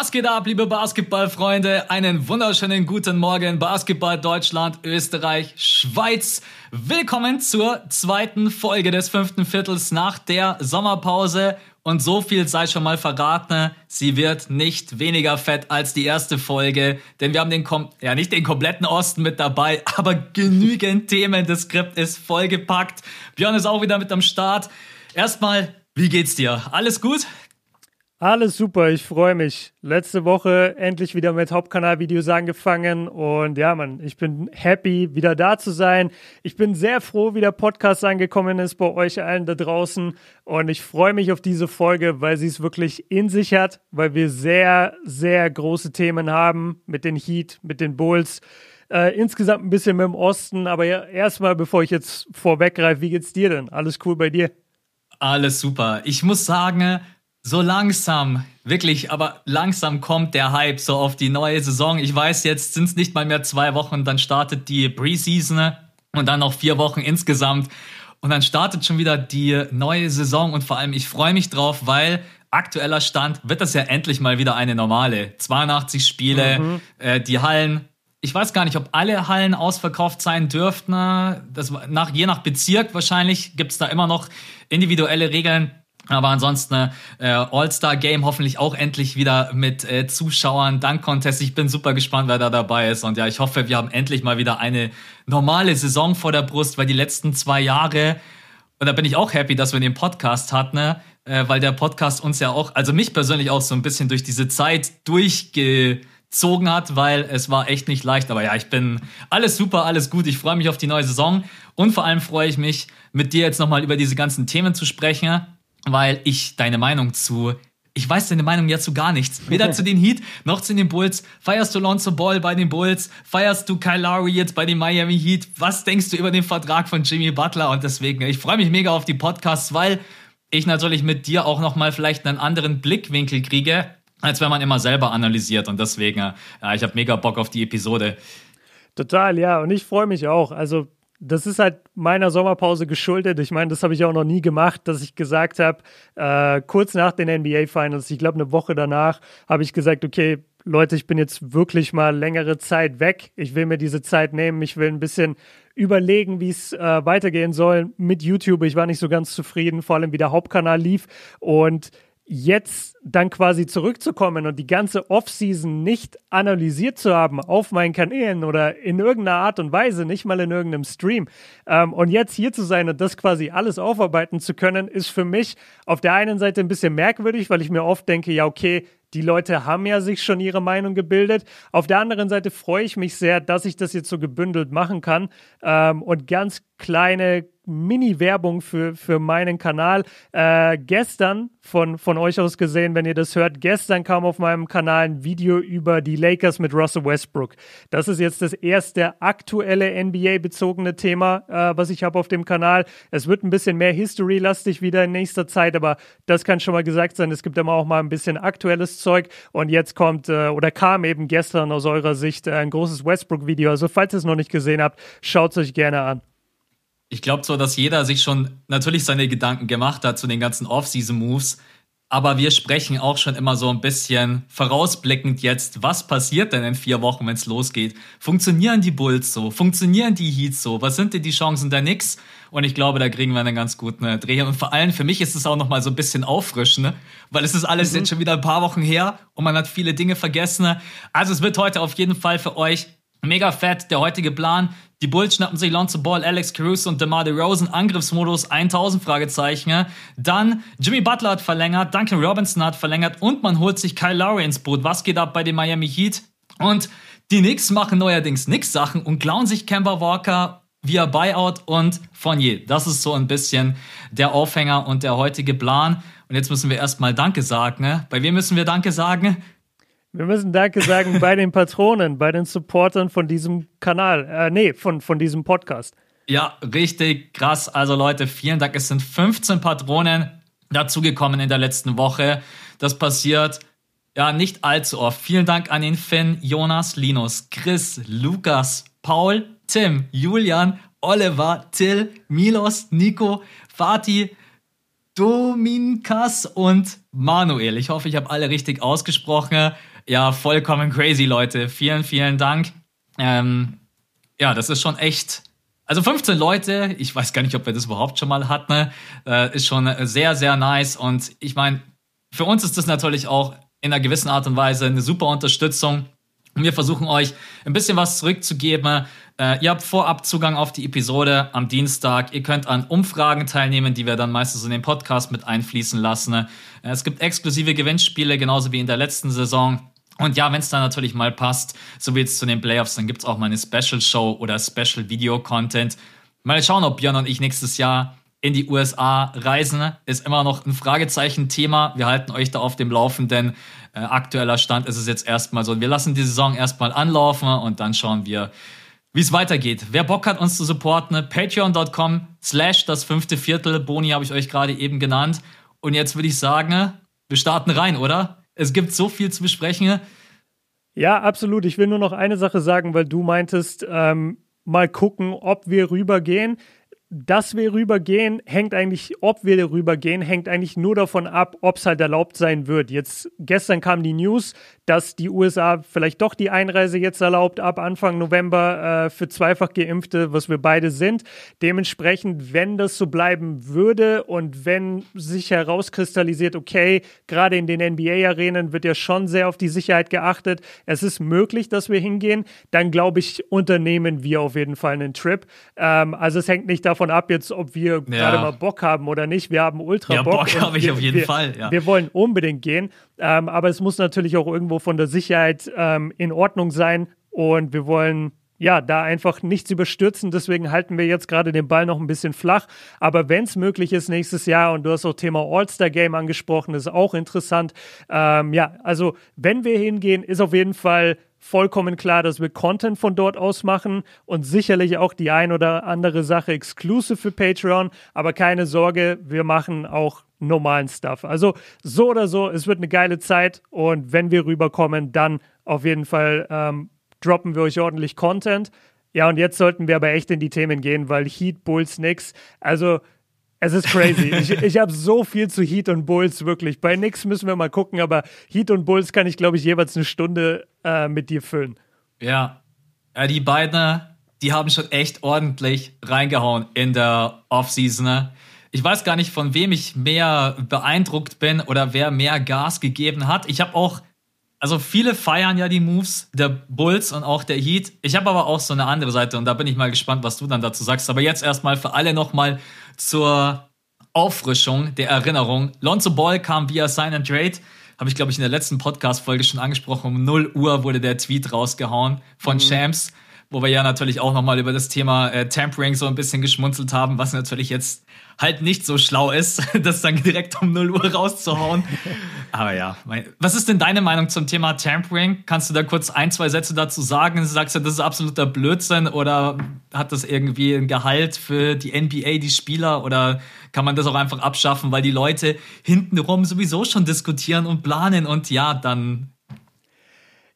Was geht ab, liebe Basketballfreunde? Einen wunderschönen guten Morgen, Basketball Deutschland, Österreich, Schweiz. Willkommen zur zweiten Folge des fünften Viertels nach der Sommerpause. Und so viel sei schon mal verraten, sie wird nicht weniger fett als die erste Folge, denn wir haben den, Kom ja nicht den kompletten Osten mit dabei, aber genügend Themen. Das Skript ist vollgepackt. Björn ist auch wieder mit am Start. Erstmal, wie geht's dir? Alles gut? Alles super, ich freue mich. Letzte Woche endlich wieder mit Hauptkanalvideos angefangen und ja, Mann, ich bin happy, wieder da zu sein. Ich bin sehr froh, wie der Podcast angekommen ist bei euch allen da draußen und ich freue mich auf diese Folge, weil sie es wirklich in sich hat, weil wir sehr, sehr große Themen haben mit den Heat, mit den Bulls. Äh, insgesamt ein bisschen mit dem Osten, aber ja, erstmal, bevor ich jetzt vorweggreife, wie geht's dir denn? Alles cool bei dir? Alles super. Ich muss sagen, so langsam, wirklich, aber langsam kommt der Hype so auf die neue Saison. Ich weiß, jetzt sind es nicht mal mehr zwei Wochen, dann startet die Preseason und dann noch vier Wochen insgesamt. Und dann startet schon wieder die neue Saison und vor allem ich freue mich drauf, weil aktueller Stand wird das ja endlich mal wieder eine normale. 82 Spiele, mhm. äh, die Hallen. Ich weiß gar nicht, ob alle Hallen ausverkauft sein dürften. Das nach, je nach Bezirk wahrscheinlich gibt es da immer noch individuelle Regeln. Aber ansonsten äh, All-Star-Game hoffentlich auch endlich wieder mit äh, Zuschauern, Dank-Contest. Ich bin super gespannt, wer da dabei ist. Und ja, ich hoffe, wir haben endlich mal wieder eine normale Saison vor der Brust, weil die letzten zwei Jahre, und da bin ich auch happy, dass wir den Podcast hatten, ne? äh, weil der Podcast uns ja auch, also mich persönlich auch so ein bisschen durch diese Zeit durchgezogen hat, weil es war echt nicht leicht. Aber ja, ich bin alles super, alles gut. Ich freue mich auf die neue Saison. Und vor allem freue ich mich, mit dir jetzt nochmal über diese ganzen Themen zu sprechen weil ich deine Meinung zu ich weiß deine Meinung ja zu gar nichts. Weder zu den Heat noch zu den Bulls. Feierst du Lonzo Ball bei den Bulls? Feierst du Kyle Lowry jetzt bei den Miami Heat? Was denkst du über den Vertrag von Jimmy Butler? Und deswegen, ich freue mich mega auf die Podcasts, weil ich natürlich mit dir auch nochmal vielleicht einen anderen Blickwinkel kriege, als wenn man immer selber analysiert. Und deswegen, ja, ich habe mega Bock auf die Episode. Total, ja. Und ich freue mich auch. Also das ist halt meiner Sommerpause geschuldet. Ich meine, das habe ich auch noch nie gemacht, dass ich gesagt habe, äh, kurz nach den NBA Finals, ich glaube eine Woche danach, habe ich gesagt, okay, Leute, ich bin jetzt wirklich mal längere Zeit weg. Ich will mir diese Zeit nehmen. Ich will ein bisschen überlegen, wie es äh, weitergehen soll mit YouTube. Ich war nicht so ganz zufrieden, vor allem wie der Hauptkanal lief. Und jetzt dann quasi zurückzukommen und die ganze Offseason nicht analysiert zu haben auf meinen Kanälen oder in irgendeiner Art und Weise, nicht mal in irgendeinem Stream. Ähm, und jetzt hier zu sein und das quasi alles aufarbeiten zu können, ist für mich auf der einen Seite ein bisschen merkwürdig, weil ich mir oft denke, ja, okay, die Leute haben ja sich schon ihre Meinung gebildet. Auf der anderen Seite freue ich mich sehr, dass ich das jetzt so gebündelt machen kann ähm, und ganz kleine Mini-Werbung für, für meinen Kanal. Äh, gestern von, von euch aus gesehen, wenn ihr das hört, gestern kam auf meinem Kanal ein Video über die Lakers mit Russell Westbrook. Das ist jetzt das erste aktuelle NBA-bezogene Thema, äh, was ich habe auf dem Kanal. Es wird ein bisschen mehr History-lastig wieder in nächster Zeit, aber das kann schon mal gesagt sein. Es gibt immer auch mal ein bisschen aktuelles Zeug. Und jetzt kommt äh, oder kam eben gestern aus eurer Sicht ein großes Westbrook-Video. Also falls ihr es noch nicht gesehen habt, schaut es euch gerne an. Ich glaube zwar, dass jeder sich schon natürlich seine Gedanken gemacht hat zu den ganzen Off-Season-Moves, aber wir sprechen auch schon immer so ein bisschen vorausblickend jetzt, was passiert denn in vier Wochen, wenn es losgeht? Funktionieren die Bulls so? Funktionieren die Heats so? Was sind denn die Chancen der Knicks? Und ich glaube, da kriegen wir einen ganz guten Dreh. Und vor allem für mich ist es auch nochmal so ein bisschen auffrischen, ne? weil es ist alles mhm. jetzt schon wieder ein paar Wochen her und man hat viele Dinge vergessen. Also es wird heute auf jeden Fall für euch Mega fett, der heutige Plan. Die Bulls schnappen sich Lonzo Ball, Alex Caruso und DeMar DeRozan. Angriffsmodus 1000 Fragezeichen. Dann Jimmy Butler hat verlängert, Duncan Robinson hat verlängert und man holt sich Kyle Lowry ins Boot. Was geht ab bei den Miami Heat? Und die Knicks machen neuerdings nix Sachen und klauen sich Kemba Walker via Buyout und Fournier. Das ist so ein bisschen der Aufhänger und der heutige Plan. Und jetzt müssen wir erstmal Danke sagen. Ne? Bei wem müssen wir Danke sagen? Wir müssen Danke sagen bei den Patronen, bei den Supportern von diesem Kanal. Äh, nee, von, von diesem Podcast. Ja, richtig krass. Also Leute, vielen Dank. Es sind 15 Patronen dazugekommen in der letzten Woche. Das passiert ja nicht allzu oft. Vielen Dank an den Finn, Jonas, Linus, Chris, Lukas, Paul, Tim, Julian, Oliver, Till, Milos, Nico, Fatih, Dominkas und Manuel. Ich hoffe, ich habe alle richtig ausgesprochen. Ja, vollkommen crazy, Leute. Vielen, vielen Dank. Ähm, ja, das ist schon echt. Also 15 Leute, ich weiß gar nicht, ob wir das überhaupt schon mal hatten, äh, ist schon sehr, sehr nice. Und ich meine, für uns ist das natürlich auch in einer gewissen Art und Weise eine super Unterstützung. Wir versuchen euch ein bisschen was zurückzugeben. Äh, ihr habt vorab Zugang auf die Episode am Dienstag. Ihr könnt an Umfragen teilnehmen, die wir dann meistens in den Podcast mit einfließen lassen. Äh, es gibt exklusive Gewinnspiele, genauso wie in der letzten Saison. Und ja, wenn es dann natürlich mal passt, so wie jetzt zu den Playoffs, dann gibt es auch mal eine Special Show oder Special Video Content. Mal schauen, ob Björn und ich nächstes Jahr in die USA reisen, ist immer noch ein Fragezeichen-Thema. Wir halten euch da auf dem Laufenden. Äh, aktueller Stand ist es jetzt erstmal so. Wir lassen die Saison erstmal anlaufen und dann schauen wir, wie es weitergeht. Wer Bock hat, uns zu supporten, patreon.com slash das fünfte Viertel. Boni habe ich euch gerade eben genannt. Und jetzt würde ich sagen, wir starten rein, oder? Es gibt so viel zu besprechen. Ja, absolut. Ich will nur noch eine Sache sagen, weil du meintest, ähm, mal gucken, ob wir rübergehen dass wir rübergehen, hängt eigentlich, ob wir rübergehen, hängt eigentlich nur davon ab, ob es halt erlaubt sein wird. Jetzt gestern kam die News, dass die USA vielleicht doch die Einreise jetzt erlaubt ab Anfang November äh, für zweifach Geimpfte, was wir beide sind. Dementsprechend, wenn das so bleiben würde und wenn sich herauskristallisiert, okay, gerade in den NBA-Arenen wird ja schon sehr auf die Sicherheit geachtet, es ist möglich, dass wir hingehen, dann glaube ich, unternehmen wir auf jeden Fall einen Trip. Ähm, also es hängt nicht davon davon ab, jetzt, ob wir ja. gerade mal Bock haben oder nicht. Wir haben ultra ja, Bock. Bock habe ich wir, auf jeden wir, Fall. Ja. Wir wollen unbedingt gehen. Ähm, aber es muss natürlich auch irgendwo von der Sicherheit ähm, in Ordnung sein. Und wir wollen ja, da einfach nichts überstürzen. Deswegen halten wir jetzt gerade den Ball noch ein bisschen flach. Aber wenn es möglich ist nächstes Jahr, und du hast auch Thema All-Star-Game angesprochen, ist auch interessant. Ähm, ja, also wenn wir hingehen, ist auf jeden Fall vollkommen klar, dass wir Content von dort aus machen und sicherlich auch die ein oder andere Sache exclusive für Patreon. Aber keine Sorge, wir machen auch normalen Stuff. Also so oder so, es wird eine geile Zeit und wenn wir rüberkommen, dann auf jeden Fall ähm, droppen wir euch ordentlich Content. Ja, und jetzt sollten wir aber echt in die Themen gehen, weil Heat, Bulls, nix. Also es ist crazy. ich ich habe so viel zu Heat und Bulls, wirklich. Bei nix müssen wir mal gucken, aber Heat und Bulls kann ich, glaube ich, jeweils eine Stunde äh, mit dir füllen. Ja. ja, die beiden, die haben schon echt ordentlich reingehauen in der Offseason. Ich weiß gar nicht, von wem ich mehr beeindruckt bin oder wer mehr Gas gegeben hat. Ich habe auch, also viele feiern ja die Moves der Bulls und auch der Heat. Ich habe aber auch so eine andere Seite und da bin ich mal gespannt, was du dann dazu sagst. Aber jetzt erstmal für alle nochmal zur Auffrischung der Erinnerung. Lonzo Ball kam via Sign and Trade. Habe ich, glaube ich, in der letzten Podcast-Folge schon angesprochen. Um 0 Uhr wurde der Tweet rausgehauen von mhm. Shams, wo wir ja natürlich auch nochmal über das Thema äh, Tampering so ein bisschen geschmunzelt haben, was natürlich jetzt halt nicht so schlau ist, das dann direkt um 0 Uhr rauszuhauen. Aber ja, mein, was ist denn deine Meinung zum Thema Tampering? Kannst du da kurz ein, zwei Sätze dazu sagen? Sagst du, das ist absoluter Blödsinn oder hat das irgendwie ein Gehalt für die NBA, die Spieler oder kann man das auch einfach abschaffen, weil die Leute hintenrum sowieso schon diskutieren und planen und ja, dann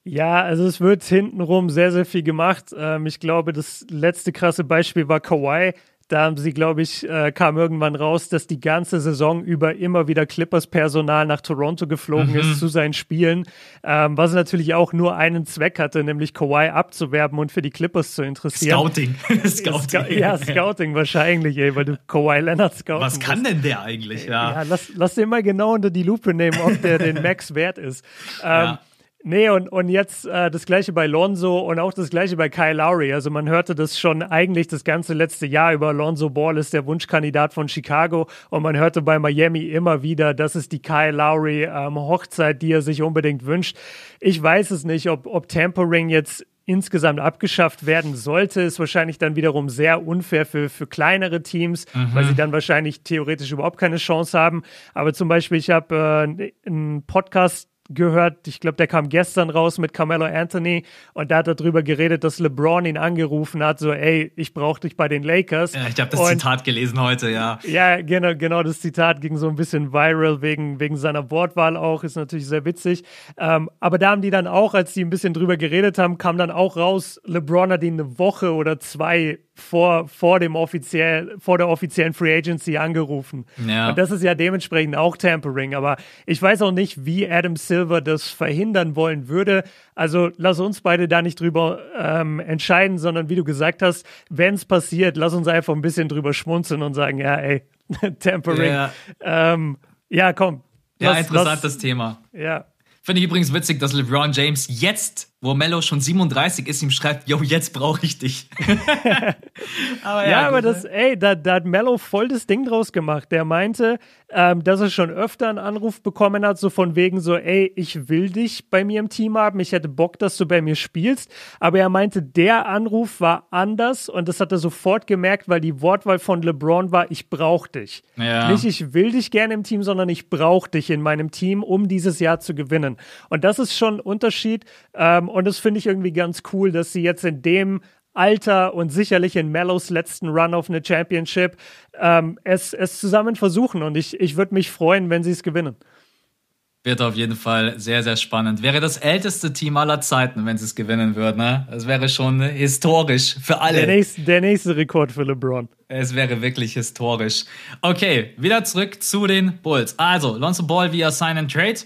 ja, also es wird hintenrum sehr, sehr viel gemacht. Ähm, ich glaube, das letzte krasse Beispiel war Kawhi, da haben sie, glaube ich, äh, kam irgendwann raus, dass die ganze Saison über immer wieder Clippers-Personal nach Toronto geflogen mhm. ist zu seinen Spielen, ähm, was natürlich auch nur einen Zweck hatte, nämlich Kawhi abzuwerben und für die Clippers zu interessieren. Scouting. Scouting. ja, Scouting wahrscheinlich, ey, weil du Kawhi Leonard scouten Was kann musst. denn der eigentlich? Ja, ja lass, lass den mal genau unter die Lupe nehmen, ob der den Max wert ist. Ähm, ja. Nee, und, und jetzt äh, das gleiche bei Lonzo und auch das gleiche bei Kyle Lowry. Also man hörte das schon eigentlich das ganze letzte Jahr über Lonzo Ball ist der Wunschkandidat von Chicago und man hörte bei Miami immer wieder, das ist die Kyle Lowry ähm, Hochzeit, die er sich unbedingt wünscht. Ich weiß es nicht, ob, ob Tampering jetzt insgesamt abgeschafft werden sollte, ist wahrscheinlich dann wiederum sehr unfair für, für kleinere Teams, mhm. weil sie dann wahrscheinlich theoretisch überhaupt keine Chance haben. Aber zum Beispiel, ich habe äh, einen Podcast gehört, ich glaube, der kam gestern raus mit Carmelo Anthony und da hat er darüber geredet, dass LeBron ihn angerufen hat, so, ey, ich brauche dich bei den Lakers. Ja, ich habe das und, Zitat gelesen heute, ja. Ja, genau, genau, das Zitat ging so ein bisschen viral wegen, wegen seiner Wortwahl auch, ist natürlich sehr witzig. Ähm, aber da haben die dann auch, als die ein bisschen drüber geredet haben, kam dann auch raus, LeBron hat ihn eine Woche oder zwei vor, vor, dem offiziell, vor der offiziellen Free Agency angerufen. Ja. Und das ist ja dementsprechend auch Tampering. Aber ich weiß auch nicht, wie Adam Silver das verhindern wollen würde. Also lass uns beide da nicht drüber ähm, entscheiden, sondern wie du gesagt hast, wenn es passiert, lass uns einfach ein bisschen drüber schmunzeln und sagen, ja, ey, Tampering. Ja, ähm, ja komm. Ja, interessantes lass, Thema. Ja. Finde ich übrigens witzig, dass LeBron James jetzt, wo Mello schon 37 ist, ihm schreibt, yo, jetzt brauche ich dich. aber ja, ja aber das, ne? ey, da, da hat Mello voll das Ding draus gemacht. Der meinte, ähm, dass er schon öfter einen Anruf bekommen hat, so von wegen so, ey, ich will dich bei mir im Team haben, ich hätte Bock, dass du bei mir spielst. Aber er meinte, der Anruf war anders und das hat er sofort gemerkt, weil die Wortwahl von LeBron war, ich brauche dich. Ja. Nicht, ich will dich gerne im Team, sondern ich brauche dich in meinem Team, um dieses Jahr zu gewinnen. Und das ist schon ein Unterschied. Ähm, und das finde ich irgendwie ganz cool, dass sie jetzt in dem Alter und sicherlich in Mellows letzten Run auf eine Championship ähm, es, es zusammen versuchen. Und ich, ich würde mich freuen, wenn sie es gewinnen. Wird auf jeden Fall sehr, sehr spannend. Wäre das älteste Team aller Zeiten, wenn sie es gewinnen würden. Ne? Das wäre schon historisch für alle. Der nächste, der nächste Rekord für LeBron. Es wäre wirklich historisch. Okay, wieder zurück zu den Bulls. Also, Lonzo Ball via Sign and Trade.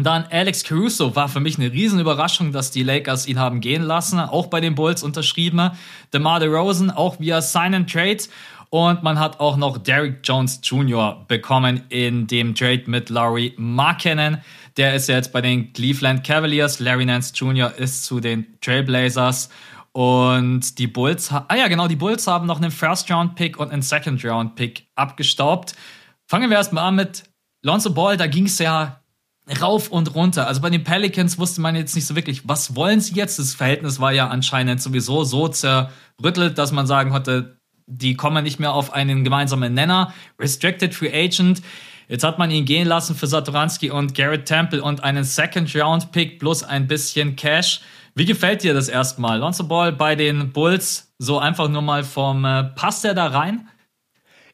Dann Alex Caruso war für mich eine Riesenüberraschung, dass die Lakers ihn haben gehen lassen, auch bei den Bulls unterschrieben. DeMar DeRozan auch via Sign and Trade. Und man hat auch noch Derrick Jones Jr. bekommen in dem Trade mit Larry Markkanen. Der ist jetzt bei den Cleveland Cavaliers. Larry Nance Jr. ist zu den Trailblazers. Und die Bulls, ah ja, genau, die Bulls haben noch einen First-Round-Pick und einen Second-Round-Pick abgestaubt. Fangen wir erstmal an mit Lonzo Ball. Da ging es ja rauf und runter. Also bei den Pelicans wusste man jetzt nicht so wirklich, was wollen sie jetzt? Das Verhältnis war ja anscheinend sowieso so zerrüttelt, dass man sagen konnte, die kommen nicht mehr auf einen gemeinsamen Nenner. Restricted Free Agent. Jetzt hat man ihn gehen lassen für Satoransky und Garrett Temple und einen Second Round Pick plus ein bisschen Cash. Wie gefällt dir das erstmal? Lonzo Ball bei den Bulls, so einfach nur mal vom, äh, passt er da rein?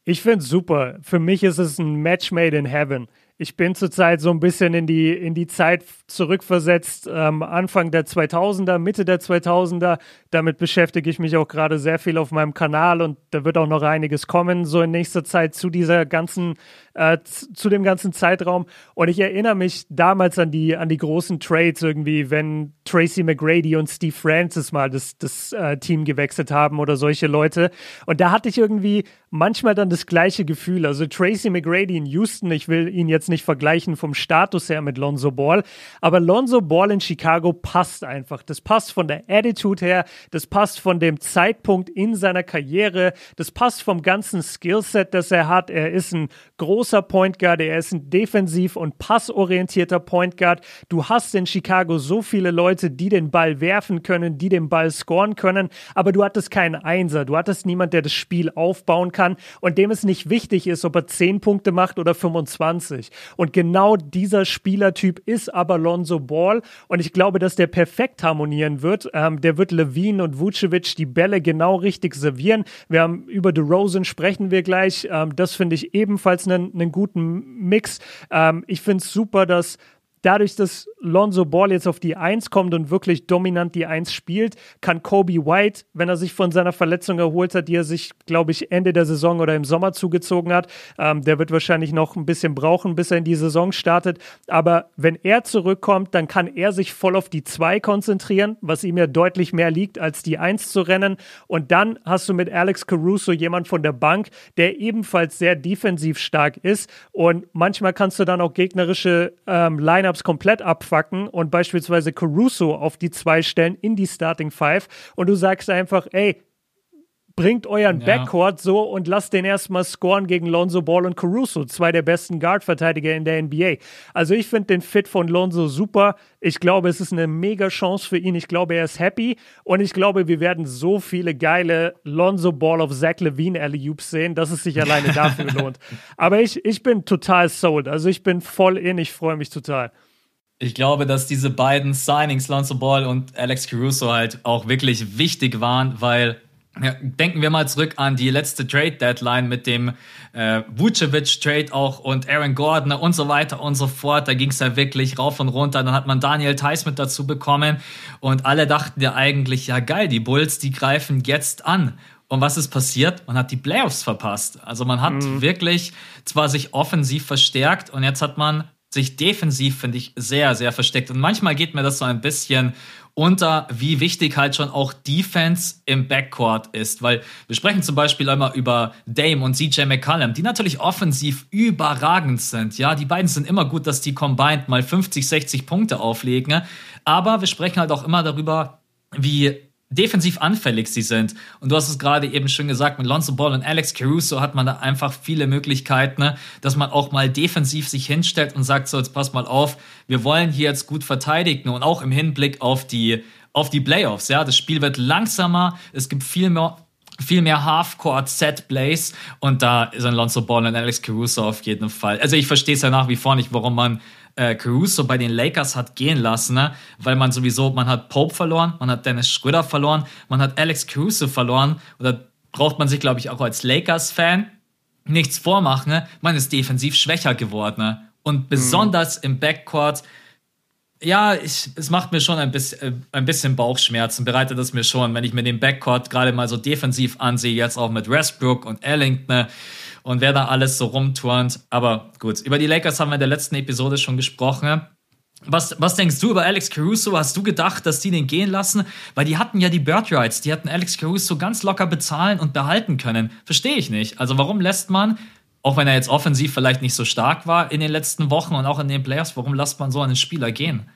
Ich finde es super. Für mich ist es ein Match made in heaven. Ich bin zurzeit so ein bisschen in die, in die Zeit zurückversetzt, ähm, Anfang der 2000er, Mitte der 2000er. Damit beschäftige ich mich auch gerade sehr viel auf meinem Kanal und da wird auch noch einiges kommen, so in nächster Zeit zu dieser ganzen, äh, zu dem ganzen Zeitraum. Und ich erinnere mich damals an die, an die großen Trades irgendwie, wenn Tracy McGrady und Steve Francis mal das, das äh, Team gewechselt haben oder solche Leute. Und da hatte ich irgendwie manchmal dann das gleiche Gefühl. Also Tracy McGrady in Houston, ich will ihn jetzt nicht vergleichen vom Status her mit Lonzo Ball, aber Lonzo Ball in Chicago passt einfach. Das passt von der Attitude her, das passt von dem Zeitpunkt in seiner Karriere, das passt vom ganzen Skillset, das er hat. Er ist ein großer Point Guard, er ist ein defensiv und passorientierter Point Guard. Du hast in Chicago so viele Leute, die den Ball werfen können, die den Ball scoren können, aber du hattest keinen Einser, du hattest niemand, der das Spiel aufbauen kann kann und dem es nicht wichtig ist, ob er 10 Punkte macht oder 25. Und genau dieser Spielertyp ist aber Lonzo Ball und ich glaube, dass der perfekt harmonieren wird. Ähm, der wird Levine und Vucevic die Bälle genau richtig servieren. Wir haben über DeRozan sprechen wir gleich. Ähm, das finde ich ebenfalls einen, einen guten Mix. Ähm, ich finde es super, dass dadurch, dass Lonzo Ball jetzt auf die Eins kommt und wirklich dominant die Eins spielt, kann Kobe White, wenn er sich von seiner Verletzung erholt hat, die er sich, glaube ich, Ende der Saison oder im Sommer zugezogen hat, ähm, der wird wahrscheinlich noch ein bisschen brauchen, bis er in die Saison startet. Aber wenn er zurückkommt, dann kann er sich voll auf die Zwei konzentrieren, was ihm ja deutlich mehr liegt, als die Eins zu rennen. Und dann hast du mit Alex Caruso jemand von der Bank, der ebenfalls sehr defensiv stark ist. Und manchmal kannst du dann auch gegnerische ähm, Lineups komplett abfangen abfacken und beispielsweise Caruso auf die zwei stellen in die Starting Five und du sagst einfach, ey, bringt euren ja. Backcourt so und lasst den erstmal scoren gegen Lonzo Ball und Caruso, zwei der besten Guard-Verteidiger in der NBA. Also ich finde den Fit von Lonzo super. Ich glaube, es ist eine mega Chance für ihn. Ich glaube, er ist happy und ich glaube, wir werden so viele geile Lonzo Ball of Zach Levine alley sehen, dass es sich alleine dafür lohnt. Aber ich, ich bin total sold. Also ich bin voll in. Ich freue mich total. Ich glaube, dass diese beiden Signings, Lonzo Ball und Alex Caruso, halt auch wirklich wichtig waren, weil ja, denken wir mal zurück an die letzte Trade-Deadline mit dem äh, Vucevic-Trade auch und Aaron Gordon und so weiter und so fort. Da ging es ja wirklich rauf und runter. Dann hat man Daniel Theiss mit dazu bekommen und alle dachten ja eigentlich, ja geil, die Bulls, die greifen jetzt an. Und was ist passiert? Man hat die Playoffs verpasst. Also man hat mhm. wirklich zwar sich offensiv verstärkt und jetzt hat man sich defensiv, finde ich, sehr, sehr versteckt. Und manchmal geht mir das so ein bisschen unter, wie wichtig halt schon auch Defense im Backcourt ist. Weil wir sprechen zum Beispiel immer über Dame und CJ McCallum, die natürlich offensiv überragend sind. Ja, die beiden sind immer gut, dass die combined mal 50, 60 Punkte auflegen. Aber wir sprechen halt auch immer darüber, wie defensiv anfällig sie sind. Und du hast es gerade eben schon gesagt, mit Lonzo Ball und Alex Caruso hat man da einfach viele Möglichkeiten, ne? dass man auch mal defensiv sich hinstellt und sagt, so, jetzt pass mal auf, wir wollen hier jetzt gut verteidigen und auch im Hinblick auf die, auf die Playoffs, ja. Das Spiel wird langsamer, es gibt viel mehr, viel mehr Half-Court-Set-Plays und da ist ein Lonzo Ball und Alex Caruso auf jeden Fall. Also ich verstehe es ja nach wie vor nicht, warum man äh, Caruso bei den Lakers hat gehen lassen, ne? weil man sowieso, man hat Pope verloren, man hat Dennis Schröder verloren, man hat Alex Caruso verloren. Oder braucht man sich, glaube ich, auch als Lakers-Fan nichts vormachen. Ne? Man ist defensiv schwächer geworden. Ne? Und besonders mhm. im Backcourt, ja, ich, es macht mir schon ein bisschen, äh, ein bisschen Bauchschmerzen, bereitet es mir schon, wenn ich mir den Backcourt gerade mal so defensiv ansehe, jetzt auch mit Westbrook und Ellington. Ne? Und wer da alles so rumturnt. Aber gut, über die Lakers haben wir in der letzten Episode schon gesprochen. Was, was denkst du über Alex Caruso? Hast du gedacht, dass die den gehen lassen? Weil die hatten ja die Bird Rights, die hatten Alex Caruso ganz locker bezahlen und behalten können. Verstehe ich nicht. Also warum lässt man, auch wenn er jetzt offensiv vielleicht nicht so stark war in den letzten Wochen und auch in den Playoffs, warum lässt man so einen Spieler gehen?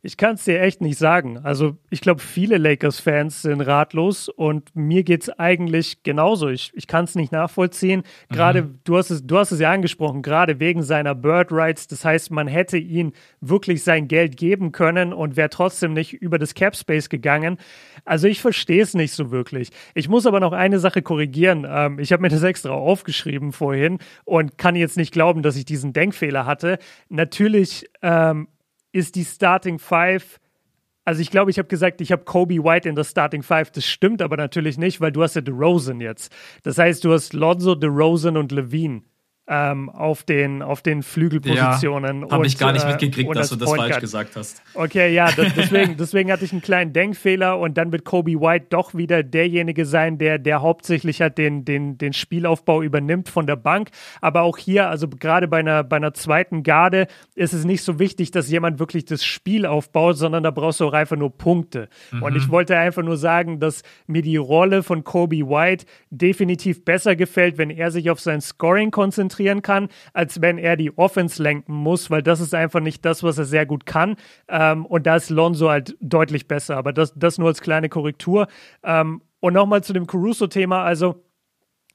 Ich kann es dir echt nicht sagen. Also ich glaube, viele Lakers-Fans sind ratlos und mir geht es eigentlich genauso. Ich, ich kann es nicht nachvollziehen. Gerade, mhm. du, hast es, du hast es ja angesprochen, gerade wegen seiner Bird Rights. Das heißt, man hätte ihn wirklich sein Geld geben können und wäre trotzdem nicht über das Cap Space gegangen. Also ich verstehe es nicht so wirklich. Ich muss aber noch eine Sache korrigieren. Ähm, ich habe mir das extra aufgeschrieben vorhin und kann jetzt nicht glauben, dass ich diesen Denkfehler hatte. Natürlich ähm, ist die Starting Five. Also ich glaube, ich habe gesagt, ich habe Kobe White in der Starting Five. Das stimmt aber natürlich nicht, weil du hast ja DeRozan jetzt. Das heißt, du hast Lonzo, DeRozan und Levine ähm, auf, den, auf den Flügelpositionen. Ja, Habe ich gar nicht äh, mitgekriegt, dass du das Point falsch gesagt hast. Okay, ja, das, deswegen, deswegen hatte ich einen kleinen Denkfehler und dann wird Kobe White doch wieder derjenige sein, der, der hauptsächlich halt den, den, den Spielaufbau übernimmt von der Bank. Aber auch hier, also gerade bei einer, bei einer zweiten Garde, ist es nicht so wichtig, dass jemand wirklich das Spiel aufbaut, sondern da brauchst du auch einfach nur Punkte. Mhm. Und ich wollte einfach nur sagen, dass mir die Rolle von Kobe White definitiv besser gefällt, wenn er sich auf sein Scoring konzentriert konzentrieren kann, als wenn er die Offense lenken muss, weil das ist einfach nicht das, was er sehr gut kann. Ähm, und da ist Lonzo halt deutlich besser. Aber das, das nur als kleine Korrektur. Ähm, und nochmal zu dem Caruso-Thema. Also,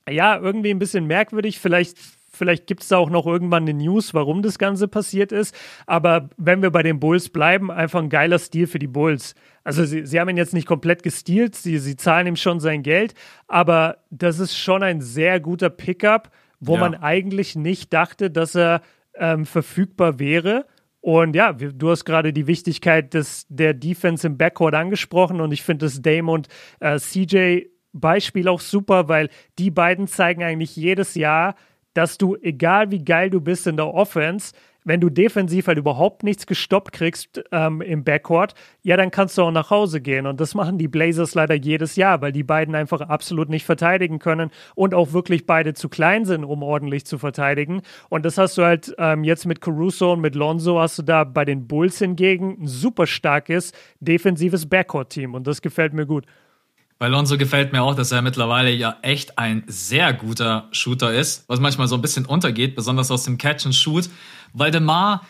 ja, irgendwie ein bisschen merkwürdig. Vielleicht Vielleicht gibt es da auch noch irgendwann eine News, warum das Ganze passiert ist. Aber wenn wir bei den Bulls bleiben, einfach ein geiler Stil für die Bulls. Also sie, sie haben ihn jetzt nicht komplett gestealt, sie, sie zahlen ihm schon sein Geld, aber das ist schon ein sehr guter Pickup wo ja. man eigentlich nicht dachte, dass er ähm, verfügbar wäre. Und ja, du hast gerade die Wichtigkeit des, der Defense im Backcourt angesprochen und ich finde das Dame und äh, CJ Beispiel auch super, weil die beiden zeigen eigentlich jedes Jahr, dass du, egal wie geil du bist in der Offense, wenn du defensiv halt überhaupt nichts gestoppt kriegst ähm, im Backcourt, ja, dann kannst du auch nach Hause gehen. Und das machen die Blazers leider jedes Jahr, weil die beiden einfach absolut nicht verteidigen können und auch wirklich beide zu klein sind, um ordentlich zu verteidigen. Und das hast du halt ähm, jetzt mit Caruso und mit Lonzo hast du da bei den Bulls hingegen ein super starkes defensives Backcourt-Team. Und das gefällt mir gut. Bei Lonzo gefällt mir auch, dass er mittlerweile ja echt ein sehr guter Shooter ist, was manchmal so ein bisschen untergeht, besonders aus dem Catch and Shoot. Waldemar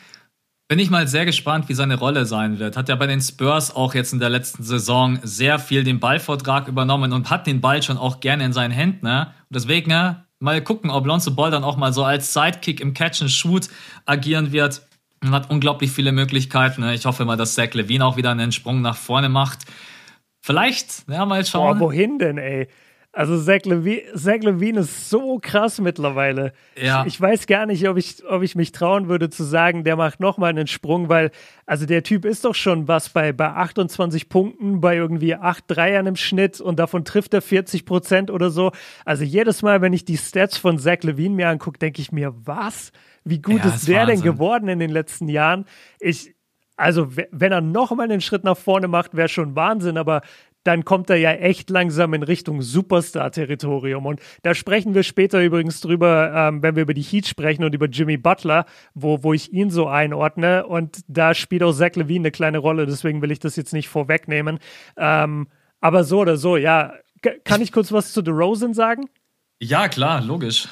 bin ich mal sehr gespannt, wie seine Rolle sein wird. Hat ja bei den Spurs auch jetzt in der letzten Saison sehr viel den Ballvortrag übernommen und hat den Ball schon auch gerne in seinen Händen. Ne? Und deswegen ne, mal gucken, ob Lonzo Ball dann auch mal so als Sidekick im Catch and Shoot agieren wird. Man hat unglaublich viele Möglichkeiten. Ne? Ich hoffe mal, dass Zach Levine auch wieder einen Sprung nach vorne macht. Vielleicht, ja, mal schauen. Boah, wohin denn, ey? Also Zach Levine, Zach Levine ist so krass mittlerweile. Ja. Ich, ich, weiß gar nicht, ob ich, ob ich mich trauen würde zu sagen, der macht nochmal einen Sprung, weil, also der Typ ist doch schon was bei, bei 28 Punkten, bei irgendwie 8 Dreiern im Schnitt und davon trifft er 40 Prozent oder so. Also jedes Mal, wenn ich die Stats von Zach Levine mir angucke, denke ich mir, was? Wie gut ja, ist, der Wahnsinn. denn geworden in den letzten Jahren? Ich, also wenn er noch mal einen Schritt nach vorne macht, wäre schon Wahnsinn, aber dann kommt er ja echt langsam in Richtung Superstar-Territorium. Und da sprechen wir später übrigens drüber, ähm, wenn wir über die Heat sprechen und über Jimmy Butler, wo, wo ich ihn so einordne. Und da spielt auch Zach Levine eine kleine Rolle, deswegen will ich das jetzt nicht vorwegnehmen. Ähm, aber so oder so, ja. Kann ich kurz was zu DeRozan sagen? Ja, klar, logisch.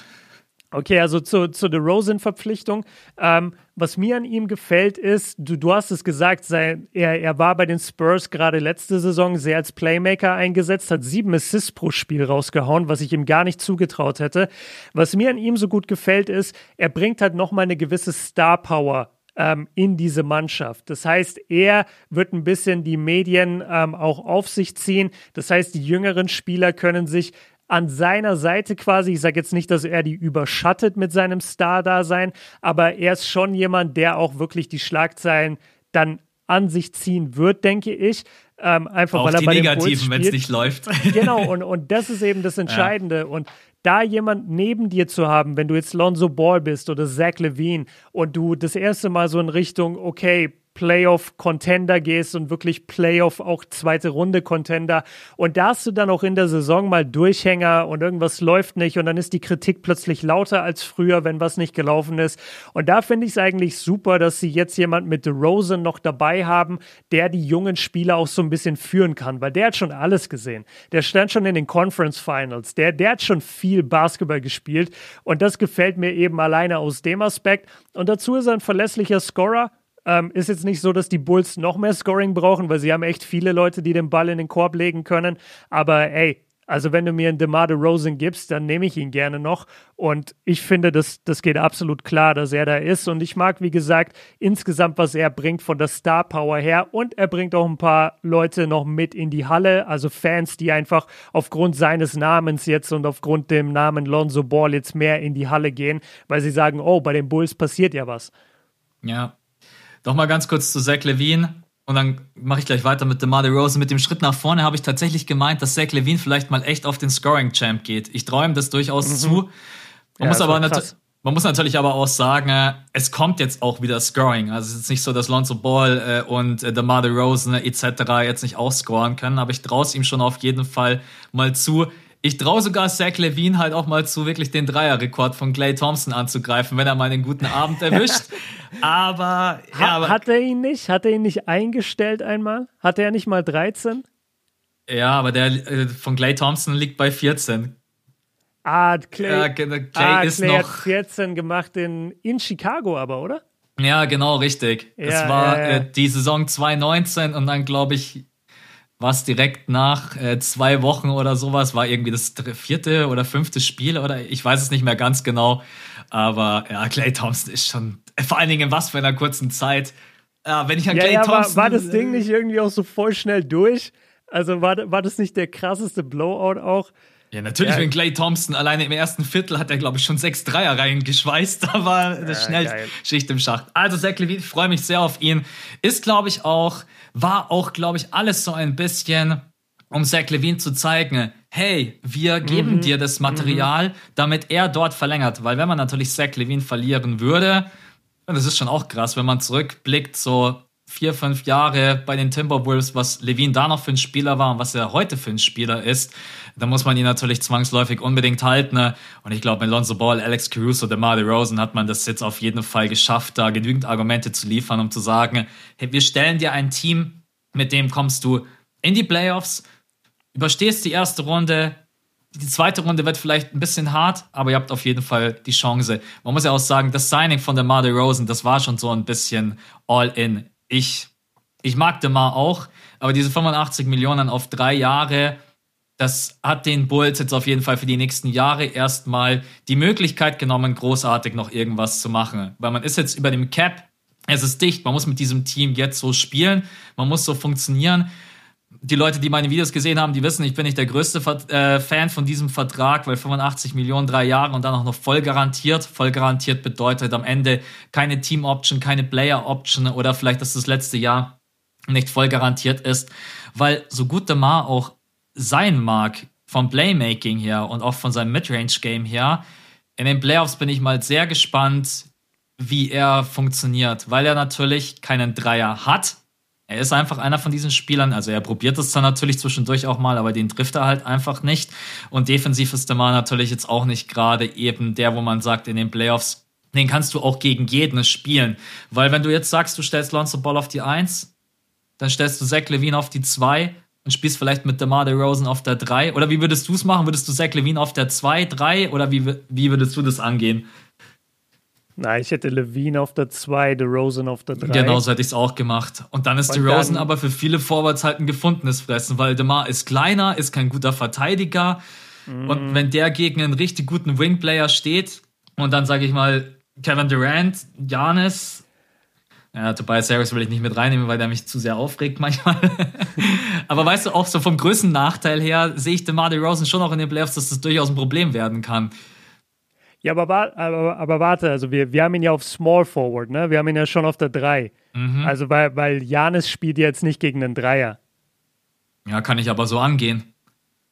Okay, also zu, zu der Rosen-Verpflichtung. Ähm, was mir an ihm gefällt, ist, du, du hast es gesagt, sein, er, er war bei den Spurs gerade letzte Saison sehr als Playmaker eingesetzt, hat sieben Assists pro Spiel rausgehauen, was ich ihm gar nicht zugetraut hätte. Was mir an ihm so gut gefällt, ist, er bringt halt nochmal eine gewisse Star-Power ähm, in diese Mannschaft. Das heißt, er wird ein bisschen die Medien ähm, auch auf sich ziehen. Das heißt, die jüngeren Spieler können sich an seiner Seite quasi. Ich sage jetzt nicht, dass er die überschattet mit seinem Star-Dasein, aber er ist schon jemand, der auch wirklich die Schlagzeilen dann an sich ziehen wird, denke ich. Ähm, einfach auch weil er bei Negativen, wenn es nicht läuft. Genau, und, und das ist eben das Entscheidende. Ja. Und da jemand neben dir zu haben, wenn du jetzt Lonzo Ball bist oder Zach Levine und du das erste Mal so in Richtung, okay, Playoff-Contender gehst und wirklich Playoff auch zweite Runde Contender. Und da hast du dann auch in der Saison mal Durchhänger und irgendwas läuft nicht und dann ist die Kritik plötzlich lauter als früher, wenn was nicht gelaufen ist. Und da finde ich es eigentlich super, dass sie jetzt jemand mit Rosen noch dabei haben, der die jungen Spieler auch so ein bisschen führen kann, weil der hat schon alles gesehen. Der stand schon in den Conference Finals. Der, der hat schon viel Basketball gespielt und das gefällt mir eben alleine aus dem Aspekt. Und dazu ist er ein verlässlicher Scorer ähm, ist jetzt nicht so, dass die Bulls noch mehr Scoring brauchen, weil sie haben echt viele Leute, die den Ball in den Korb legen können. Aber ey, also wenn du mir einen DeMar DeRozan gibst, dann nehme ich ihn gerne noch. Und ich finde, das, das geht absolut klar, dass er da ist. Und ich mag, wie gesagt, insgesamt, was er bringt von der Star Power her. Und er bringt auch ein paar Leute noch mit in die Halle. Also Fans, die einfach aufgrund seines Namens jetzt und aufgrund dem Namen Lonzo Ball jetzt mehr in die Halle gehen, weil sie sagen, oh, bei den Bulls passiert ja was. Ja, noch mal ganz kurz zu Zach Levine. Und dann mache ich gleich weiter mit DeMar DeRozan. Mit dem Schritt nach vorne habe ich tatsächlich gemeint, dass Zach Levine vielleicht mal echt auf den Scoring-Champ geht. Ich träume das durchaus mhm. zu. Man, ja, muss aber man muss natürlich aber auch sagen, es kommt jetzt auch wieder Scoring. Also es ist nicht so, dass Lonzo Ball äh, und äh, DeMar DeRozan etc. jetzt nicht auch scoren können, aber ich traue es ihm schon auf jeden Fall mal zu. Ich traue sogar Zach Levine halt auch mal zu, wirklich den Dreierrekord von Clay Thompson anzugreifen, wenn er mal einen guten Abend erwischt. aber, ja, aber. Hat er ihn nicht? Hat er ihn nicht eingestellt einmal? Hatte er nicht mal 13? Ja, aber der äh, von Clay Thompson liegt bei 14. Ah, Clay, ja, Clay ah, ist Clay noch. hat 14 gemacht in, in Chicago aber, oder? Ja, genau, richtig. Ja, es war ja. Äh, die Saison 2019 und dann, glaube ich, was direkt nach äh, zwei Wochen oder sowas, war irgendwie das vierte oder fünfte Spiel oder ich weiß es nicht mehr ganz genau. Aber ja, Clay Thompson ist schon, vor allen Dingen in was für einer kurzen Zeit. Ja, wenn ich an ja, Clay ja, Thompson. War, war das Ding nicht irgendwie auch so voll schnell durch? Also war, war das nicht der krasseste Blowout auch? Ja, natürlich, ja. wenn Clay Thompson alleine im ersten Viertel hat er, glaube ich, schon sechs Dreier reingeschweißt. Da war das ja, schnell geil. Schicht im Schacht. Also, Zach Levine, ich freue mich sehr auf ihn. Ist, glaube ich, auch, war auch, glaube ich, alles so ein bisschen, um Zach Levine zu zeigen, hey, wir geben mhm. dir das Material, mhm. damit er dort verlängert. Weil wenn man natürlich Zach Levine verlieren würde, das ist schon auch krass, wenn man zurückblickt, so vier, fünf Jahre bei den Timberwolves, was Levine da noch für ein Spieler war und was er heute für ein Spieler ist, da muss man ihn natürlich zwangsläufig unbedingt halten. Ne? Und ich glaube, mit Lonzo Ball, Alex Caruso, DeMar DeRozan hat man das jetzt auf jeden Fall geschafft, da genügend Argumente zu liefern, um zu sagen, hey, wir stellen dir ein Team, mit dem kommst du in die Playoffs, überstehst die erste Runde, die zweite Runde wird vielleicht ein bisschen hart, aber ihr habt auf jeden Fall die Chance. Man muss ja auch sagen, das Signing von DeMar DeRozan, das war schon so ein bisschen all in. Ich, ich mag DeMar auch, aber diese 85 Millionen auf drei Jahre, das hat den Bulls jetzt auf jeden Fall für die nächsten Jahre erstmal die Möglichkeit genommen, großartig noch irgendwas zu machen. Weil man ist jetzt über dem Cap, es ist dicht, man muss mit diesem Team jetzt so spielen, man muss so funktionieren. Die Leute, die meine Videos gesehen haben, die wissen, ich bin nicht der größte äh, Fan von diesem Vertrag, weil 85 Millionen drei Jahre und dann auch noch voll garantiert. Voll garantiert bedeutet am Ende keine Team Option, keine Player Option oder vielleicht, dass das letzte Jahr nicht voll garantiert ist, weil so gut der Ma auch sein mag, vom Playmaking her und auch von seinem Midrange-Game her, in den Playoffs bin ich mal sehr gespannt, wie er funktioniert, weil er natürlich keinen Dreier hat. Er ist einfach einer von diesen Spielern. Also er probiert es dann natürlich zwischendurch auch mal, aber den trifft er halt einfach nicht. Und defensiv ist DeMar natürlich jetzt auch nicht gerade eben der, wo man sagt, in den Playoffs, den kannst du auch gegen jeden spielen. Weil wenn du jetzt sagst, du stellst Lonzo Ball auf die Eins, dann stellst du Zach Levine auf die Zwei und spielst vielleicht mit DeMar DeRozan auf der Drei. Oder wie würdest du es machen? Würdest du Zach Levine auf der Zwei, Drei oder wie, wie würdest du das angehen? Na, ich hätte Levine auf der 2, DeRozan auf der 3. Genau, so hätte ich es auch gemacht. Und dann ist DeRozan aber für viele Forwards halt ein gefundenes Fressen, weil DeMar ist kleiner, ist kein guter Verteidiger. Mhm. Und wenn der gegen einen richtig guten Wingplayer steht und dann sage ich mal Kevin Durant, Janis, ja, Tobias Harris will ich nicht mit reinnehmen, weil der mich zu sehr aufregt manchmal. aber weißt du, auch so vom größten Nachteil her sehe ich DeMar DeRozan schon auch in den Playoffs, dass das durchaus ein Problem werden kann. Ja, aber, aber, aber warte, also wir, wir haben ihn ja auf Small Forward, ne? Wir haben ihn ja schon auf der 3. Mhm. Also weil, weil Janis spielt jetzt nicht gegen einen Dreier. Ja, kann ich aber so angehen.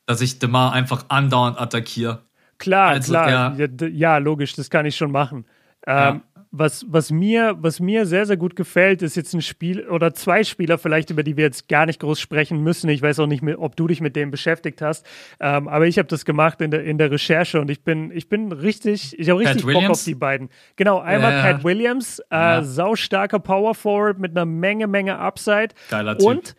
Dass ich Demar einfach andauernd attackiere. Klar, also klar. Ja, ja, logisch, das kann ich schon machen. Ähm, was, was, mir, was mir sehr, sehr gut gefällt, ist jetzt ein Spiel oder zwei Spieler vielleicht, über die wir jetzt gar nicht groß sprechen müssen. Ich weiß auch nicht, ob du dich mit dem beschäftigt hast, ähm, aber ich habe das gemacht in der, in der Recherche und ich bin, ich bin richtig, ich habe richtig Pat Bock Williams? auf die beiden. Genau, einmal ja. Pat Williams, äh, ja. saustarker Power Forward mit einer Menge, Menge Upside. Geiler Typ. Und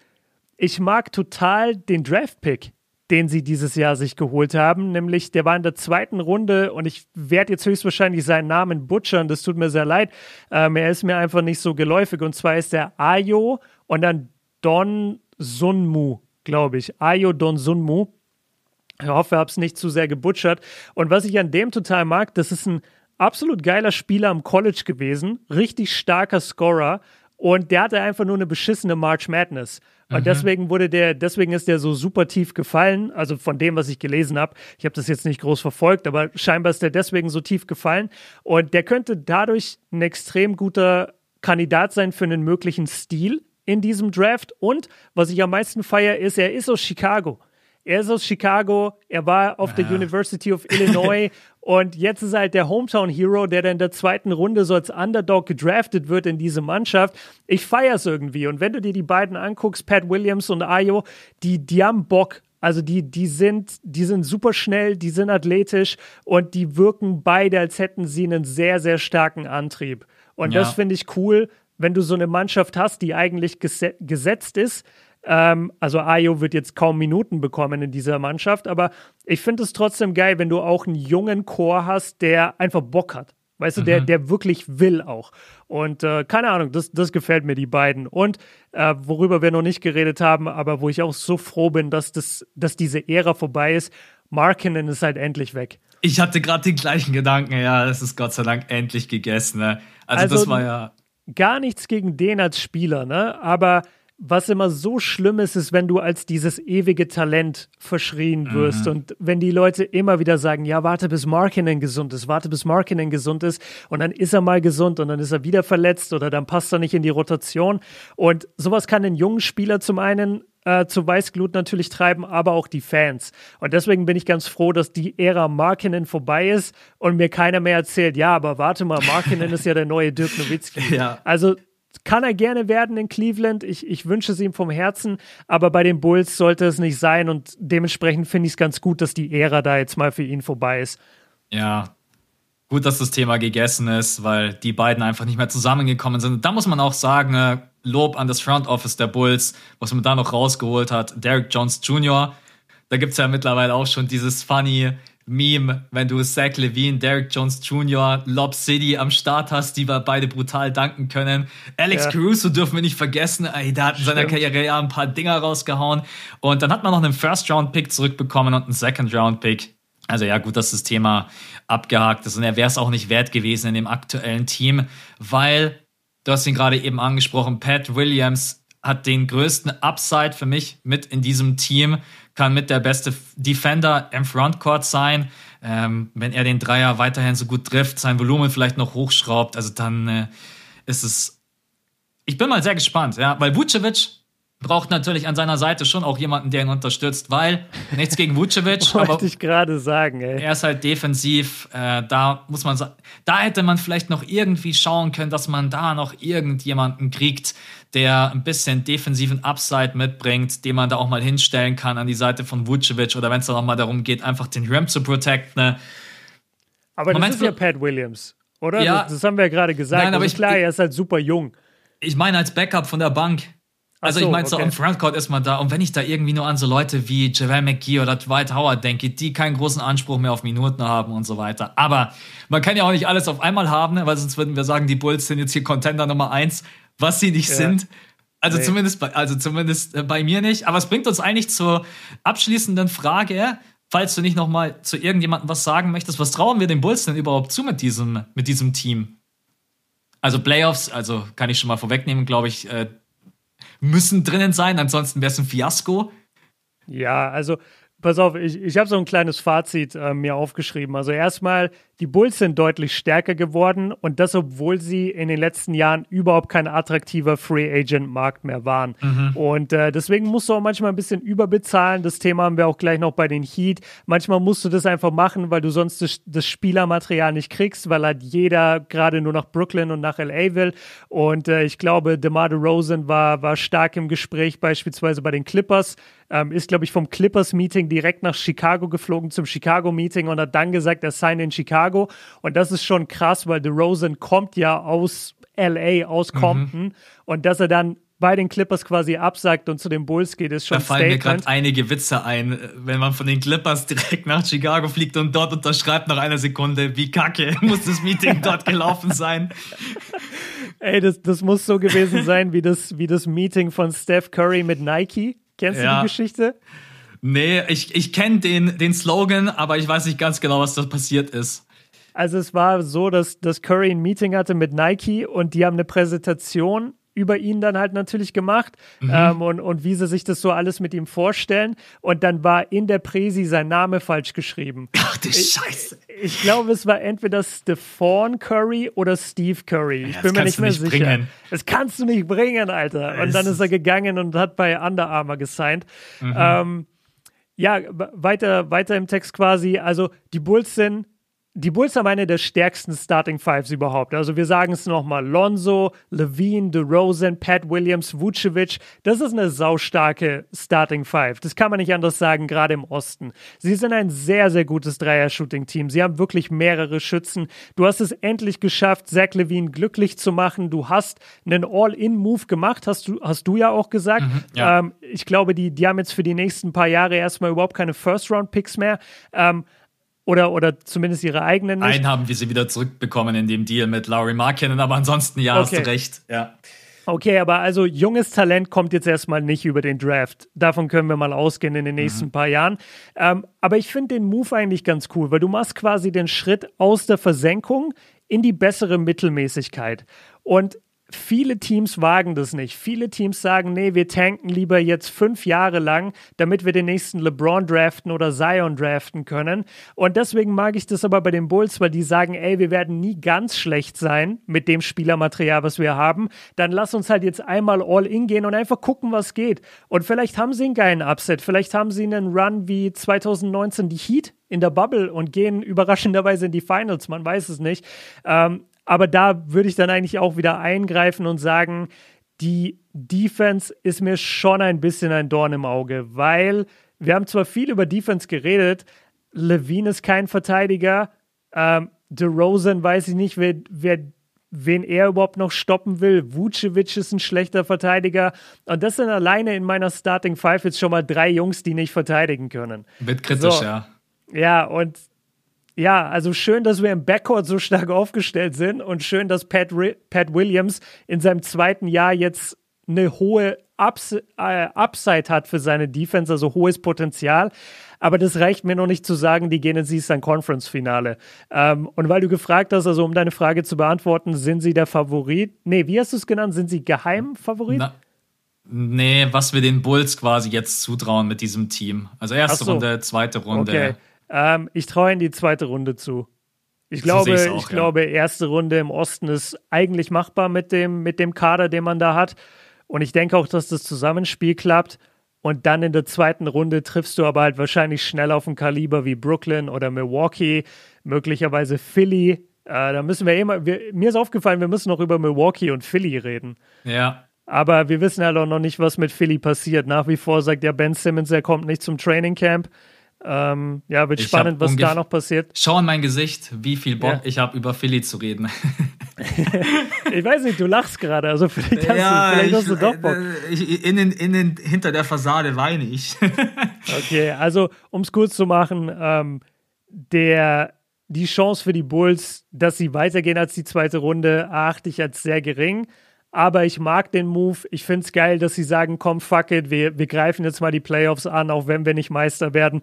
ich mag total den Draft-Pick den sie dieses Jahr sich geholt haben. Nämlich, der war in der zweiten Runde und ich werde jetzt höchstwahrscheinlich seinen Namen butchern. Das tut mir sehr leid. Ähm, er ist mir einfach nicht so geläufig. Und zwar ist der Ayo und dann Don Sunmu, glaube ich. Ayo Don Sunmu. Ich hoffe, ich habe es nicht zu sehr gebutchert. Und was ich an dem total mag, das ist ein absolut geiler Spieler am College gewesen. Richtig starker Scorer. Und der hatte einfach nur eine beschissene March Madness. Und mhm. deswegen wurde der, deswegen ist der so super tief gefallen. Also von dem, was ich gelesen habe. Ich habe das jetzt nicht groß verfolgt, aber scheinbar ist der deswegen so tief gefallen. Und der könnte dadurch ein extrem guter Kandidat sein für einen möglichen Stil in diesem Draft. Und was ich am meisten feiere, ist, er ist aus Chicago. Er ist aus Chicago, er war auf ja. der University of Illinois und jetzt ist er halt der Hometown Hero, der dann in der zweiten Runde so als Underdog gedraftet wird in diese Mannschaft. Ich feiere es irgendwie. Und wenn du dir die beiden anguckst, Pat Williams und Ayo, die, die haben Bock. Also die, die sind, die sind super schnell, die sind athletisch und die wirken beide, als hätten sie einen sehr, sehr starken Antrieb. Und ja. das finde ich cool, wenn du so eine Mannschaft hast, die eigentlich gesetzt ist, ähm, also Ayo wird jetzt kaum Minuten bekommen in dieser Mannschaft, aber ich finde es trotzdem geil, wenn du auch einen jungen Chor hast, der einfach Bock hat. Weißt du, der, mhm. der wirklich will auch. Und äh, keine Ahnung, das, das gefällt mir, die beiden. Und äh, worüber wir noch nicht geredet haben, aber wo ich auch so froh bin, dass, das, dass diese Ära vorbei ist, Markinen ist halt endlich weg. Ich hatte gerade den gleichen Gedanken, ja, es ist Gott sei Dank endlich gegessen. Ne? Also, also, das war ja. Gar nichts gegen den als Spieler, ne? Aber was immer so schlimm ist, ist, wenn du als dieses ewige Talent verschrien wirst mhm. und wenn die Leute immer wieder sagen, ja, warte bis Markinen gesund ist, warte bis Markinen gesund ist und dann ist er mal gesund und dann ist er wieder verletzt oder dann passt er nicht in die Rotation und sowas kann den jungen Spieler zum einen äh, zu Weißglut natürlich treiben, aber auch die Fans. Und deswegen bin ich ganz froh, dass die Ära Markinen vorbei ist und mir keiner mehr erzählt, ja, aber warte mal, Markinen ist ja der neue Dirk Nowitzki. Ja. Also kann er gerne werden in Cleveland. Ich, ich wünsche es ihm vom Herzen, aber bei den Bulls sollte es nicht sein und dementsprechend finde ich es ganz gut, dass die Ära da jetzt mal für ihn vorbei ist. Ja, gut, dass das Thema gegessen ist, weil die beiden einfach nicht mehr zusammengekommen sind. Da muss man auch sagen, äh, Lob an das Front Office der Bulls, was man da noch rausgeholt hat. Derek Jones Jr., da gibt es ja mittlerweile auch schon dieses funny Meme, wenn du Zach Levine, Derek Jones Jr., Lob City am Start hast, die wir beide brutal danken können. Alex ja. Caruso dürfen wir nicht vergessen. Ey, der hat in seiner Karriere ja ein paar Dinger rausgehauen. Und dann hat man noch einen First-Round-Pick zurückbekommen und einen Second-Round-Pick. Also ja, gut, dass das Thema abgehakt ist. Und er wäre es auch nicht wert gewesen in dem aktuellen Team, weil, du hast ihn gerade eben angesprochen, Pat Williams hat den größten Upside für mich mit in diesem Team kann mit der beste Defender im Frontcourt sein. Ähm, wenn er den Dreier weiterhin so gut trifft, sein Volumen vielleicht noch hochschraubt, also dann äh, ist es. Ich bin mal sehr gespannt, ja, weil Vucevic braucht natürlich an seiner Seite schon auch jemanden, der ihn unterstützt, weil nichts gegen Vucevic, Wollte ich gerade sagen, ey. er ist halt defensiv. Äh, da muss man sagen, da hätte man vielleicht noch irgendwie schauen können, dass man da noch irgendjemanden kriegt, der ein bisschen defensiven Upside mitbringt, den man da auch mal hinstellen kann an die Seite von Vucevic oder wenn es dann auch mal darum geht, einfach den Rim zu protecten. Ne? Aber Moment, das ist ja Pat Williams, oder? Ja, das, das haben wir ja gerade gesagt. Nein, aber ich, klar, er ist halt super jung. Ich meine als Backup von der Bank. Also so, ich meine, so okay. im Frontcourt ist man da. Und wenn ich da irgendwie nur an so Leute wie Javel McGee oder Dwight Howard denke, die keinen großen Anspruch mehr auf Minuten haben und so weiter. Aber man kann ja auch nicht alles auf einmal haben, ne? weil sonst würden wir sagen, die Bulls sind jetzt hier Contender Nummer eins, was sie nicht ja. sind. Also nee. zumindest bei, also zumindest äh, bei mir nicht. Aber es bringt uns eigentlich zur abschließenden Frage. Falls du nicht noch mal zu irgendjemandem was sagen möchtest, was trauen wir den Bulls denn überhaupt zu mit diesem, mit diesem Team? Also Playoffs, also kann ich schon mal vorwegnehmen, glaube ich, äh, müssen drinnen sein, ansonsten wäre es ein Fiasko. Ja, also pass auf, ich, ich habe so ein kleines Fazit äh, mir aufgeschrieben. Also erstmal, die Bulls sind deutlich stärker geworden und das, obwohl sie in den letzten Jahren überhaupt kein attraktiver Free Agent Markt mehr waren. Mhm. Und äh, deswegen musst du auch manchmal ein bisschen überbezahlen. Das Thema haben wir auch gleich noch bei den Heat. Manchmal musst du das einfach machen, weil du sonst das, das Spielermaterial nicht kriegst, weil halt jeder gerade nur nach Brooklyn und nach LA will. Und äh, ich glaube, DeMar DeRozan war, war stark im Gespräch, beispielsweise bei den Clippers. Ähm, ist, glaube ich, vom Clippers-Meeting direkt nach Chicago geflogen zum Chicago-Meeting und hat dann gesagt, er sei in Chicago. Und das ist schon krass, weil DeRozan kommt ja aus LA, aus mhm. Compton. Mhm. Und dass er dann bei den Clippers quasi absagt und zu den Bulls geht, ist schon Da fallen Statement. mir gerade einige Witze ein, wenn man von den Clippers direkt nach Chicago fliegt und dort unterschreibt nach einer Sekunde, wie kacke muss das Meeting dort gelaufen sein. Ey, das, das muss so gewesen sein wie das, wie das Meeting von Steph Curry mit Nike. Kennst ja. du die Geschichte? Nee, ich, ich kenne den, den Slogan, aber ich weiß nicht ganz genau, was da passiert ist. Also es war so, dass, dass Curry ein Meeting hatte mit Nike und die haben eine Präsentation über ihn dann halt natürlich gemacht mhm. ähm, und, und wie sie sich das so alles mit ihm vorstellen. Und dann war in der Präsi sein Name falsch geschrieben. Ach du Scheiße. Ich, ich glaube, es war entweder Stephon Curry oder Steve Curry. Ich ja, bin mir nicht mehr nicht sicher. Bringen. Das kannst du nicht bringen, Alter. Und dann ist er gegangen und hat bei Under Armour gesigned. Mhm. Ähm, ja, weiter, weiter im Text quasi. Also die Bulls sind die Bulls haben eine der stärksten Starting Fives überhaupt. Also wir sagen es nochmal: Lonzo, Levine, DeRozan, Pat Williams, Vucevic. Das ist eine saustarke Starting Five. Das kann man nicht anders sagen, gerade im Osten. Sie sind ein sehr, sehr gutes Dreier-Shooting-Team. Sie haben wirklich mehrere Schützen. Du hast es endlich geschafft, Zach Levine glücklich zu machen. Du hast einen All-In-Move gemacht, hast du, hast du ja auch gesagt. Mhm, ja. Ähm, ich glaube, die, die haben jetzt für die nächsten paar Jahre erstmal überhaupt keine First-Round-Picks mehr. Ähm, oder, oder zumindest ihre eigenen nicht. Einen haben wir sie wieder zurückbekommen in dem Deal mit Laurie Markkinen, aber ansonsten ja, okay. hast du recht. Ja. Okay, aber also junges Talent kommt jetzt erstmal nicht über den Draft. Davon können wir mal ausgehen in den nächsten mhm. paar Jahren. Ähm, aber ich finde den Move eigentlich ganz cool, weil du machst quasi den Schritt aus der Versenkung in die bessere Mittelmäßigkeit. Und viele Teams wagen das nicht. Viele Teams sagen, nee, wir tanken lieber jetzt fünf Jahre lang, damit wir den nächsten LeBron draften oder Zion draften können. Und deswegen mag ich das aber bei den Bulls, weil die sagen, ey, wir werden nie ganz schlecht sein mit dem Spielermaterial, was wir haben. Dann lass uns halt jetzt einmal all in gehen und einfach gucken, was geht. Und vielleicht haben sie einen geilen Upset. Vielleicht haben sie einen Run wie 2019 die Heat in der Bubble und gehen überraschenderweise in die Finals. Man weiß es nicht. Ähm, aber da würde ich dann eigentlich auch wieder eingreifen und sagen, die Defense ist mir schon ein bisschen ein Dorn im Auge, weil wir haben zwar viel über Defense geredet, Levine ist kein Verteidiger, ähm, DeRozan weiß ich nicht, wer, wer, wen er überhaupt noch stoppen will. Vucevic ist ein schlechter Verteidiger. Und das sind alleine in meiner Starting Five jetzt schon mal drei Jungs, die nicht verteidigen können. Wird kritisch, so. ja. Ja, und ja, also schön, dass wir im Backcourt so stark aufgestellt sind und schön, dass Pat, Pat Williams in seinem zweiten Jahr jetzt eine hohe Ups äh, Upside hat für seine Defense, also hohes Potenzial. Aber das reicht mir noch nicht zu sagen, die gehen ins Eastern Conference Finale. Ähm, und weil du gefragt hast, also um deine Frage zu beantworten, sind sie der Favorit? Nee, wie hast du es genannt? Sind sie Geheimfavorit? Na, nee, was wir den Bulls quasi jetzt zutrauen mit diesem Team. Also erste so. Runde, zweite Runde. Okay. Ähm, ich traue in die zweite Runde zu. Ich glaube, auch, ich ja. glaube, erste Runde im Osten ist eigentlich machbar mit dem, mit dem Kader, den man da hat. Und ich denke auch, dass das Zusammenspiel klappt. Und dann in der zweiten Runde triffst du aber halt wahrscheinlich schnell auf ein Kaliber wie Brooklyn oder Milwaukee, möglicherweise Philly. Äh, da müssen wir immer, wir, mir ist aufgefallen, wir müssen noch über Milwaukee und Philly reden. Ja. Aber wir wissen halt auch noch nicht, was mit Philly passiert. Nach wie vor sagt ja Ben Simmons, er kommt nicht zum Training Camp. Ähm, ja, wird ich spannend, was da noch passiert. Schau in mein Gesicht, wie viel Bock ja. ich habe, über Philly zu reden. ich weiß nicht, du lachst gerade, also vielleicht hast, ja, du, vielleicht ich, hast du doch Bock. Äh, ich, in den, in den, hinter der Fassade weine ich. okay, also um es kurz zu machen, ähm, der, die Chance für die Bulls, dass sie weitergehen als die zweite Runde, erachte ich als sehr gering. Aber ich mag den Move. Ich finde es geil, dass sie sagen, komm, fuck it, wir, wir greifen jetzt mal die Playoffs an, auch wenn wir nicht Meister werden.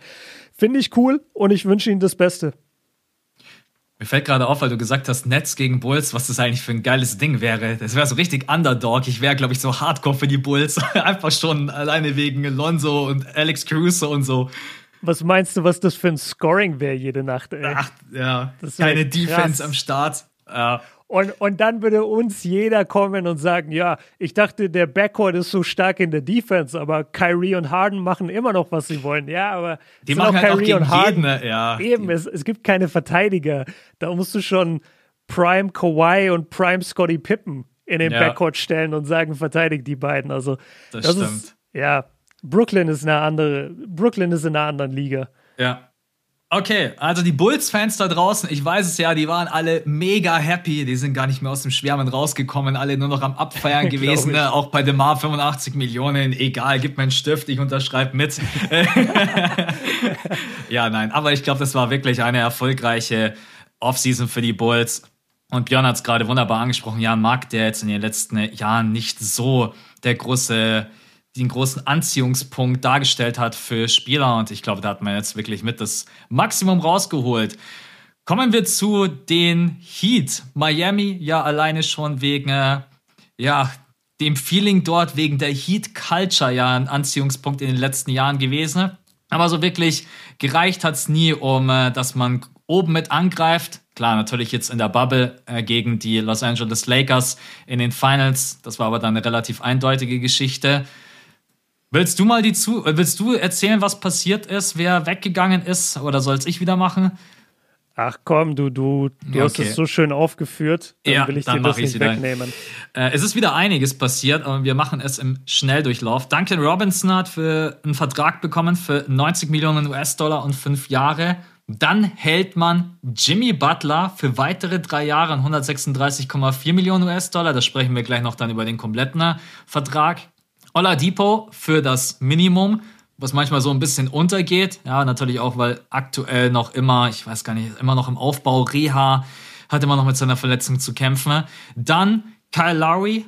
Finde ich cool und ich wünsche ihnen das Beste. Mir fällt gerade auf, weil du gesagt hast, Nets gegen Bulls, was das eigentlich für ein geiles Ding wäre. Das wäre so richtig Underdog. Ich wäre, glaube ich, so hardcore für die Bulls. Einfach schon alleine wegen Lonzo und Alex Caruso und so. Was meinst du, was das für ein Scoring wäre jede Nacht? Ey? Ach, ja. Keine Defense am Start. Ja. Und, und dann würde uns jeder kommen und sagen, ja, ich dachte, der Backcourt ist so stark in der Defense, aber Kyrie und Harden machen immer noch, was sie wollen. Ja, aber die machen auch halt Kyrie auch und Harden. Jeden, ja. Eben, es, es gibt keine Verteidiger. Da musst du schon Prime Kawhi und Prime Scotty Pippen in den ja. Backcourt stellen und sagen, verteidigt die beiden. Also das, das stimmt. Ist, ja, Brooklyn ist eine andere, Brooklyn ist in einer anderen Liga. Ja, Okay, also die Bulls-Fans da draußen, ich weiß es ja, die waren alle mega happy. Die sind gar nicht mehr aus dem Schwärmen rausgekommen, alle nur noch am Abfeiern gewesen. ne? Auch bei Demar 85 Millionen, egal, gib mir einen Stift, ich unterschreibe mit. ja, nein, aber ich glaube, das war wirklich eine erfolgreiche Offseason für die Bulls. Und Björn hat es gerade wunderbar angesprochen, ja, Markt, der jetzt in den letzten Jahren nicht so der große den großen Anziehungspunkt dargestellt hat für Spieler. Und ich glaube, da hat man jetzt wirklich mit das Maximum rausgeholt. Kommen wir zu den Heat. Miami ja alleine schon wegen, äh, ja, dem Feeling dort, wegen der Heat Culture ja ein Anziehungspunkt in den letzten Jahren gewesen. Aber so wirklich gereicht hat es nie, um äh, dass man oben mit angreift. Klar, natürlich jetzt in der Bubble äh, gegen die Los Angeles Lakers in den Finals. Das war aber dann eine relativ eindeutige Geschichte. Willst du mal die zu, willst du erzählen, was passiert ist, wer weggegangen ist, oder soll es ich wieder machen? Ach komm, du, du, du okay. hast es so schön aufgeführt, dann ja, will ich dann dir das nicht wieder. wegnehmen. Äh, es ist wieder einiges passiert, aber wir machen es im Schnelldurchlauf. Duncan Robinson hat für einen Vertrag bekommen für 90 Millionen US-Dollar und fünf Jahre. Dann hält man Jimmy Butler für weitere drei Jahre und 136,4 Millionen US-Dollar. Da sprechen wir gleich noch dann über den kompletten Vertrag. Oladipo für das Minimum, was manchmal so ein bisschen untergeht. Ja, natürlich auch, weil aktuell noch immer, ich weiß gar nicht, immer noch im Aufbau, Reha, hat immer noch mit seiner Verletzung zu kämpfen. Dann Kyle Lowry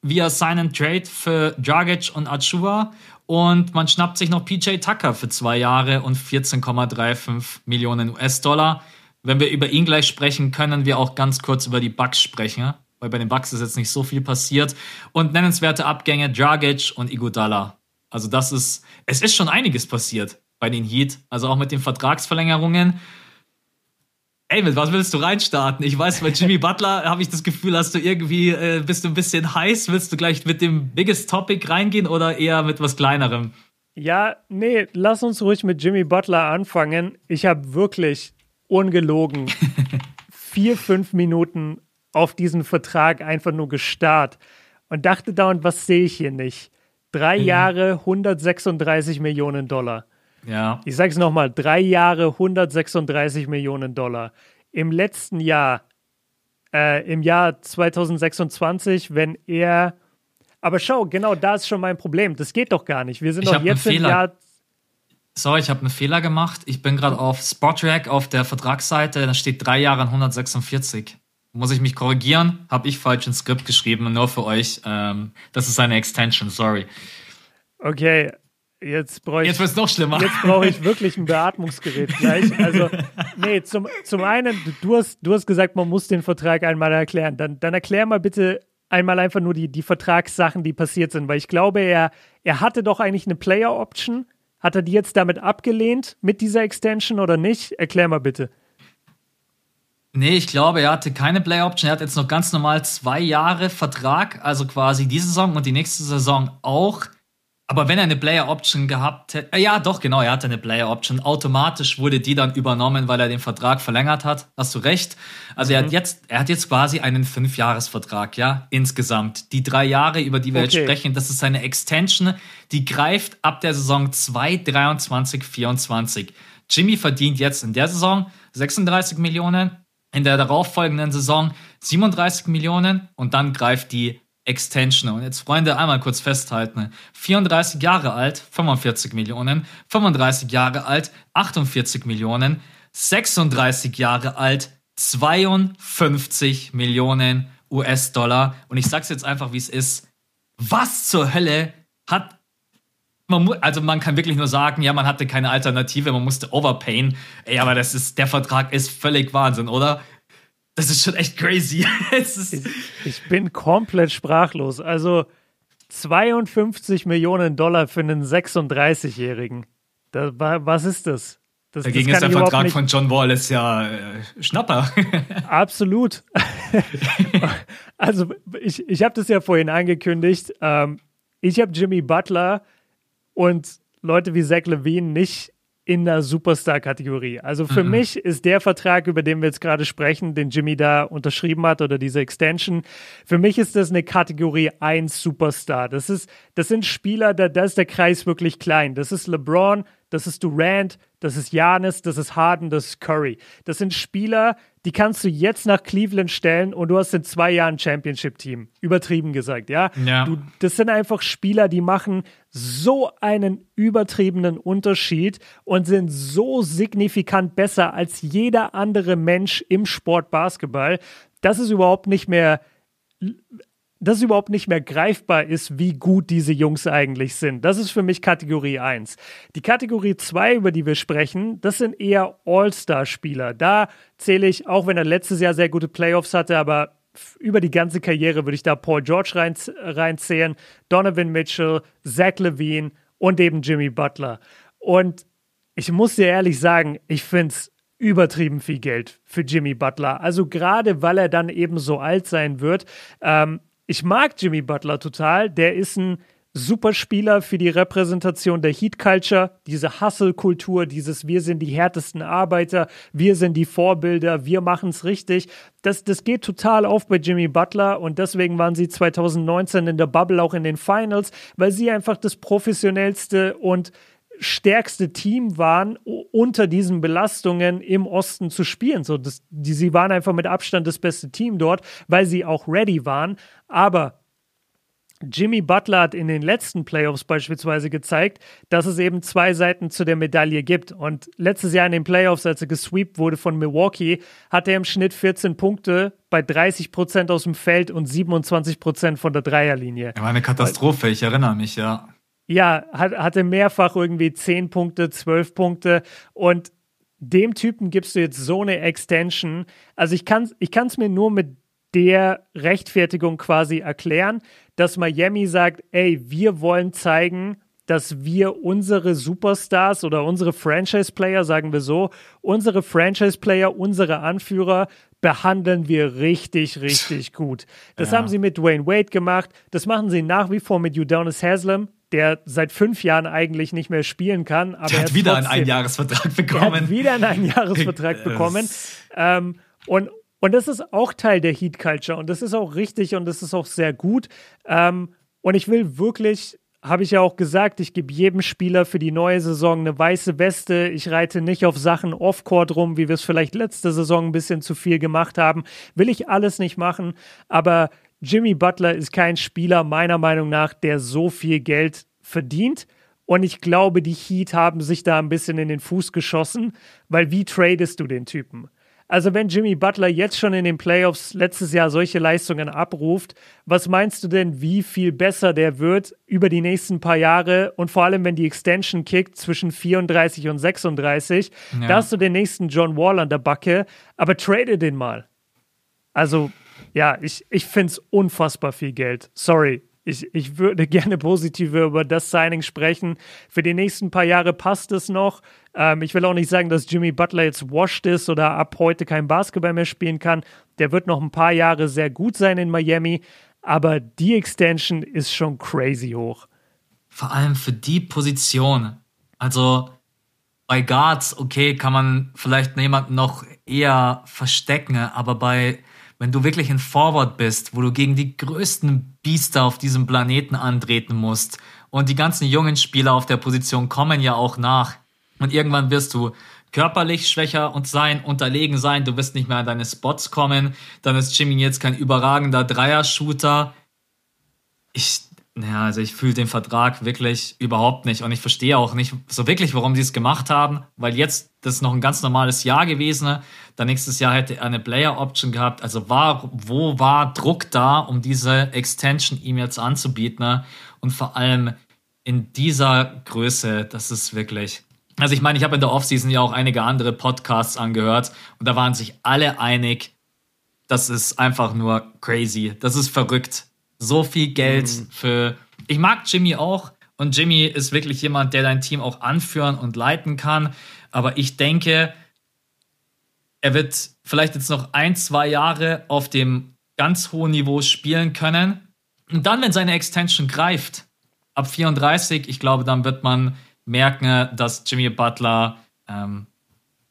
via Sign and Trade für Dragic und Achua. Und man schnappt sich noch PJ Tucker für zwei Jahre und 14,35 Millionen US-Dollar. Wenn wir über ihn gleich sprechen, können wir auch ganz kurz über die Bugs sprechen weil bei den Bucks ist jetzt nicht so viel passiert. Und nennenswerte Abgänge, Dragic und Iguodala. Also das ist, es ist schon einiges passiert bei den Heat. Also auch mit den Vertragsverlängerungen. Ey, mit was willst du reinstarten? Ich weiß, bei Jimmy Butler habe ich das Gefühl, hast du irgendwie, äh, bist du ein bisschen heiß? Willst du gleich mit dem Biggest Topic reingehen oder eher mit was Kleinerem? Ja, nee, lass uns ruhig mit Jimmy Butler anfangen. Ich habe wirklich ungelogen vier, fünf Minuten auf diesen Vertrag einfach nur gestarrt und dachte dauernd, was sehe ich hier nicht? Drei mhm. Jahre, 136 Millionen Dollar. Ja. Ich sage es nochmal, drei Jahre, 136 Millionen Dollar. Im letzten Jahr, äh, im Jahr 2026, wenn er, aber schau, genau da ist schon mein Problem. Das geht doch gar nicht. Wir sind ich doch jetzt im Jahr Sorry, ich habe einen Fehler gemacht. Ich bin gerade auf Spotrack auf der Vertragsseite, da steht drei Jahre 146 muss ich mich korrigieren, habe ich falsch ins Skript geschrieben, nur für euch. Ähm, das ist eine Extension, sorry. Okay, jetzt brauche ich. Jetzt wird es noch schlimmer. Jetzt brauche ich wirklich ein Beatmungsgerät gleich. Also, nee, zum, zum einen, du hast, du hast gesagt, man muss den Vertrag einmal erklären. Dann, dann erklär mal bitte einmal einfach nur die, die Vertragssachen, die passiert sind, weil ich glaube, er, er hatte doch eigentlich eine Player-Option. Hat er die jetzt damit abgelehnt, mit dieser Extension oder nicht? Erklär mal bitte. Nee, ich glaube, er hatte keine Play Option. Er hat jetzt noch ganz normal zwei Jahre Vertrag, also quasi diese Saison und die nächste Saison auch. Aber wenn er eine Player Option gehabt hätte, äh, ja, doch, genau, er hatte eine Player Option. Automatisch wurde die dann übernommen, weil er den Vertrag verlängert hat. Hast du recht. Also mhm. er hat mhm. jetzt, er hat jetzt quasi einen Fünfjahresvertrag, ja, insgesamt. Die drei Jahre, über die wir okay. jetzt sprechen, das ist seine Extension, die greift ab der Saison 2, 23, 24. Jimmy verdient jetzt in der Saison 36 Millionen, in der darauffolgenden Saison 37 Millionen und dann greift die Extension. Und jetzt, Freunde, einmal kurz festhalten. 34 Jahre alt, 45 Millionen. 35 Jahre alt, 48 Millionen. 36 Jahre alt, 52 Millionen US-Dollar. Und ich sag's jetzt einfach, wie es ist. Was zur Hölle hat man also man kann wirklich nur sagen, ja, man hatte keine Alternative, man musste overpayen. Ey, aber das ist, der Vertrag ist völlig Wahnsinn, oder? Das ist schon echt crazy. ich, ich bin komplett sprachlos. Also 52 Millionen Dollar für einen 36-Jährigen. Was ist das? das Dagegen das ist der Vertrag von John Wall ist ja äh, Schnapper. Absolut. also ich, ich habe das ja vorhin angekündigt. Ähm, ich habe Jimmy Butler und Leute wie Zach Levine nicht in der Superstar-Kategorie. Also für mhm. mich ist der Vertrag, über den wir jetzt gerade sprechen, den Jimmy da unterschrieben hat oder diese Extension, für mich ist das eine Kategorie 1 Superstar. Das ist, das sind Spieler, da, da ist der Kreis wirklich klein. Das ist LeBron, das ist Durant, das ist Janis, das ist Harden, das ist Curry. Das sind Spieler, die kannst du jetzt nach Cleveland stellen und du hast in zwei Jahren Championship-Team. Übertrieben gesagt, ja. ja. Du, das sind einfach Spieler, die machen so einen übertriebenen Unterschied und sind so signifikant besser als jeder andere Mensch im Sport Basketball. Das ist überhaupt nicht mehr dass überhaupt nicht mehr greifbar ist, wie gut diese Jungs eigentlich sind. Das ist für mich Kategorie 1. Die Kategorie 2, über die wir sprechen, das sind eher All-Star-Spieler. Da zähle ich, auch wenn er letztes Jahr sehr gute Playoffs hatte, aber über die ganze Karriere würde ich da Paul George rein, reinzählen, Donovan Mitchell, Zach Levine und eben Jimmy Butler. Und ich muss dir ehrlich sagen, ich finde es übertrieben viel Geld für Jimmy Butler. Also gerade weil er dann eben so alt sein wird. Ähm, ich mag Jimmy Butler total. Der ist ein super Spieler für die Repräsentation der Heat Culture, diese Hustle-Kultur, dieses Wir sind die härtesten Arbeiter, wir sind die Vorbilder, wir machen es richtig. Das, das geht total auf bei Jimmy Butler und deswegen waren sie 2019 in der Bubble auch in den Finals, weil sie einfach das professionellste und stärkste Team waren, unter diesen Belastungen im Osten zu spielen. So, das, die, sie waren einfach mit Abstand das beste Team dort, weil sie auch ready waren. Aber Jimmy Butler hat in den letzten Playoffs beispielsweise gezeigt, dass es eben zwei Seiten zu der Medaille gibt. Und letztes Jahr in den Playoffs, als er gesweept wurde von Milwaukee, hatte er im Schnitt 14 Punkte bei 30 Prozent aus dem Feld und 27 Prozent von der Dreierlinie. Er war eine Katastrophe, ich erinnere mich, ja. Ja, hat, hatte mehrfach irgendwie 10 Punkte, 12 Punkte und dem Typen gibst du jetzt so eine Extension. Also ich kann es ich kann's mir nur mit der Rechtfertigung quasi erklären, dass Miami sagt, ey, wir wollen zeigen, dass wir unsere Superstars oder unsere Franchise-Player, sagen wir so, unsere Franchise-Player, unsere Anführer behandeln wir richtig, richtig gut. Das ja. haben sie mit Dwayne Wade gemacht. Das machen sie nach wie vor mit Udonis Haslam, der seit fünf Jahren eigentlich nicht mehr spielen kann. Aber der hat wieder trotzdem, einen Einjahresvertrag bekommen. Der hat wieder einen Einjahresvertrag bekommen. Ähm, und, und das ist auch Teil der Heat Culture und das ist auch richtig und das ist auch sehr gut. Ähm, und ich will wirklich, habe ich ja auch gesagt, ich gebe jedem Spieler für die neue Saison eine weiße Weste. Ich reite nicht auf Sachen off-court rum, wie wir es vielleicht letzte Saison ein bisschen zu viel gemacht haben. Will ich alles nicht machen, aber Jimmy Butler ist kein Spieler, meiner Meinung nach, der so viel Geld verdient. Und ich glaube, die Heat haben sich da ein bisschen in den Fuß geschossen, weil wie tradest du den Typen? Also wenn Jimmy Butler jetzt schon in den Playoffs letztes Jahr solche Leistungen abruft, was meinst du denn, wie viel besser der wird über die nächsten paar Jahre und vor allem, wenn die Extension kickt zwischen 34 und 36, ja. da hast du den nächsten John Wall an der Backe, aber trade den mal. Also ja, ich, ich finde es unfassbar viel Geld. Sorry, Ich, ich würde gerne positive über das Signing sprechen. Für die nächsten paar Jahre passt es noch. Ähm, ich will auch nicht sagen, dass Jimmy Butler jetzt washed ist oder ab heute kein Basketball mehr spielen kann. Der wird noch ein paar Jahre sehr gut sein in Miami. Aber die Extension ist schon crazy hoch. Vor allem für die Position. Also bei Guards, okay, kann man vielleicht jemanden noch eher verstecken, aber bei wenn du wirklich ein Forward bist, wo du gegen die größten Biester auf diesem Planeten antreten musst und die ganzen jungen Spieler auf der Position kommen ja auch nach und irgendwann wirst du körperlich schwächer und sein, unterlegen sein, du wirst nicht mehr an deine Spots kommen, dann ist Jimmy jetzt kein überragender Dreier-Shooter. Ich ja, also ich fühle den Vertrag wirklich überhaupt nicht und ich verstehe auch nicht so wirklich, warum sie es gemacht haben, weil jetzt das ist noch ein ganz normales Jahr gewesen. Dann nächstes Jahr hätte er eine Player Option gehabt. Also war, wo war Druck da, um diese Extension ihm jetzt anzubieten? Und vor allem in dieser Größe, das ist wirklich. Also ich meine, ich habe in der Offseason ja auch einige andere Podcasts angehört und da waren sich alle einig, das ist einfach nur crazy. Das ist verrückt so viel Geld mhm. für. Ich mag Jimmy auch und Jimmy ist wirklich jemand, der dein Team auch anführen und leiten kann. Aber ich denke, er wird vielleicht jetzt noch ein, zwei Jahre auf dem ganz hohen Niveau spielen können. Und dann, wenn seine Extension greift, ab 34, ich glaube, dann wird man merken, dass Jimmy Butler ähm,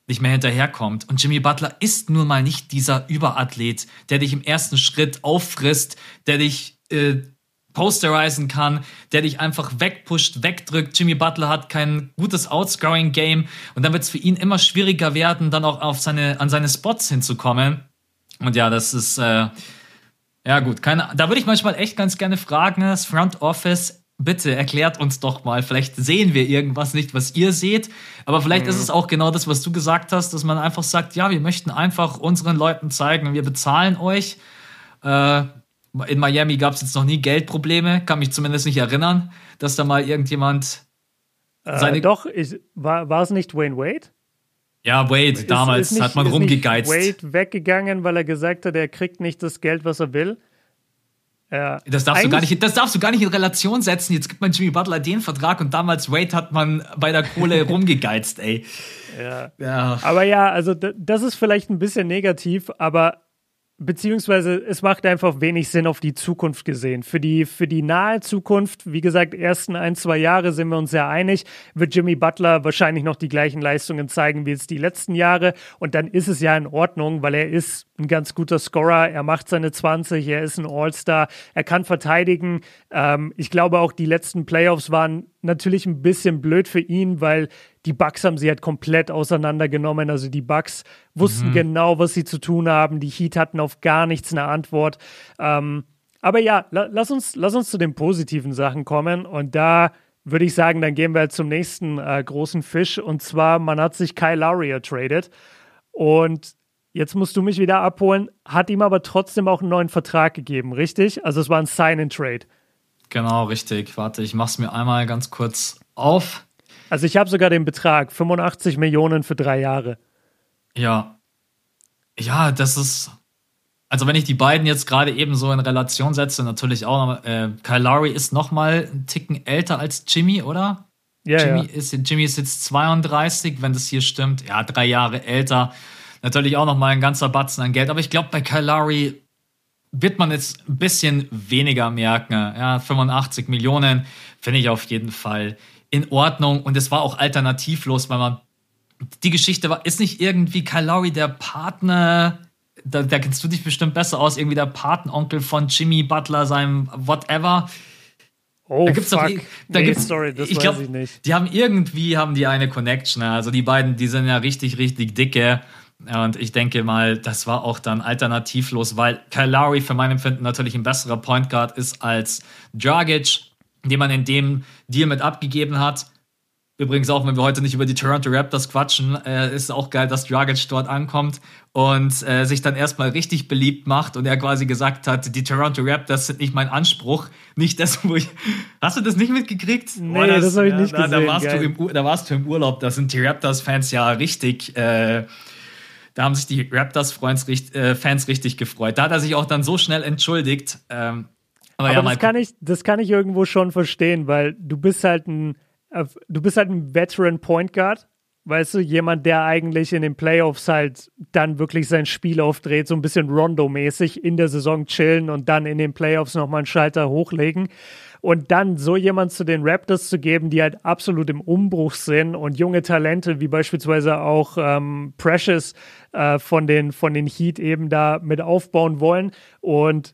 nicht mehr hinterherkommt. Und Jimmy Butler ist nun mal nicht dieser Überathlet, der dich im ersten Schritt auffrisst, der dich äh, posterisen kann, der dich einfach wegpusht, wegdrückt. Jimmy Butler hat kein gutes Outscoring-Game und dann wird es für ihn immer schwieriger werden, dann auch auf seine, an seine Spots hinzukommen. Und ja, das ist, äh, ja gut, keine, da würde ich manchmal echt ganz gerne fragen, das Front Office, bitte erklärt uns doch mal, vielleicht sehen wir irgendwas nicht, was ihr seht, aber vielleicht mhm. ist es auch genau das, was du gesagt hast, dass man einfach sagt, ja, wir möchten einfach unseren Leuten zeigen, wir bezahlen euch, äh, in Miami gab es jetzt noch nie Geldprobleme, kann mich zumindest nicht erinnern, dass da mal irgendjemand äh, seine. Äh, doch, ich, war, war es nicht Wayne Wade? Ja, Wade, ist, damals ist nicht, hat man rumgegeizt. Wade weggegangen, weil er gesagt hat, er kriegt nicht das Geld, was er will. Äh, das, darfst du gar nicht, das darfst du gar nicht in Relation setzen. Jetzt gibt man Jimmy Butler den Vertrag und damals Wade hat man bei der Kohle rumgegeizt, ey. Ja. ja. Aber ja, also das ist vielleicht ein bisschen negativ, aber Beziehungsweise es macht einfach wenig Sinn auf die Zukunft gesehen. Für die, für die nahe Zukunft, wie gesagt, ersten ein, zwei Jahre sind wir uns sehr einig, wird Jimmy Butler wahrscheinlich noch die gleichen Leistungen zeigen wie jetzt die letzten Jahre. Und dann ist es ja in Ordnung, weil er ist ein ganz guter Scorer, er macht seine 20, er ist ein All-Star, er kann verteidigen. Ähm, ich glaube auch, die letzten Playoffs waren natürlich ein bisschen blöd für ihn, weil die Bucks haben sie halt komplett auseinandergenommen. Also die Bucks wussten mhm. genau, was sie zu tun haben. Die Heat hatten auf gar nichts eine Antwort. Ähm, aber ja, la lass, uns, lass uns zu den positiven Sachen kommen. Und da würde ich sagen, dann gehen wir halt zum nächsten äh, großen Fisch. Und zwar, man hat sich Kyle Lowry ertradet. Und jetzt musst du mich wieder abholen, hat ihm aber trotzdem auch einen neuen Vertrag gegeben, richtig? Also es war ein Sign-and-Trade. Genau, richtig. Warte, ich mach's mir einmal ganz kurz auf. Also ich habe sogar den Betrag, 85 Millionen für drei Jahre. Ja. Ja, das ist. Also wenn ich die beiden jetzt gerade eben so in Relation setze, natürlich auch, äh, Kyle Lowry ist noch mal einen Ticken älter als Jimmy, oder? Ja, Jimmy, ja. Ist, Jimmy ist jetzt 32, wenn das hier stimmt. Ja, drei Jahre älter. Natürlich auch noch mal ein ganzer Batzen an Geld. Aber ich glaube, bei Kyle Lowry wird man jetzt ein bisschen weniger merken. Ja, 85 Millionen finde ich auf jeden Fall in Ordnung und es war auch alternativlos, weil man die Geschichte war, ist nicht irgendwie Kyle Lowry der Partner, da, da kennst du dich bestimmt besser aus, irgendwie der Patenonkel von Jimmy Butler, seinem whatever. Oh, da gibt's fuck. Doch, da nee, gibt's, sorry, das ich glaube, die haben irgendwie haben die eine Connection. Also die beiden, die sind ja richtig, richtig dicke. Und ich denke mal, das war auch dann alternativlos, weil Kyle Lowry für mein Empfinden natürlich ein besserer Point Guard ist als Dragic den man in dem Deal mit abgegeben hat. Übrigens auch, wenn wir heute nicht über die Toronto Raptors quatschen, äh, ist auch geil, dass Dragic dort ankommt und äh, sich dann erstmal richtig beliebt macht und er quasi gesagt hat, die Toronto Raptors sind nicht mein Anspruch, nicht das, wo ich... Hast du das nicht mitgekriegt? Nee, oh, das, das habe ich nicht ja, gesehen. Da, warst du im, da warst du im Urlaub, da sind die Raptors-Fans ja richtig... Äh, da haben sich die Raptors-Fans äh, richtig gefreut. Da hat er sich auch dann so schnell entschuldigt. Ähm, Aber, Aber ja, das, kann ich, das kann ich irgendwo schon verstehen, weil du bist halt ein, äh, du bist halt ein Veteran Point Guard Weißt du, jemand, der eigentlich in den Playoffs halt dann wirklich sein Spiel aufdreht, so ein bisschen Rondo-mäßig in der Saison chillen und dann in den Playoffs nochmal einen Schalter hochlegen. Und dann so jemand zu den Raptors zu geben, die halt absolut im Umbruch sind und junge Talente, wie beispielsweise auch ähm, Precious äh, von, den, von den Heat eben da mit aufbauen wollen. Und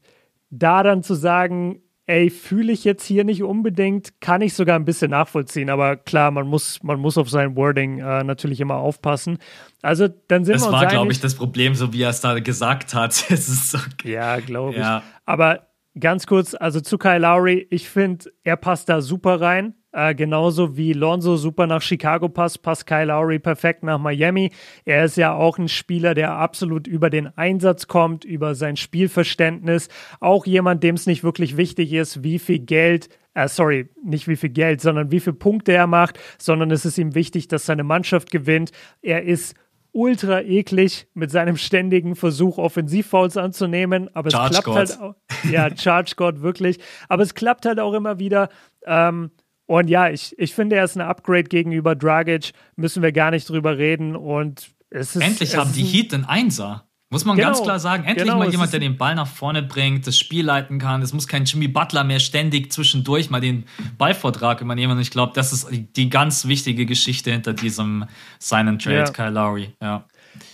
da dann zu sagen, ey, fühle ich jetzt hier nicht unbedingt, kann ich sogar ein bisschen nachvollziehen. Aber klar, man muss, man muss auf sein Wording äh, natürlich immer aufpassen. Also dann sind das wir uns Das war, glaube ich, das Problem, so wie er es da gesagt hat. so, ja, glaube ja. ich. Aber ganz kurz, also zu Kyle Lowry, ich finde, er passt da super rein. Äh, genauso wie Lonzo super nach Chicago passt, passt Kyle Lowry perfekt nach Miami. Er ist ja auch ein Spieler, der absolut über den Einsatz kommt, über sein Spielverständnis. Auch jemand, dem es nicht wirklich wichtig ist, wie viel Geld äh, sorry, nicht wie viel Geld, sondern wie viele Punkte er macht, sondern es ist ihm wichtig, dass seine Mannschaft gewinnt. Er ist ultra eklig mit seinem ständigen Versuch, Offensivfouls anzunehmen, aber es Charge klappt God. halt auch. Ja, Charge God wirklich. Aber es klappt halt auch immer wieder. Ähm, und ja, ich, ich finde, er ist ein Upgrade gegenüber Dragic. Müssen wir gar nicht drüber reden. Und es ist. Endlich es haben die Heat einen Einser. Muss man genau, ganz klar sagen. Endlich genau, mal jemand, der den Ball nach vorne bringt, das Spiel leiten kann. Es muss kein Jimmy Butler mehr ständig zwischendurch mal den Ballvortrag übernehmen. Und ich glaube, das ist die ganz wichtige Geschichte hinter diesem Sign Trade, ja. Kyle Lowry. Ja.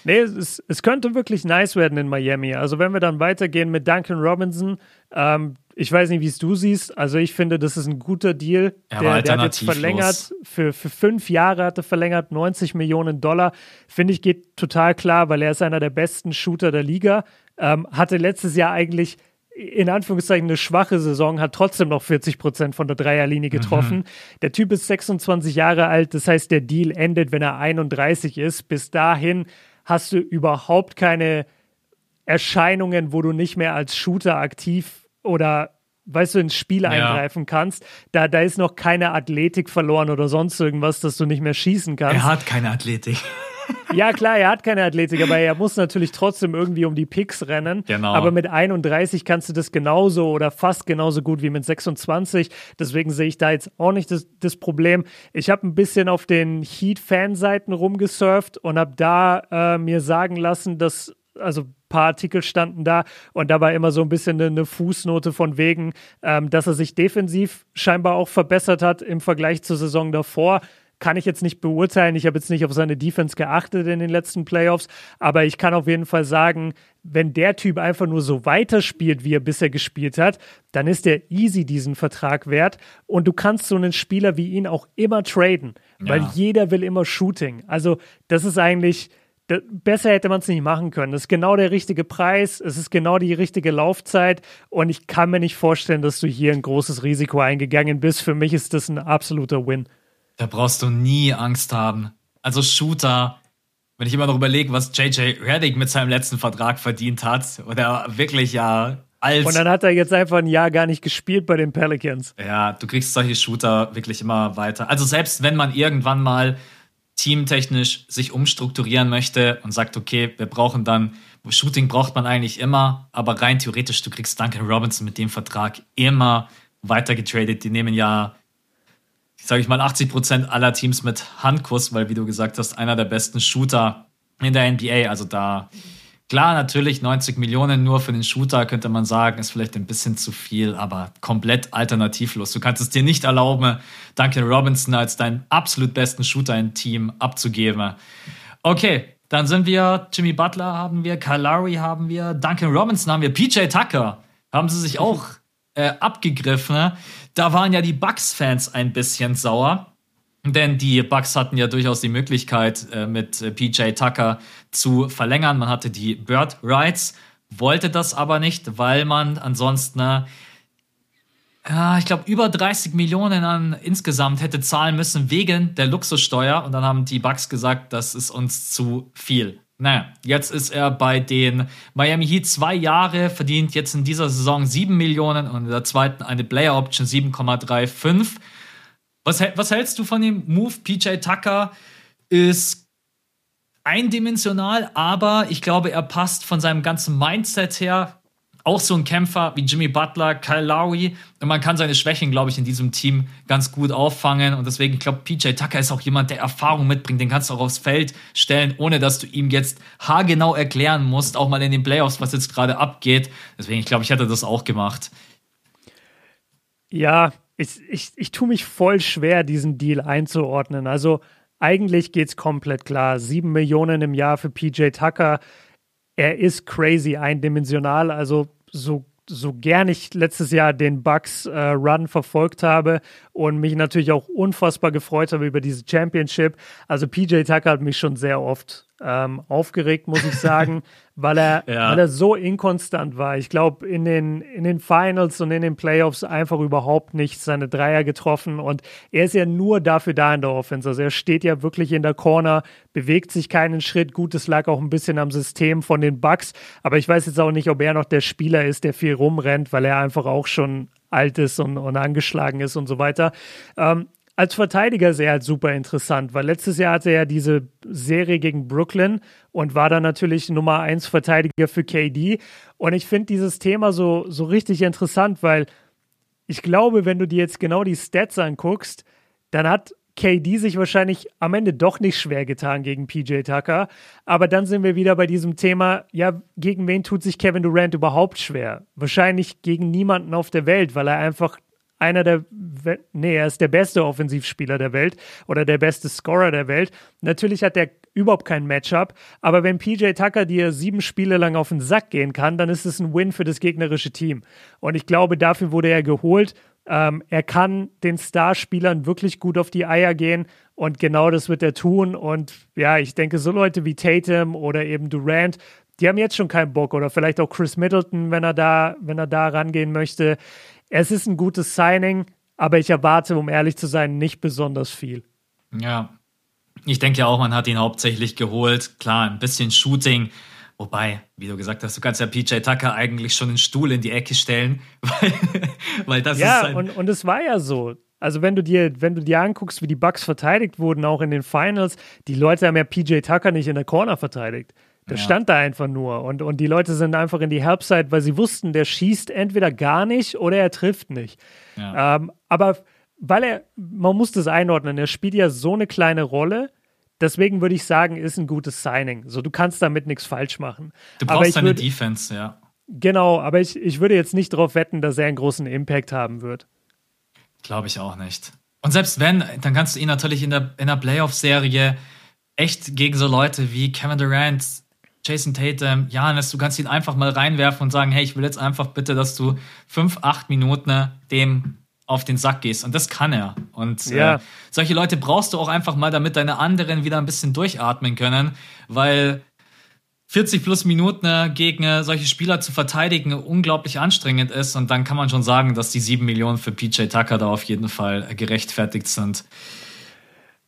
Nee, es, es könnte wirklich nice werden in Miami. Also wenn wir dann weitergehen mit Duncan Robinson, ähm, ich weiß nicht, wie es du siehst. Also ich finde, das ist ein guter Deal. Er der, der hat jetzt verlängert, für, für fünf Jahre hat er verlängert, 90 Millionen Dollar. Finde ich, geht total klar, weil er ist einer der besten Shooter der Liga. Ähm, hatte letztes Jahr eigentlich in Anführungszeichen eine schwache Saison, hat trotzdem noch 40 Prozent von der Dreierlinie getroffen. Mhm. Der Typ ist 26 Jahre alt, das heißt, der Deal endet, wenn er 31 ist. Bis dahin hast du überhaupt keine Erscheinungen, wo du nicht mehr als Shooter aktiv oder weißt du, ins Spiel ja. eingreifen kannst. Da, da ist noch keine Athletik verloren oder sonst irgendwas, dass du nicht mehr schießen kannst. Er hat keine Athletik. Ja, klar, er hat keine Athletik, aber er muss natürlich trotzdem irgendwie um die Picks rennen. Genau. Aber mit 31 kannst du das genauso oder fast genauso gut wie mit 26. Deswegen sehe ich da jetzt auch nicht das, das Problem. Ich habe ein bisschen auf den Heat-Fanseiten rumgesurft und habe da äh, mir sagen lassen, dass also ein paar Artikel standen da und da war immer so ein bisschen eine, Fußnote von wegen, ähm, dass er sich defensiv scheinbar auch verbessert hat im Vergleich zur Saison davor kann ich jetzt nicht beurteilen. Ich habe jetzt nicht auf seine Defense geachtet in den letzten Playoffs, aber ich kann auf jeden Fall sagen, wenn der Typ einfach nur so weiterspielt, wie er bisher gespielt hat, dann ist er easy diesen Vertrag wert und du kannst so einen Spieler wie ihn auch immer traden, ja. weil jeder will immer Shooting. Also das ist eigentlich besser hätte man es nicht machen können. Das ist genau der richtige Preis, es ist genau die richtige Laufzeit und ich kann mir nicht vorstellen, dass du hier ein großes Risiko eingegangen bist. Für mich ist das ein absoluter Win. Da brauchst du nie Angst haben. Also Shooter, wenn ich immer noch überlege, was JJ Reddick mit seinem letzten Vertrag verdient hat, oder wirklich ja als. Und dann hat er jetzt einfach ein Jahr gar nicht gespielt bei den Pelicans. Ja, du kriegst solche Shooter wirklich immer weiter. Also selbst wenn man irgendwann mal teamtechnisch sich umstrukturieren möchte und sagt, okay, wir brauchen dann, Shooting braucht man eigentlich immer, aber rein theoretisch, du kriegst Duncan Robinson mit dem Vertrag immer weiter getradet. Die nehmen ja sage ich mal, 80 Prozent aller Teams mit Handkuss, weil, wie du gesagt hast, einer der besten Shooter in der NBA. Also da, klar, natürlich 90 Millionen nur für den Shooter, könnte man sagen, ist vielleicht ein bisschen zu viel, aber komplett alternativlos. Du kannst es dir nicht erlauben, Duncan Robinson als deinen absolut besten Shooter im Team abzugeben. Okay, dann sind wir, Jimmy Butler haben wir, Kyle Lowry haben wir, Duncan Robinson haben wir, PJ Tucker haben sie sich auch äh, abgegriffen. Da waren ja die Bucks-Fans ein bisschen sauer. Denn die Bucks hatten ja durchaus die Möglichkeit, äh, mit äh, PJ Tucker zu verlängern. Man hatte die Bird Rights, wollte das aber nicht, weil man ansonsten, äh, ich glaube, über 30 Millionen an insgesamt hätte zahlen müssen wegen der Luxussteuer. Und dann haben die Bucks gesagt, das ist uns zu viel. Naja, jetzt ist er bei den Miami Heat zwei Jahre, verdient jetzt in dieser Saison 7 Millionen und in der zweiten eine Player Option 7,35. Was, was hältst du von dem Move? PJ Tucker ist eindimensional, aber ich glaube, er passt von seinem ganzen Mindset her auch so ein Kämpfer wie Jimmy Butler, Kyle Lowry. Und man kann seine Schwächen, glaube ich, in diesem Team ganz gut auffangen. Und deswegen, ich glaube, PJ Tucker ist auch jemand, der Erfahrung mitbringt. Den kannst du auch aufs Feld stellen, ohne dass du ihm jetzt haargenau erklären musst, auch mal in den Playoffs, was jetzt gerade abgeht. Deswegen, ich glaube, ich hätte das auch gemacht. Ja, ich, ich, ich tue mich voll schwer, diesen Deal einzuordnen. Also eigentlich geht es komplett klar. Sieben Millionen im Jahr für PJ Tucker. Er ist crazy eindimensional. Also so so gern ich letztes Jahr den Bucks äh, Run verfolgt habe und mich natürlich auch unfassbar gefreut habe über diese Championship. Also PJ Tucker hat mich schon sehr oft ähm, aufgeregt, muss ich sagen, weil er, ja. weil er so inkonstant war. Ich glaube, in den, in den Finals und in den Playoffs einfach überhaupt nicht seine Dreier getroffen. Und er ist ja nur dafür da in der Offense. Also er steht ja wirklich in der Corner, bewegt sich keinen Schritt. Gut, es lag auch ein bisschen am System von den Bucks. Aber ich weiß jetzt auch nicht, ob er noch der Spieler ist, der viel rumrennt, weil er einfach auch schon alt ist und, und angeschlagen ist und so weiter. Ähm, als Verteidiger er halt super interessant, weil letztes Jahr hatte er diese Serie gegen Brooklyn und war dann natürlich Nummer 1 Verteidiger für KD. Und ich finde dieses Thema so, so richtig interessant, weil ich glaube, wenn du dir jetzt genau die Stats anguckst, dann hat KD sich wahrscheinlich am Ende doch nicht schwer getan gegen PJ Tucker. Aber dann sind wir wieder bei diesem Thema, ja, gegen wen tut sich Kevin Durant überhaupt schwer? Wahrscheinlich gegen niemanden auf der Welt, weil er einfach einer der, nee, er ist der beste Offensivspieler der Welt oder der beste Scorer der Welt. Natürlich hat er überhaupt kein Matchup, aber wenn PJ Tucker dir sieben Spiele lang auf den Sack gehen kann, dann ist es ein Win für das gegnerische Team. Und ich glaube, dafür wurde er geholt. Ähm, er kann den Starspielern wirklich gut auf die Eier gehen und genau das wird er tun. Und ja, ich denke, so Leute wie Tatum oder eben Durant, die haben jetzt schon keinen Bock oder vielleicht auch Chris Middleton, wenn er da, wenn er da rangehen möchte. Es ist ein gutes Signing, aber ich erwarte, um ehrlich zu sein, nicht besonders viel. Ja, ich denke auch, man hat ihn hauptsächlich geholt. Klar, ein bisschen Shooting. Wobei, wie du gesagt hast, du kannst ja PJ Tucker eigentlich schon einen Stuhl in die Ecke stellen, weil, weil das ja, ist. Ja, und, und es war ja so. Also wenn du dir, wenn du dir anguckst, wie die Bucks verteidigt wurden, auch in den Finals, die Leute haben ja PJ Tucker nicht in der Corner verteidigt. Der ja. stand da einfach nur. Und, und die Leute sind einfach in die Halbzeit, weil sie wussten, der schießt entweder gar nicht oder er trifft nicht. Ja. Ähm, aber weil er, man muss das einordnen, er spielt ja so eine kleine Rolle. Deswegen würde ich sagen, ist ein gutes Signing. So, du kannst damit nichts falsch machen. Du brauchst deine würd, Defense, ja. Genau, aber ich, ich würde jetzt nicht darauf wetten, dass er einen großen Impact haben wird. Glaube ich auch nicht. Und selbst wenn, dann kannst du ihn natürlich in der, in der Playoff-Serie echt gegen so Leute wie Kevin Durant Jason Tatum, Janis, du kannst ihn einfach mal reinwerfen und sagen, hey, ich will jetzt einfach bitte, dass du fünf, acht Minuten dem auf den Sack gehst. Und das kann er. Und äh, ja. äh, solche Leute brauchst du auch einfach mal, damit deine anderen wieder ein bisschen durchatmen können, weil 40 plus Minuten gegen solche Spieler zu verteidigen unglaublich anstrengend ist. Und dann kann man schon sagen, dass die sieben Millionen für PJ Tucker da auf jeden Fall gerechtfertigt sind.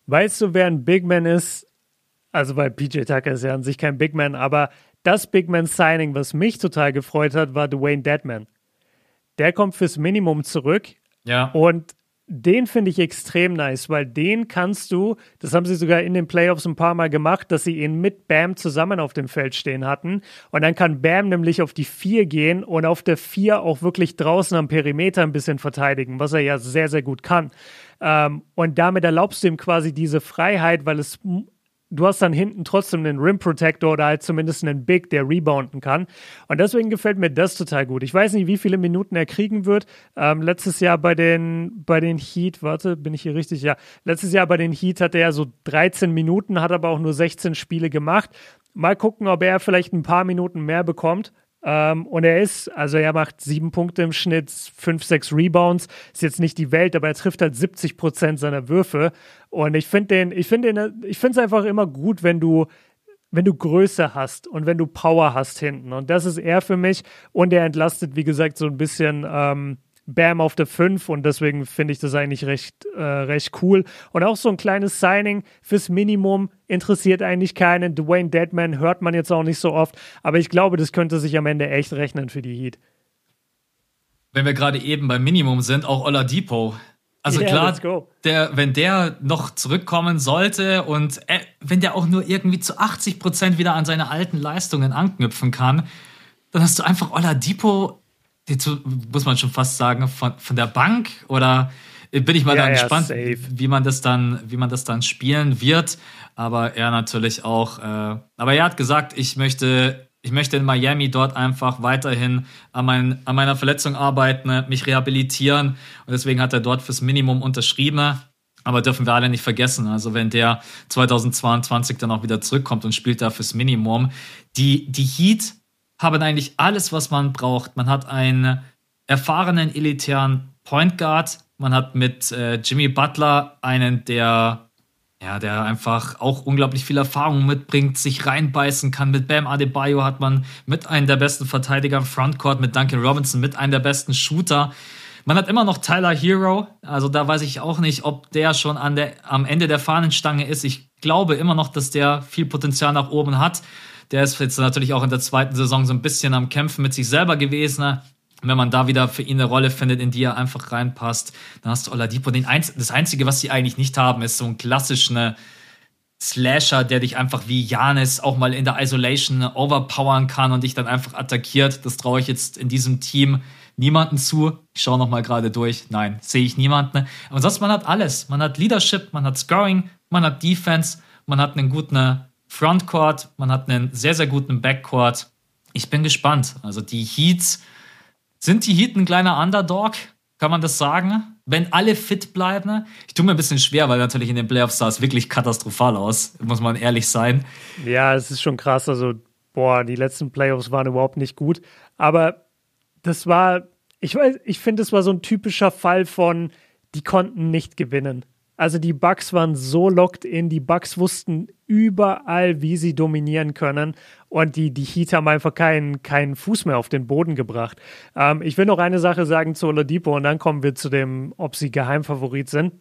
Weißt du, wer ein Big Man ist, also weil PJ Tucker ist ja an sich kein Big Man, aber das Big Man Signing, was mich total gefreut hat, war Dwayne Deadman. Der kommt fürs Minimum zurück. Ja. Und den finde ich extrem nice, weil den kannst du, das haben sie sogar in den Playoffs ein paar Mal gemacht, dass sie ihn mit Bam zusammen auf dem Feld stehen hatten. Und dann kann Bam nämlich auf die 4 gehen und auf der 4 auch wirklich draußen am Perimeter ein bisschen verteidigen, was er ja sehr, sehr gut kann. Ähm, und damit erlaubst du ihm quasi diese Freiheit, weil es du hast dann hinten trotzdem einen Rim Protector oder halt zumindest einen Big, der rebounden kann. Und deswegen gefällt mir das total gut. Ich weiß nicht, wie viele Minuten er kriegen wird. Ähm, letztes Jahr bei den, bei den Heat, warte, bin ich hier richtig? Ja, letztes Jahr bei den Heat hatte er so 13 Minuten, hat aber auch nur 16 Spiele gemacht. Mal gucken, ob er vielleicht ein paar Minuten mehr bekommt. Ähm, und er ist, also er macht sieben Punkte im Schnitt, fünf, sechs Rebounds. Ist jetzt nicht die Welt, aber er trifft halt 70 Prozent seiner Würfe. Und ich finde den, ich finde den, ich finde es einfach immer gut, wenn du, wenn du Größe hast und wenn du Power hast hinten. Und das ist er für mich. Und er entlastet, wie gesagt, so ein bisschen ähm, Bam auf der 5 und deswegen finde ich das eigentlich recht, äh, recht cool. Und auch so ein kleines Signing fürs Minimum interessiert eigentlich keinen. Dwayne Deadman hört man jetzt auch nicht so oft, aber ich glaube, das könnte sich am Ende echt rechnen für die Heat. Wenn wir gerade eben beim Minimum sind, auch Oladipo. Also yeah, klar, der, wenn der noch zurückkommen sollte und äh, wenn der auch nur irgendwie zu 80 Prozent wieder an seine alten Leistungen anknüpfen kann, dann hast du einfach Oladipo, muss man schon fast sagen, von, von der Bank oder bin ich mal ja, dann ja, gespannt, safe. wie man das dann, wie man das dann spielen wird. Aber er natürlich auch. Äh, aber er hat gesagt, ich möchte, ich möchte in Miami dort einfach weiterhin an, mein, an meiner Verletzung arbeiten, mich rehabilitieren. Und deswegen hat er dort fürs Minimum unterschrieben. Aber dürfen wir alle nicht vergessen. Also wenn der 2022 dann auch wieder zurückkommt und spielt da fürs Minimum, die, die Heat haben eigentlich alles, was man braucht. Man hat einen erfahrenen elitären Point Guard. Man hat mit äh, Jimmy Butler einen, der ja, der einfach auch unglaublich viel Erfahrung mitbringt, sich reinbeißen kann. Mit Bam Adebayo hat man mit einem der besten Verteidiger im Frontcourt, mit Duncan Robinson, mit einem der besten Shooter. Man hat immer noch Tyler Hero, also da weiß ich auch nicht, ob der schon an der, am Ende der Fahnenstange ist. Ich glaube immer noch, dass der viel Potenzial nach oben hat. Der ist jetzt natürlich auch in der zweiten Saison so ein bisschen am Kämpfen mit sich selber gewesen. wenn man da wieder für ihn eine Rolle findet, in die er einfach reinpasst, dann hast du Oladipo. Den Einz das Einzige, was sie eigentlich nicht haben, ist so ein klassischer Slasher, der dich einfach wie Janis auch mal in der Isolation overpowern kann und dich dann einfach attackiert. Das traue ich jetzt in diesem Team niemanden zu. Ich schaue nochmal gerade durch. Nein, sehe ich niemanden. Aber sonst, man hat alles. Man hat Leadership, man hat Scoring, man hat Defense, man hat einen guten Frontcourt, man hat einen sehr, sehr guten Backcourt. Ich bin gespannt. Also die Heats, sind die Heat ein kleiner Underdog? Kann man das sagen? Wenn alle fit bleiben? Ich tue mir ein bisschen schwer, weil natürlich in den Playoffs sah es wirklich katastrophal aus, muss man ehrlich sein. Ja, es ist schon krass. Also, boah, die letzten Playoffs waren überhaupt nicht gut. Aber das war, ich weiß, ich finde, es war so ein typischer Fall von, die konnten nicht gewinnen. Also die Bucks waren so locked in, die Bucks wussten überall, wie sie dominieren können und die, die Heat haben einfach keinen, keinen Fuß mehr auf den Boden gebracht. Ähm, ich will noch eine Sache sagen zu Oladipo und dann kommen wir zu dem, ob sie Geheimfavorit sind.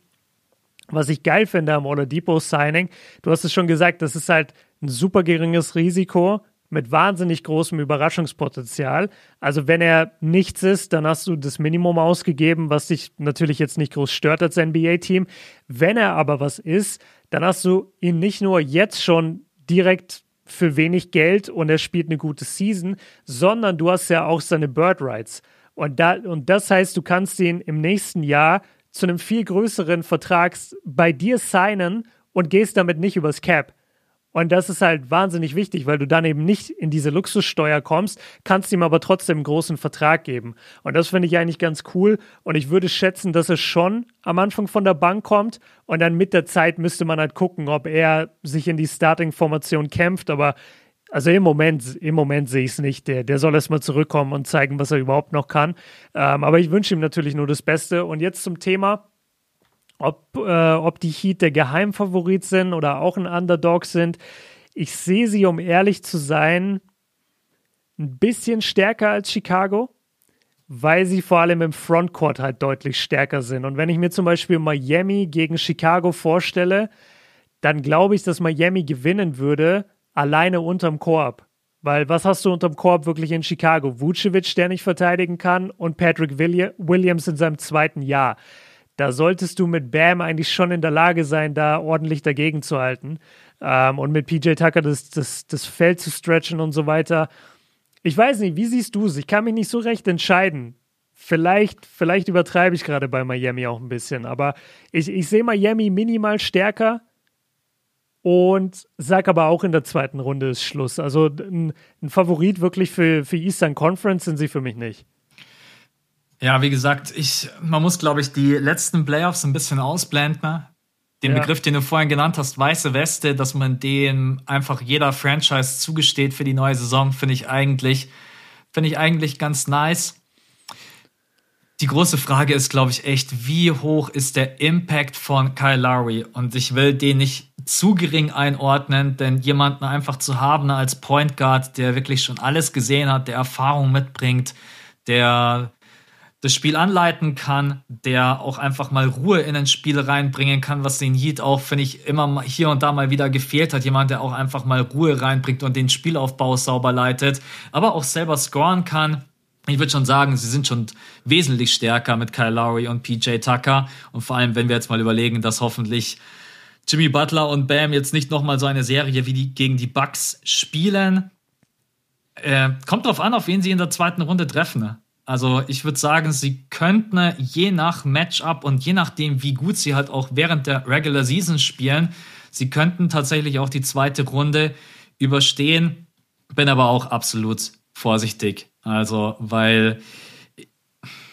Was ich geil finde am Oladipo-Signing, du hast es schon gesagt, das ist halt ein super geringes Risiko mit wahnsinnig großem Überraschungspotenzial. Also wenn er nichts ist, dann hast du das Minimum ausgegeben, was dich natürlich jetzt nicht groß stört als NBA-Team. Wenn er aber was ist, dann hast du ihn nicht nur jetzt schon direkt für wenig Geld und er spielt eine gute Season, sondern du hast ja auch seine Bird Rights. Und, da, und das heißt, du kannst ihn im nächsten Jahr zu einem viel größeren Vertrag bei dir signen und gehst damit nicht übers Cap. Und das ist halt wahnsinnig wichtig, weil du dann eben nicht in diese Luxussteuer kommst, kannst ihm aber trotzdem einen großen Vertrag geben. Und das finde ich eigentlich ganz cool. Und ich würde schätzen, dass er schon am Anfang von der Bank kommt. Und dann mit der Zeit müsste man halt gucken, ob er sich in die Starting-Formation kämpft. Aber also im Moment, im Moment sehe ich es nicht. Der, der soll erstmal zurückkommen und zeigen, was er überhaupt noch kann. Ähm, aber ich wünsche ihm natürlich nur das Beste. Und jetzt zum Thema ob, äh, ob die Heat der Geheimfavorit sind oder auch ein Underdog sind. Ich sehe sie, um ehrlich zu sein, ein bisschen stärker als Chicago, weil sie vor allem im Frontcourt halt deutlich stärker sind. Und wenn ich mir zum Beispiel Miami gegen Chicago vorstelle, dann glaube ich, dass Miami gewinnen würde, alleine unterm Korb. Weil was hast du unterm Korb wirklich in Chicago? Vucevic, der nicht verteidigen kann, und Patrick Williams in seinem zweiten Jahr da solltest du mit Bam eigentlich schon in der Lage sein, da ordentlich dagegen zu halten. Ähm, und mit PJ Tucker das, das, das Feld zu stretchen und so weiter. Ich weiß nicht, wie siehst du es? Ich kann mich nicht so recht entscheiden. Vielleicht, vielleicht übertreibe ich gerade bei Miami auch ein bisschen, aber ich, ich sehe Miami minimal stärker und sag aber auch in der zweiten Runde ist Schluss. Also ein, ein Favorit wirklich für, für Eastern Conference sind sie für mich nicht. Ja, wie gesagt, ich, man muss, glaube ich, die letzten Playoffs ein bisschen ausblenden. Den ja. Begriff, den du vorhin genannt hast, weiße Weste, dass man den einfach jeder Franchise zugesteht für die neue Saison, finde ich eigentlich, finde ich eigentlich ganz nice. Die große Frage ist, glaube ich, echt, wie hoch ist der Impact von Kyle Lowry? Und ich will den nicht zu gering einordnen, denn jemanden einfach zu haben als Point Guard, der wirklich schon alles gesehen hat, der Erfahrung mitbringt, der das Spiel anleiten kann, der auch einfach mal Ruhe in ein Spiel reinbringen kann, was den Heat auch, finde ich, immer hier und da mal wieder gefehlt hat. Jemand, der auch einfach mal Ruhe reinbringt und den Spielaufbau sauber leitet, aber auch selber scoren kann. Ich würde schon sagen, sie sind schon wesentlich stärker mit Kyle Lowry und PJ Tucker. Und vor allem, wenn wir jetzt mal überlegen, dass hoffentlich Jimmy Butler und Bam jetzt nicht nochmal so eine Serie wie die gegen die Bucks spielen, Äh, kommt drauf an, auf wen sie in der zweiten Runde treffen. Also ich würde sagen, sie könnten je nach Matchup und je nachdem, wie gut sie halt auch während der Regular Season spielen, sie könnten tatsächlich auch die zweite Runde überstehen. Bin aber auch absolut vorsichtig. Also, weil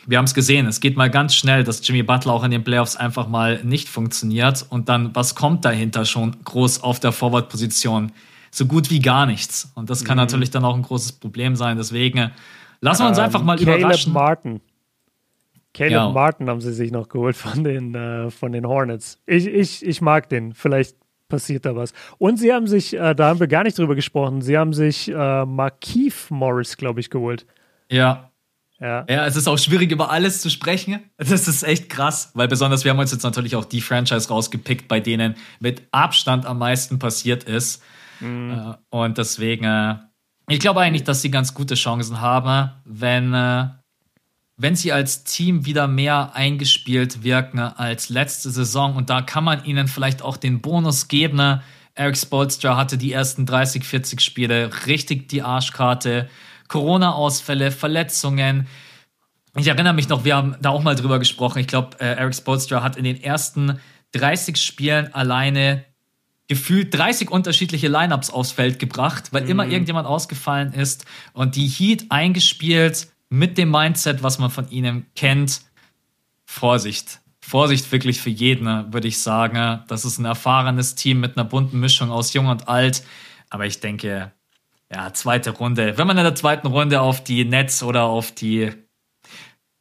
wir haben es gesehen, es geht mal ganz schnell, dass Jimmy Butler auch in den Playoffs einfach mal nicht funktioniert. Und dann, was kommt dahinter schon groß auf der Forward-Position? So gut wie gar nichts. Und das kann mhm. natürlich dann auch ein großes Problem sein. Deswegen lassen wir uns ähm, einfach mal Caleb überraschen. Martin. Caleb ja. Martin haben sie sich noch geholt von den, äh, von den Hornets. Ich, ich, ich mag den. Vielleicht passiert da was. Und sie haben sich, äh, da haben wir gar nicht drüber gesprochen, sie haben sich äh, Markeith Morris, glaube ich, geholt. Ja. ja. Ja, es ist auch schwierig, über alles zu sprechen. Das ist echt krass, weil besonders wir haben uns jetzt natürlich auch die Franchise rausgepickt, bei denen mit Abstand am meisten passiert ist. Mhm. Äh, und deswegen, äh, ich glaube eigentlich, dass sie ganz gute Chancen haben, wenn äh, wenn sie als Team wieder mehr eingespielt wirken als letzte Saison und da kann man ihnen vielleicht auch den Bonus geben. Eric Spolstra hatte die ersten 30, 40 Spiele richtig die Arschkarte. Corona-Ausfälle, Verletzungen. Ich erinnere mich noch, wir haben da auch mal drüber gesprochen. Ich glaube, äh, Eric Spolstra hat in den ersten 30 Spielen alleine gefühlt 30 unterschiedliche Lineups aufs Feld gebracht, weil mhm. immer irgendjemand ausgefallen ist und die Heat eingespielt mit dem Mindset, was man von ihnen kennt, Vorsicht. Vorsicht wirklich für jeden, würde ich sagen. Das ist ein erfahrenes Team mit einer bunten Mischung aus Jung und Alt. Aber ich denke, ja, zweite Runde. Wenn man in der zweiten Runde auf die Nets oder auf die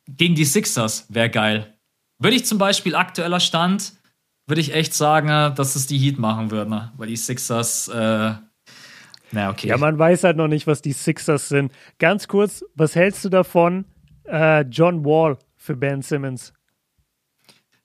gegen die Sixers wäre geil. Würde ich zum Beispiel aktueller Stand, würde ich echt sagen, dass es die Heat machen würden, weil die Sixers äh, na, okay. Ja, man weiß halt noch nicht, was die Sixers sind. Ganz kurz, was hältst du davon, äh, John Wall für Ben Simmons?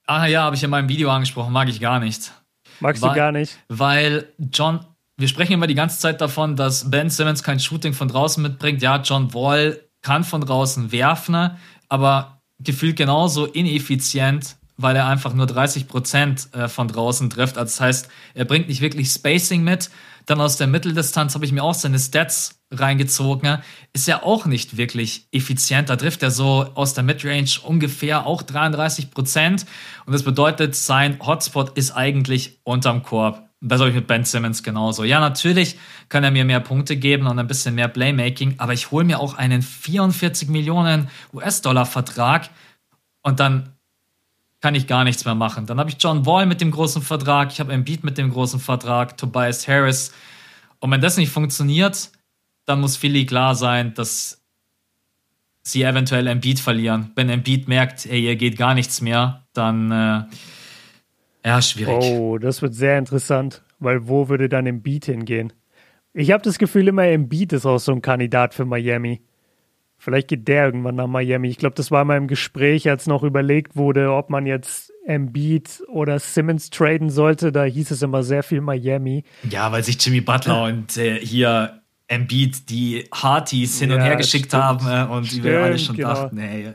Ah ja, habe ich in meinem Video angesprochen, mag ich gar nicht. Magst weil, du gar nicht? Weil John, wir sprechen immer die ganze Zeit davon, dass Ben Simmons kein Shooting von draußen mitbringt. Ja, John Wall kann von draußen werfen, aber gefühlt genauso ineffizient, weil er einfach nur 30 Prozent äh, von draußen trifft. Also das heißt, er bringt nicht wirklich Spacing mit dann aus der Mitteldistanz habe ich mir auch seine Stats reingezogen. Ist ja auch nicht wirklich effizient. Da trifft er so aus der Midrange ungefähr auch 33 Prozent. Und das bedeutet, sein Hotspot ist eigentlich unterm Korb. Habe ich mit Ben Simmons genauso. Ja, natürlich kann er mir mehr Punkte geben und ein bisschen mehr Playmaking, aber ich hole mir auch einen 44 Millionen US-Dollar-Vertrag und dann kann ich gar nichts mehr machen. Dann habe ich John Wall mit dem großen Vertrag, ich habe Embiid mit dem großen Vertrag, Tobias Harris. Und wenn das nicht funktioniert, dann muss Philly klar sein, dass sie eventuell Embiid verlieren. Wenn Embiid merkt, ey, hier geht gar nichts mehr, dann äh, ja, schwierig. Oh, das wird sehr interessant, weil wo würde dann Embiid hingehen? Ich habe das Gefühl, immer Embiid ist auch so ein Kandidat für Miami. Vielleicht geht der irgendwann nach Miami. Ich glaube, das war mal im Gespräch, als noch überlegt wurde, ob man jetzt Embiid oder Simmons traden sollte. Da hieß es immer sehr viel Miami. Ja, weil sich Jimmy Butler und äh, hier Embiid die Harties hin und ja, her geschickt stimmt. haben äh, und stimmt, wir alle schon genau. dachten, hey,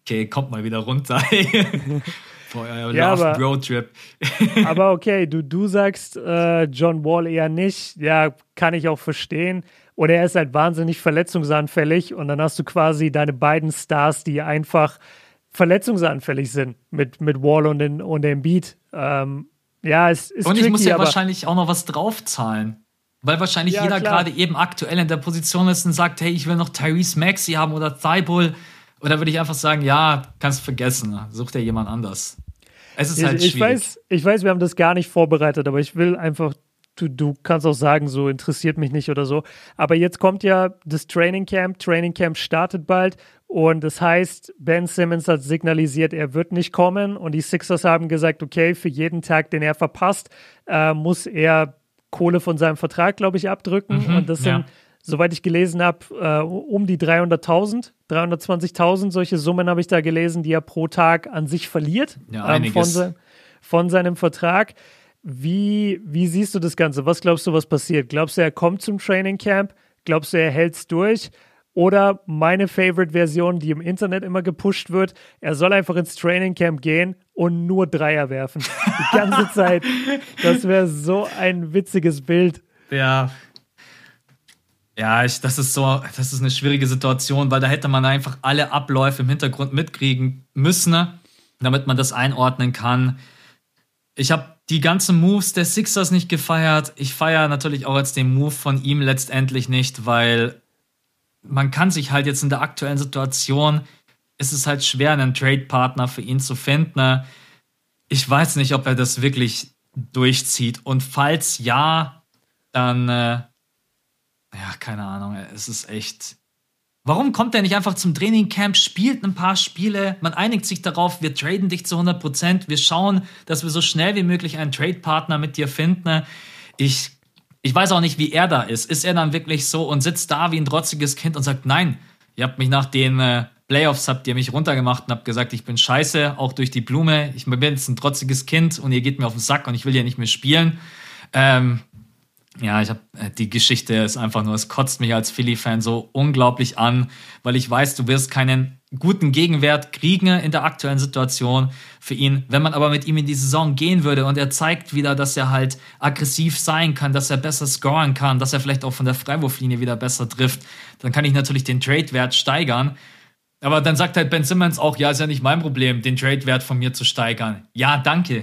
okay, kommt mal wieder runter. Ja, aber, Roadtrip. aber okay, du, du sagst äh, John Wall eher nicht. Ja, kann ich auch verstehen. Oder er ist halt wahnsinnig verletzungsanfällig und dann hast du quasi deine beiden Stars, die einfach verletzungsanfällig sind mit, mit Wall und, den, und dem Beat. Ähm, ja, es ist Und ich tricky, muss ja wahrscheinlich auch noch was draufzahlen. Weil wahrscheinlich ja, jeder gerade eben aktuell in der Position ist und sagt, hey, ich will noch Tyrese Maxi haben oder Thibault. Oder würde ich einfach sagen, ja, kannst vergessen, such dir jemand anders. Es ist halt ich, ich Weiß, ich weiß, wir haben das gar nicht vorbereitet, aber ich will einfach du, du kannst auch sagen, so interessiert mich nicht oder so. Aber jetzt kommt ja das Training Camp. Training Camp startet bald. Und das heißt, Ben Simmons hat signalisiert, er wird nicht kommen. Und die Sixers haben gesagt, okay, für jeden Tag, den er verpasst, äh, muss er Kohle von seinem Vertrag, glaube ich, abdrücken. Mhm, und das ja. sind, soweit ich gelesen habe, äh, um die 300.000, 320.000. Solche Summen habe ich da gelesen, die er pro Tag an sich verliert ja, ähm, von, se von seinem Vertrag. Wie, wie siehst du das Ganze? Was glaubst du, was passiert? Glaubst du, er kommt zum Training Camp? Glaubst du, er hält es durch? Oder meine Favorite-Version, die im Internet immer gepusht wird, er soll einfach ins Training Camp gehen und nur Dreier werfen. Die ganze Zeit. Das wäre so ein witziges Bild. Ja. Ja, ich, das ist so, das ist eine schwierige Situation, weil da hätte man einfach alle Abläufe im Hintergrund mitkriegen müssen, ne, damit man das einordnen kann. Ich habe die ganzen Moves der Sixers nicht gefeiert. Ich feiere natürlich auch jetzt den Move von ihm letztendlich nicht, weil man kann sich halt jetzt in der aktuellen Situation, ist es halt schwer, einen Trade-Partner für ihn zu finden. Ne. Ich weiß nicht, ob er das wirklich durchzieht. Und falls ja, dann, äh, ja, keine Ahnung, es ist echt. Warum kommt er nicht einfach zum Trainingcamp, spielt ein paar Spiele, man einigt sich darauf, wir traden dich zu 100%, wir schauen, dass wir so schnell wie möglich einen Trade-Partner mit dir finden. Ich, ich weiß auch nicht, wie er da ist. Ist er dann wirklich so und sitzt da wie ein trotziges Kind und sagt, nein, ihr habt mich nach den äh, Playoffs, habt ihr mich runtergemacht und habt gesagt, ich bin scheiße, auch durch die Blume, ich bin jetzt ein trotziges Kind und ihr geht mir auf den Sack und ich will ja nicht mehr spielen. Ähm, ja, ich habe äh, die Geschichte ist einfach nur, es kotzt mich als Philly-Fan so unglaublich an, weil ich weiß, du wirst keinen guten Gegenwert kriegen in der aktuellen Situation für ihn. Wenn man aber mit ihm in die Saison gehen würde und er zeigt wieder, dass er halt aggressiv sein kann, dass er besser scoren kann, dass er vielleicht auch von der Freiwurflinie wieder besser trifft, dann kann ich natürlich den Trade-Wert steigern. Aber dann sagt halt Ben Simmons auch, ja, ist ja nicht mein Problem, den Trade-Wert von mir zu steigern. Ja, danke.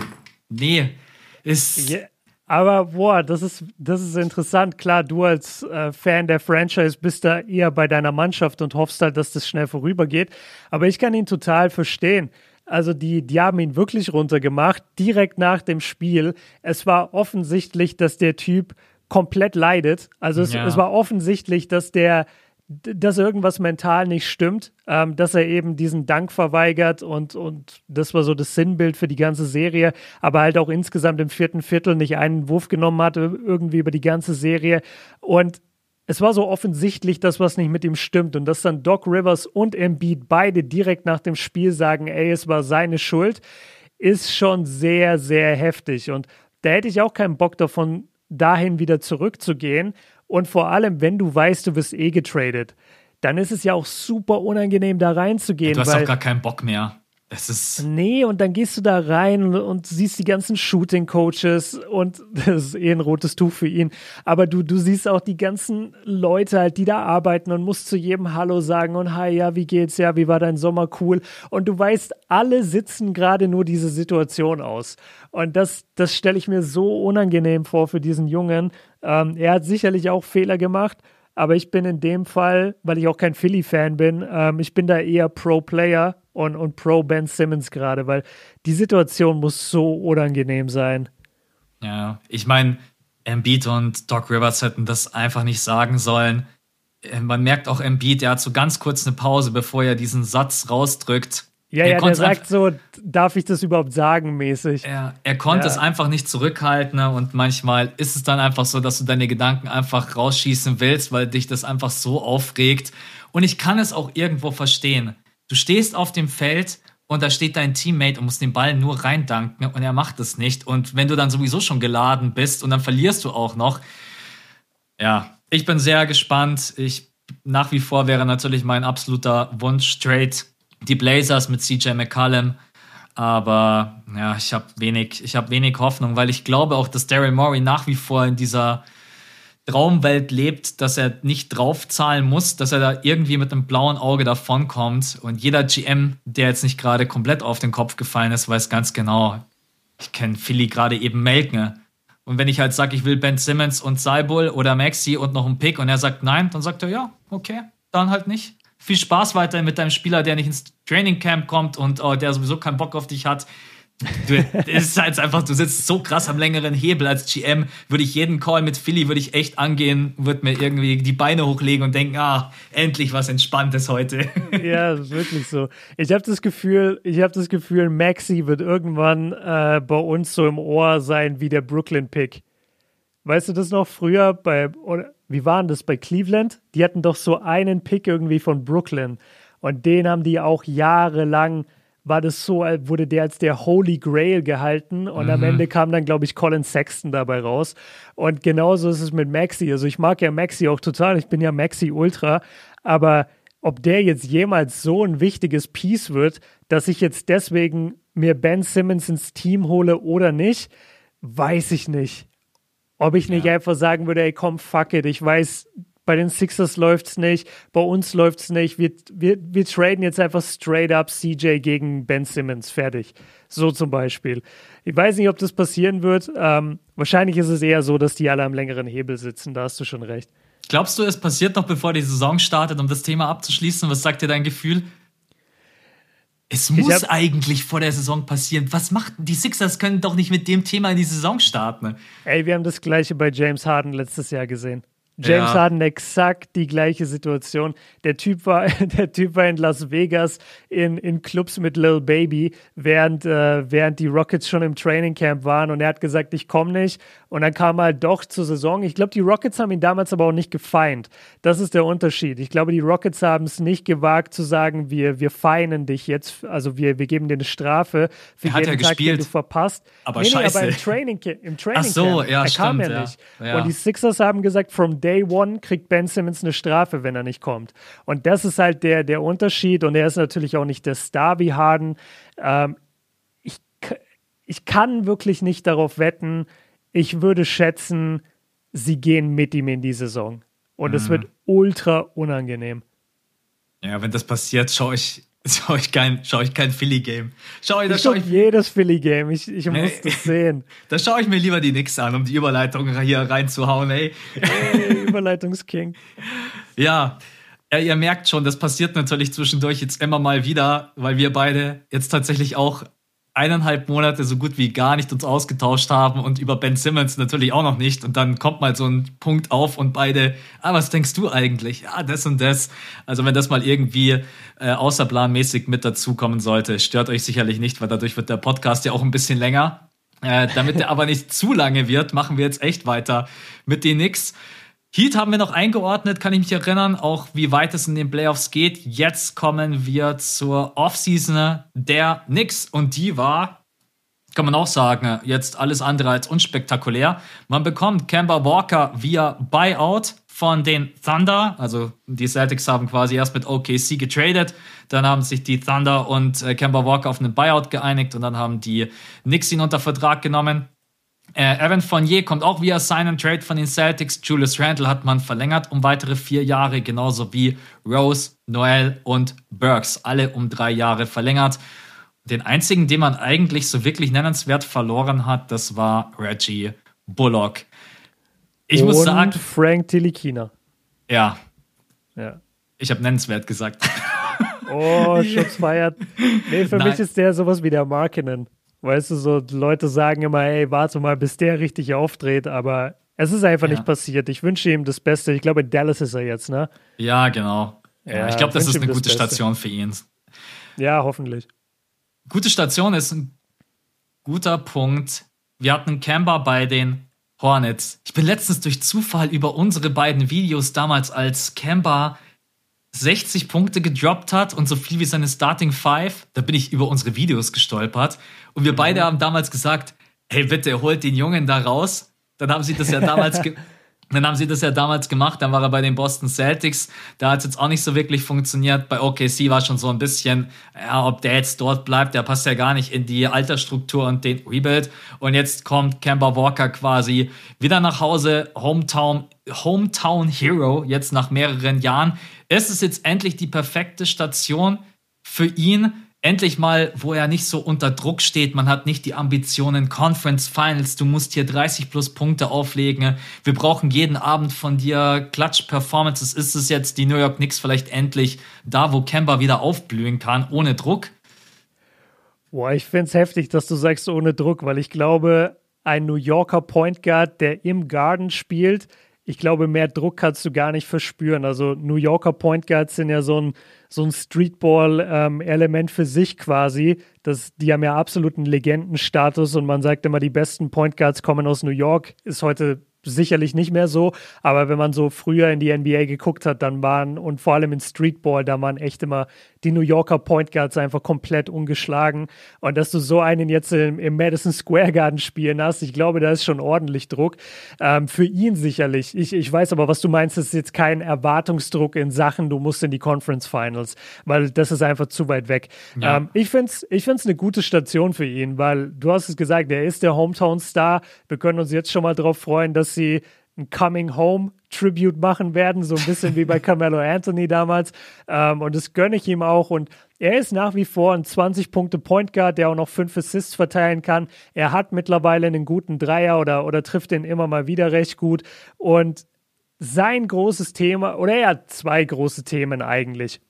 Nee, ist. Yeah. Aber boah, das ist, das ist interessant. Klar, du als äh, Fan der Franchise bist da eher bei deiner Mannschaft und hoffst halt, dass das schnell vorübergeht. Aber ich kann ihn total verstehen. Also die, die haben ihn wirklich runtergemacht, direkt nach dem Spiel. Es war offensichtlich, dass der Typ komplett leidet. Also es, ja. es war offensichtlich, dass der dass irgendwas mental nicht stimmt, ähm, dass er eben diesen Dank verweigert und, und das war so das Sinnbild für die ganze Serie, aber halt auch insgesamt im vierten Viertel nicht einen Wurf genommen hat, irgendwie über die ganze Serie. Und es war so offensichtlich, dass was nicht mit ihm stimmt und dass dann Doc Rivers und Embiid beide direkt nach dem Spiel sagen, ey, es war seine Schuld, ist schon sehr, sehr heftig. Und da hätte ich auch keinen Bock davon, dahin wieder zurückzugehen. Und vor allem, wenn du weißt, du wirst eh getradet, dann ist es ja auch super unangenehm, da reinzugehen. Du hast weil, auch gar keinen Bock mehr. Es ist. Nee, und dann gehst du da rein und, und siehst die ganzen Shooting-Coaches und das ist eh ein rotes Tuch für ihn. Aber du, du siehst auch die ganzen Leute halt, die da arbeiten und musst zu jedem Hallo sagen und hi, ja, wie geht's? Ja, wie war dein Sommer? Cool. Und du weißt, alle sitzen gerade nur diese Situation aus. Und das, das stelle ich mir so unangenehm vor für diesen Jungen. Ähm, er hat sicherlich auch Fehler gemacht. Aber ich bin in dem Fall, weil ich auch kein Philly-Fan bin, ähm, ich bin da eher Pro-Player und, und pro Ben Simmons gerade, weil die Situation muss so unangenehm sein. Ja, ich meine, Embiid und Doc Rivers hätten das einfach nicht sagen sollen. Äh, man merkt auch Embiid, der hat so ganz kurz eine Pause, bevor er diesen Satz rausdrückt. Ja, er ja, der sagt so, darf ich das überhaupt sagen, mäßig. Er, er konnte ja. es einfach nicht zurückhalten ne? und manchmal ist es dann einfach so, dass du deine Gedanken einfach rausschießen willst, weil dich das einfach so aufregt. Und ich kann es auch irgendwo verstehen. Du stehst auf dem Feld und da steht dein Teammate und muss den Ball nur reindanken und er macht es nicht. Und wenn du dann sowieso schon geladen bist und dann verlierst du auch noch. Ja, ich bin sehr gespannt. Ich nach wie vor wäre natürlich mein absoluter Wunsch straight die Blazers mit CJ McCallum. Aber ja, ich habe wenig, habe wenig Hoffnung, weil ich glaube auch, dass Daryl Morey nach wie vor in dieser Traumwelt lebt, dass er nicht draufzahlen muss, dass er da irgendwie mit einem blauen Auge davonkommt. Und jeder GM, der jetzt nicht gerade komplett auf den Kopf gefallen ist, weiß ganz genau, ich kenne Philly gerade eben melken. Und wenn ich halt sage, ich will Ben Simmons und Seibul oder Maxi und noch einen Pick und er sagt nein, dann sagt er ja, okay, dann halt nicht. Viel Spaß weiterhin mit deinem Spieler, der nicht ins Training Camp kommt und oh, der sowieso keinen Bock auf dich hat. Du, ist halt einfach, du sitzt so krass am längeren Hebel als GM. Würde ich jeden Call mit Philly, würde ich echt angehen, würde mir irgendwie die Beine hochlegen und denken, ah, endlich was Entspanntes heute. Ja, wirklich so. Ich habe das Gefühl, ich habe das Gefühl, Maxi wird irgendwann äh, bei uns so im Ohr sein wie der Brooklyn-Pick. Weißt du das noch früher bei, oder, wie waren das bei Cleveland? Die hatten doch so einen Pick irgendwie von Brooklyn und den haben die auch jahrelang war das so, wurde der als der Holy Grail gehalten und mhm. am Ende kam dann, glaube ich, Colin Sexton dabei raus. Und genauso ist es mit Maxi. Also ich mag ja Maxi auch total, ich bin ja Maxi Ultra, aber ob der jetzt jemals so ein wichtiges Piece wird, dass ich jetzt deswegen mir Ben Simmons ins Team hole oder nicht, weiß ich nicht. Ob ich nicht ja. einfach sagen würde, ey, komm, fuck it, ich weiß, bei den Sixers läuft es nicht, bei uns läuft es nicht. Wir, wir, wir traden jetzt einfach straight up CJ gegen Ben Simmons. Fertig. So zum Beispiel. Ich weiß nicht, ob das passieren wird. Ähm, wahrscheinlich ist es eher so, dass die alle am längeren Hebel sitzen. Da hast du schon recht. Glaubst du, es passiert noch, bevor die Saison startet, um das Thema abzuschließen? Was sagt dir dein Gefühl? Es muss eigentlich vor der Saison passieren. Was macht die Sixers können doch nicht mit dem Thema in die Saison starten. Ey, wir haben das gleiche bei James Harden letztes Jahr gesehen. James ja. Harden exakt die gleiche Situation. Der Typ war, der Typ war in Las Vegas in, in Clubs mit Lil Baby, während, äh, während die Rockets schon im Training Camp waren und er hat gesagt, ich komme nicht. Und dann kam er halt doch zur Saison. Ich glaube, die Rockets haben ihn damals aber auch nicht gefeind. Das ist der Unterschied. Ich glaube, die Rockets haben es nicht gewagt zu sagen, wir, wir feinen dich jetzt, also wir, wir geben dir eine Strafe für er jeden ja Tag, gespielt, den du verpasst. Aber nee, scheiße. Nee, aber im Training, im Training Ach so, ja, er stimmt, kam ja nicht. Ja. Und die Sixers haben gesagt, from day one kriegt Ben Simmons eine Strafe, wenn er nicht kommt. Und das ist halt der, der Unterschied. Und er ist natürlich auch nicht der Star wie Harden. Ähm, ich, ich kann wirklich nicht darauf wetten. Ich würde schätzen, sie gehen mit ihm in die Saison. Und es mhm. wird ultra unangenehm. Ja, wenn das passiert, schaue ich, schau ich kein, schau ich kein Philly-Game. Schau ich, ich schau ich jedes Philly-Game. Ich, ich nee, muss das sehen. Da schaue ich mir lieber die Knicks an, um die Überleitung hier reinzuhauen, ey. Hey, Überleitungsking. ja. Ja, ihr merkt schon, das passiert natürlich zwischendurch jetzt immer mal wieder, weil wir beide jetzt tatsächlich auch eineinhalb Monate so gut wie gar nicht uns ausgetauscht haben und über Ben Simmons natürlich auch noch nicht. Und dann kommt mal so ein Punkt auf und beide, ah, was denkst du eigentlich? Ja, das und das. Also wenn das mal irgendwie äh, außerplanmäßig mit dazukommen sollte, stört euch sicherlich nicht, weil dadurch wird der Podcast ja auch ein bisschen länger. Äh, damit der aber nicht zu lange wird, machen wir jetzt echt weiter mit den Knicks. Heat haben wir noch eingeordnet, kann ich mich erinnern, auch wie weit es in den Playoffs geht. Jetzt kommen wir zur Offseason der Knicks und die war, kann man auch sagen, jetzt alles andere als unspektakulär. Man bekommt Kemba Walker via Buyout von den Thunder, also die Celtics haben quasi erst mit OKC getradet, dann haben sich die Thunder und äh, Kemba Walker auf einen Buyout geeinigt und dann haben die Knicks ihn unter Vertrag genommen. Äh, Evan Fournier kommt auch via Sign and Trade von den Celtics. Julius Randle hat man verlängert um weitere vier Jahre, genauso wie Rose, Noel und Burks. Alle um drei Jahre verlängert. Den einzigen, den man eigentlich so wirklich nennenswert verloren hat, das war Reggie Bullock. Ich und muss sagen. Frank Tilikina. Ja. Ja. Ich habe nennenswert gesagt. Oh, Schutz feiert. Nee, für Nein. mich ist der sowas wie der Markinen. Weißt du, so Leute sagen immer, ey, warte mal, bis der richtig aufdreht, aber es ist einfach ja. nicht passiert. Ich wünsche ihm das Beste. Ich glaube, in Dallas ist er jetzt, ne? Ja, genau. Ja, ich glaube, das ist eine gute Station für ihn. Ja, hoffentlich. Gute Station ist ein guter Punkt. Wir hatten Camber bei den Hornets. Ich bin letztens durch Zufall über unsere beiden Videos damals als Camber 60 Punkte gedroppt hat und so viel wie seine Starting Five, da bin ich über unsere Videos gestolpert. Und wir beide mhm. haben damals gesagt, hey bitte, holt den Jungen da raus. Dann haben sie das ja damals, dann haben sie das ja damals gemacht. Dann war er bei den Boston Celtics. Da hat es jetzt auch nicht so wirklich funktioniert. Bei OKC war schon so ein bisschen, ja, ob der jetzt dort bleibt, der passt ja gar nicht in die Altersstruktur und den Rebuild. Und jetzt kommt Kemba Walker quasi wieder nach Hause, Hometown, Hometown Hero, jetzt nach mehreren Jahren es ist jetzt endlich die perfekte Station für ihn. Endlich mal, wo er nicht so unter Druck steht. Man hat nicht die Ambitionen Conference Finals. Du musst hier 30 plus Punkte auflegen. Wir brauchen jeden Abend von dir Klatsch-Performances. Ist es jetzt die New York Knicks vielleicht endlich da, wo Kemba wieder aufblühen kann, ohne Druck? Boah, ich finde es heftig, dass du sagst ohne Druck, weil ich glaube, ein New Yorker Point Guard, der im Garden spielt, ich glaube, mehr Druck kannst du gar nicht verspüren. Also New Yorker Point Guards sind ja so ein, so ein Streetball-Element ähm, für sich quasi. Das, die haben ja absoluten Legendenstatus und man sagt immer, die besten Point Guards kommen aus New York. Ist heute sicherlich nicht mehr so, aber wenn man so früher in die NBA geguckt hat, dann waren und vor allem in Streetball, da waren echt immer die New Yorker Point Guards einfach komplett ungeschlagen und dass du so einen jetzt im, im Madison Square Garden spielen hast, ich glaube, da ist schon ordentlich Druck. Ähm, für ihn sicherlich. Ich, ich weiß aber, was du meinst, ist jetzt kein Erwartungsdruck in Sachen, du musst in die Conference Finals, weil das ist einfach zu weit weg. Ja. Ähm, ich finde es ich find's eine gute Station für ihn, weil du hast es gesagt, er ist der Hometown-Star. Wir können uns jetzt schon mal darauf freuen, dass sie ein Coming Home Tribute machen werden, so ein bisschen wie bei Carmelo Anthony damals. Ähm, und das gönne ich ihm auch. Und er ist nach wie vor ein 20-Punkte-Point Guard, der auch noch fünf Assists verteilen kann. Er hat mittlerweile einen guten Dreier oder, oder trifft den immer mal wieder recht gut. Und sein großes Thema, oder er hat zwei große Themen eigentlich.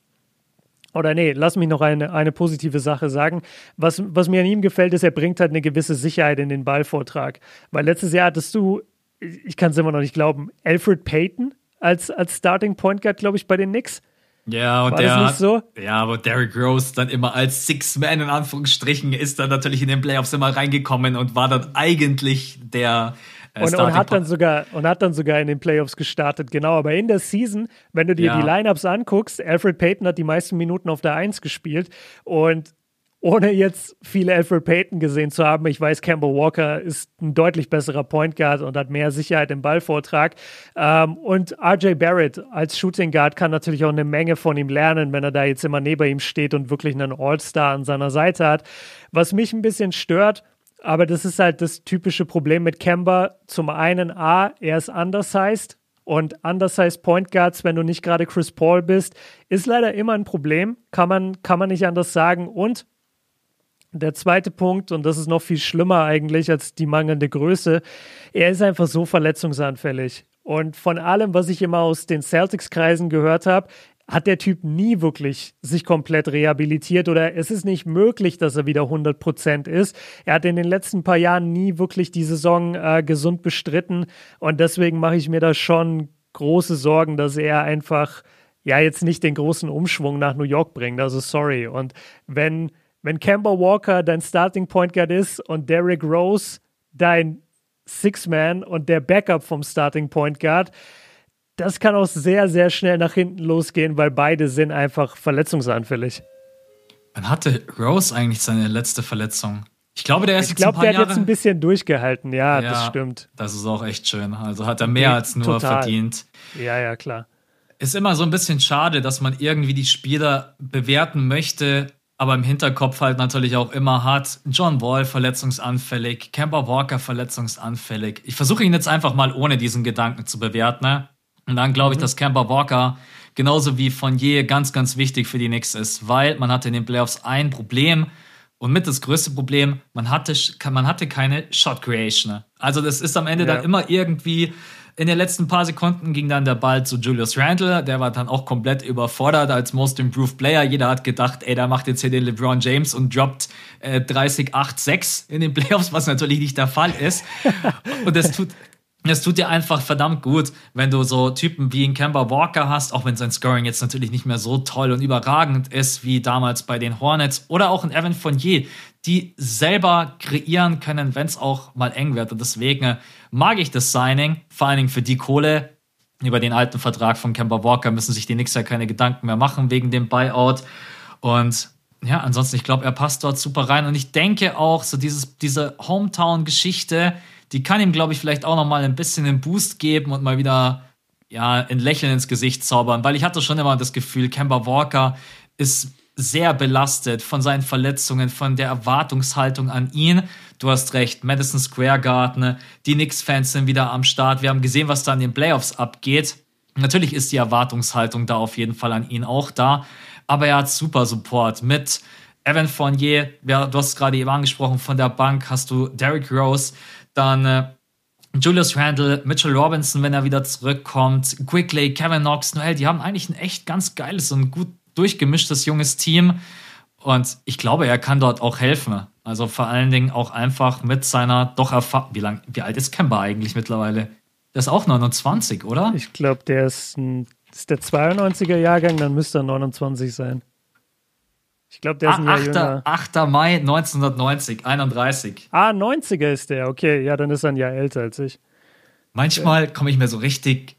Oder nee, lass mich noch eine, eine positive Sache sagen. Was, was mir an ihm gefällt, ist, er bringt halt eine gewisse Sicherheit in den Ballvortrag. Weil letztes Jahr hattest du ich kann es immer noch nicht glauben, Alfred Payton als, als Starting Point Guard, glaube ich, bei den Knicks. Ja, und War der, nicht so? ja, aber Derrick Rose dann immer als Six-Man in Anführungsstrichen ist dann natürlich in den Playoffs immer reingekommen und war dann eigentlich der äh, und, und, hat dann sogar und hat dann sogar in den Playoffs gestartet, genau. Aber in der Season, wenn du dir ja. die Lineups anguckst, Alfred Payton hat die meisten Minuten auf der Eins gespielt und ohne jetzt viele Alfred Payton gesehen zu haben, ich weiß, Campbell Walker ist ein deutlich besserer Point Guard und hat mehr Sicherheit im Ballvortrag. Ähm, und RJ Barrett als Shooting Guard kann natürlich auch eine Menge von ihm lernen, wenn er da jetzt immer neben ihm steht und wirklich einen All-Star an seiner Seite hat. Was mich ein bisschen stört, aber das ist halt das typische Problem mit Kemba. Zum einen A, er ist undersized, und undersized Point Guards, wenn du nicht gerade Chris Paul bist, ist leider immer ein Problem. Kann man, kann man nicht anders sagen. Und der zweite Punkt, und das ist noch viel schlimmer eigentlich als die mangelnde Größe, er ist einfach so verletzungsanfällig. Und von allem, was ich immer aus den Celtics-Kreisen gehört habe, hat der Typ nie wirklich sich komplett rehabilitiert oder es ist nicht möglich, dass er wieder 100% ist. Er hat in den letzten paar Jahren nie wirklich die Saison äh, gesund bestritten und deswegen mache ich mir da schon große Sorgen, dass er einfach ja jetzt nicht den großen Umschwung nach New York bringt. Also sorry. Und wenn wenn Kemba Walker dein Starting Point Guard ist und Derrick Rose dein Six-Man und der Backup vom Starting Point Guard, das kann auch sehr, sehr schnell nach hinten losgehen, weil beide sind einfach verletzungsanfällig. Wann hatte Rose eigentlich seine letzte Verletzung? Ich glaube, der ist ich glaube, der hat jetzt ein bisschen durchgehalten. Ja, ja, das stimmt. Das ist auch echt schön. Also hat er mehr als nur Total. verdient. Ja, ja, klar. Ist immer so ein bisschen schade, dass man irgendwie die Spieler bewerten möchte aber im Hinterkopf halt natürlich auch immer hat, John Wall verletzungsanfällig, Kemba Walker verletzungsanfällig. Ich versuche ihn jetzt einfach mal ohne diesen Gedanken zu bewerten. Ne? Und dann glaube ich, mhm. dass Kemba Walker genauso wie von je ganz, ganz wichtig für die Knicks ist, weil man hatte in den Playoffs ein Problem und mit das größte Problem, man hatte, man hatte keine Shot Creation. Also das ist am Ende ja. dann immer irgendwie in den letzten paar Sekunden ging dann der Ball zu Julius Randle. Der war dann auch komplett überfordert als Most Improved Player. Jeder hat gedacht, ey, da macht jetzt hier den LeBron James und droppt äh, 30-8-6 in den Playoffs, was natürlich nicht der Fall ist. und das tut, es tut dir einfach verdammt gut, wenn du so Typen wie ein Kemba Walker hast, auch wenn sein Scoring jetzt natürlich nicht mehr so toll und überragend ist wie damals bei den Hornets oder auch ein Evan Fournier, die selber kreieren können, wenn es auch mal eng wird. Und deswegen mag ich das Signing, vor allen Dingen für die Kohle. Über den alten Vertrag von Kemba Walker müssen sich die Knicks ja keine Gedanken mehr machen wegen dem Buyout. Und ja, ansonsten, ich glaube, er passt dort super rein. Und ich denke auch, so dieses, diese Hometown-Geschichte, die kann ihm, glaube ich, vielleicht auch noch mal ein bisschen einen Boost geben und mal wieder ja, ein Lächeln ins Gesicht zaubern. Weil ich hatte schon immer das Gefühl, Kemba Walker ist sehr belastet von seinen Verletzungen, von der Erwartungshaltung an ihn. Du hast recht, Madison Square Garden, die Knicks-Fans sind wieder am Start. Wir haben gesehen, was da in den Playoffs abgeht. Natürlich ist die Erwartungshaltung da auf jeden Fall an ihn auch da, aber er hat super Support mit Evan Fournier, du hast gerade eben angesprochen, von der Bank hast du Derrick Rose, dann äh, Julius Randle, Mitchell Robinson, wenn er wieder zurückkommt, Quickly, Kevin Knox, Noel, die haben eigentlich ein echt ganz geiles und gut durchgemischtes junges Team. Und ich glaube, er kann dort auch helfen. Also vor allen Dingen auch einfach mit seiner doch Erfahrung. Wie, lang, wie alt ist Kemba eigentlich mittlerweile? Der ist auch 29, oder? Ich glaube, der ist, ein, ist der 92er Jahrgang, dann müsste er 29 sein. Ich glaube, der ist ein ah, Jahr 8. jünger. 8. Mai 1990, 31. Ah, 90er ist der, okay. Ja, dann ist er ein Jahr älter als ich. Manchmal komme ich mir so richtig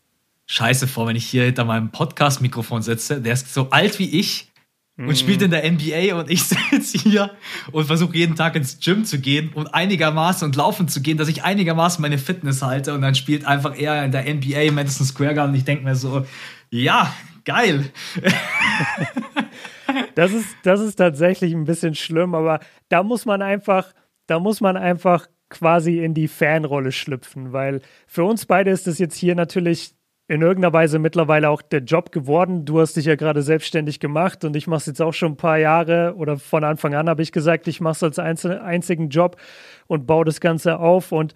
scheiße vor, wenn ich hier hinter meinem Podcast-Mikrofon sitze. Der ist so alt wie ich und mhm. spielt in der NBA und ich sitze hier und versuche jeden Tag ins Gym zu gehen und einigermaßen und laufen zu gehen, dass ich einigermaßen meine Fitness halte und dann spielt einfach er in der NBA Madison Square Garden und ich denke mir so, ja, geil. das ist, das ist tatsächlich ein bisschen schlimm, aber da muss man einfach, da muss man einfach quasi in die Fanrolle schlüpfen, weil für uns beide ist das jetzt hier natürlich in irgendeiner Weise mittlerweile auch der Job geworden. Du hast dich ja gerade selbstständig gemacht und ich mache es jetzt auch schon ein paar Jahre oder von Anfang an habe ich gesagt, ich mache es als einzigen Job und baue das Ganze auf und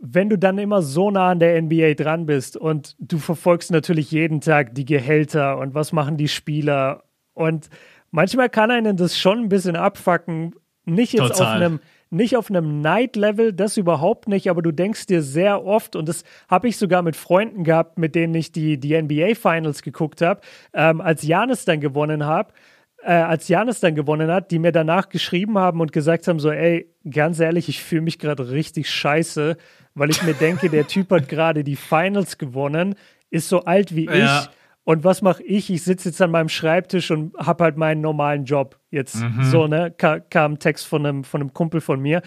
wenn du dann immer so nah an der NBA dran bist und du verfolgst natürlich jeden Tag die Gehälter und was machen die Spieler und manchmal kann einen das schon ein bisschen abfacken, nicht jetzt Total. auf einem nicht auf einem Night-Level, das überhaupt nicht, aber du denkst dir sehr oft, und das habe ich sogar mit Freunden gehabt, mit denen ich die, die NBA-Finals geguckt habe, ähm, als Janis dann gewonnen habe, äh, als Janis dann gewonnen hat, die mir danach geschrieben haben und gesagt haben: so, ey, ganz ehrlich, ich fühle mich gerade richtig scheiße, weil ich mir denke, der Typ hat gerade die Finals gewonnen, ist so alt wie ja. ich und was mache ich? Ich sitze jetzt an meinem Schreibtisch und habe halt meinen normalen Job. Jetzt mhm. so, ne? Ka kam Text von einem, von einem Kumpel von mir.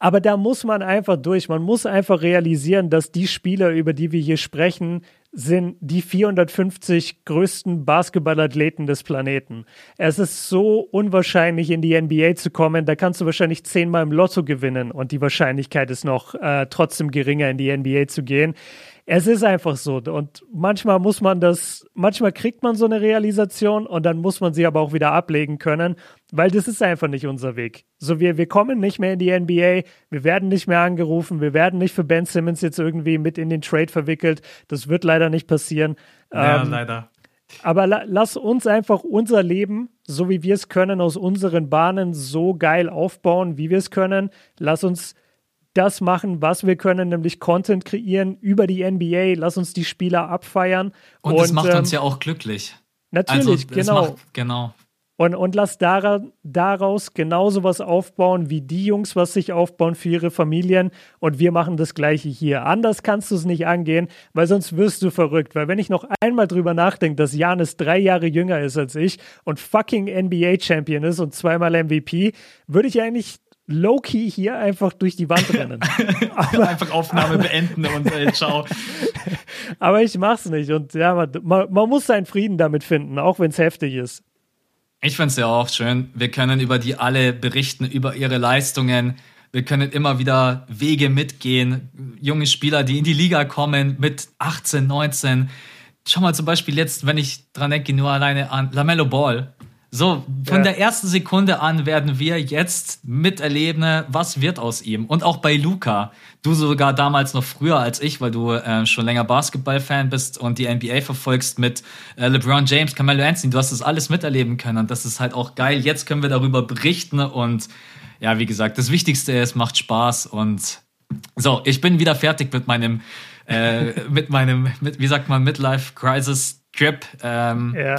Aber da muss man einfach durch. Man muss einfach realisieren, dass die Spieler, über die wir hier sprechen, sind die 450 größten Basketballathleten des Planeten. Es ist so unwahrscheinlich, in die NBA zu kommen. Da kannst du wahrscheinlich zehnmal im Lotto gewinnen und die Wahrscheinlichkeit ist noch äh, trotzdem geringer, in die NBA zu gehen. Es ist einfach so. Und manchmal muss man das, manchmal kriegt man so eine Realisation und dann muss man sie aber auch wieder ablegen können, weil das ist einfach nicht unser Weg. So, wir, wir kommen nicht mehr in die NBA, wir werden nicht mehr angerufen, wir werden nicht für Ben Simmons jetzt irgendwie mit in den Trade verwickelt. Das wird leider nicht passieren. Ja, ähm, leider. Aber la lass uns einfach unser Leben, so wie wir es können, aus unseren Bahnen so geil aufbauen, wie wir es können. Lass uns das machen, was wir können, nämlich Content kreieren über die NBA. Lass uns die Spieler abfeiern. Und, und das macht ähm, uns ja auch glücklich. Natürlich, also, genau. Macht, genau. Und, und lass daran, daraus genauso was aufbauen, wie die Jungs was sich aufbauen für ihre Familien. Und wir machen das Gleiche hier. Anders kannst du es nicht angehen, weil sonst wirst du verrückt. Weil wenn ich noch einmal drüber nachdenke, dass Janis drei Jahre jünger ist als ich und fucking NBA-Champion ist und zweimal MVP, würde ich eigentlich low-key hier einfach durch die Wand rennen. Aber, einfach Aufnahme beenden und äh, ciao. Aber ich mach's nicht. Und ja, man, man muss seinen Frieden damit finden, auch wenn es heftig ist. Ich finde es ja auch schön. Wir können über die alle berichten, über ihre Leistungen. Wir können immer wieder Wege mitgehen. Junge Spieler, die in die Liga kommen mit 18, 19. Schau mal zum Beispiel jetzt, wenn ich dran denke, nur alleine an Lamello Ball. So, von ja. der ersten Sekunde an werden wir jetzt miterleben, was wird aus ihm. Und auch bei Luca. Du sogar damals noch früher als ich, weil du äh, schon länger Basketball-Fan bist und die NBA verfolgst mit äh, LeBron James, Carmelo Anthony. Du hast das alles miterleben können und das ist halt auch geil. Jetzt können wir darüber berichten und ja, wie gesagt, das Wichtigste ist, macht Spaß und so, ich bin wieder fertig mit meinem, äh, mit meinem, mit, wie sagt man, Midlife Crisis Trip. Ähm, ja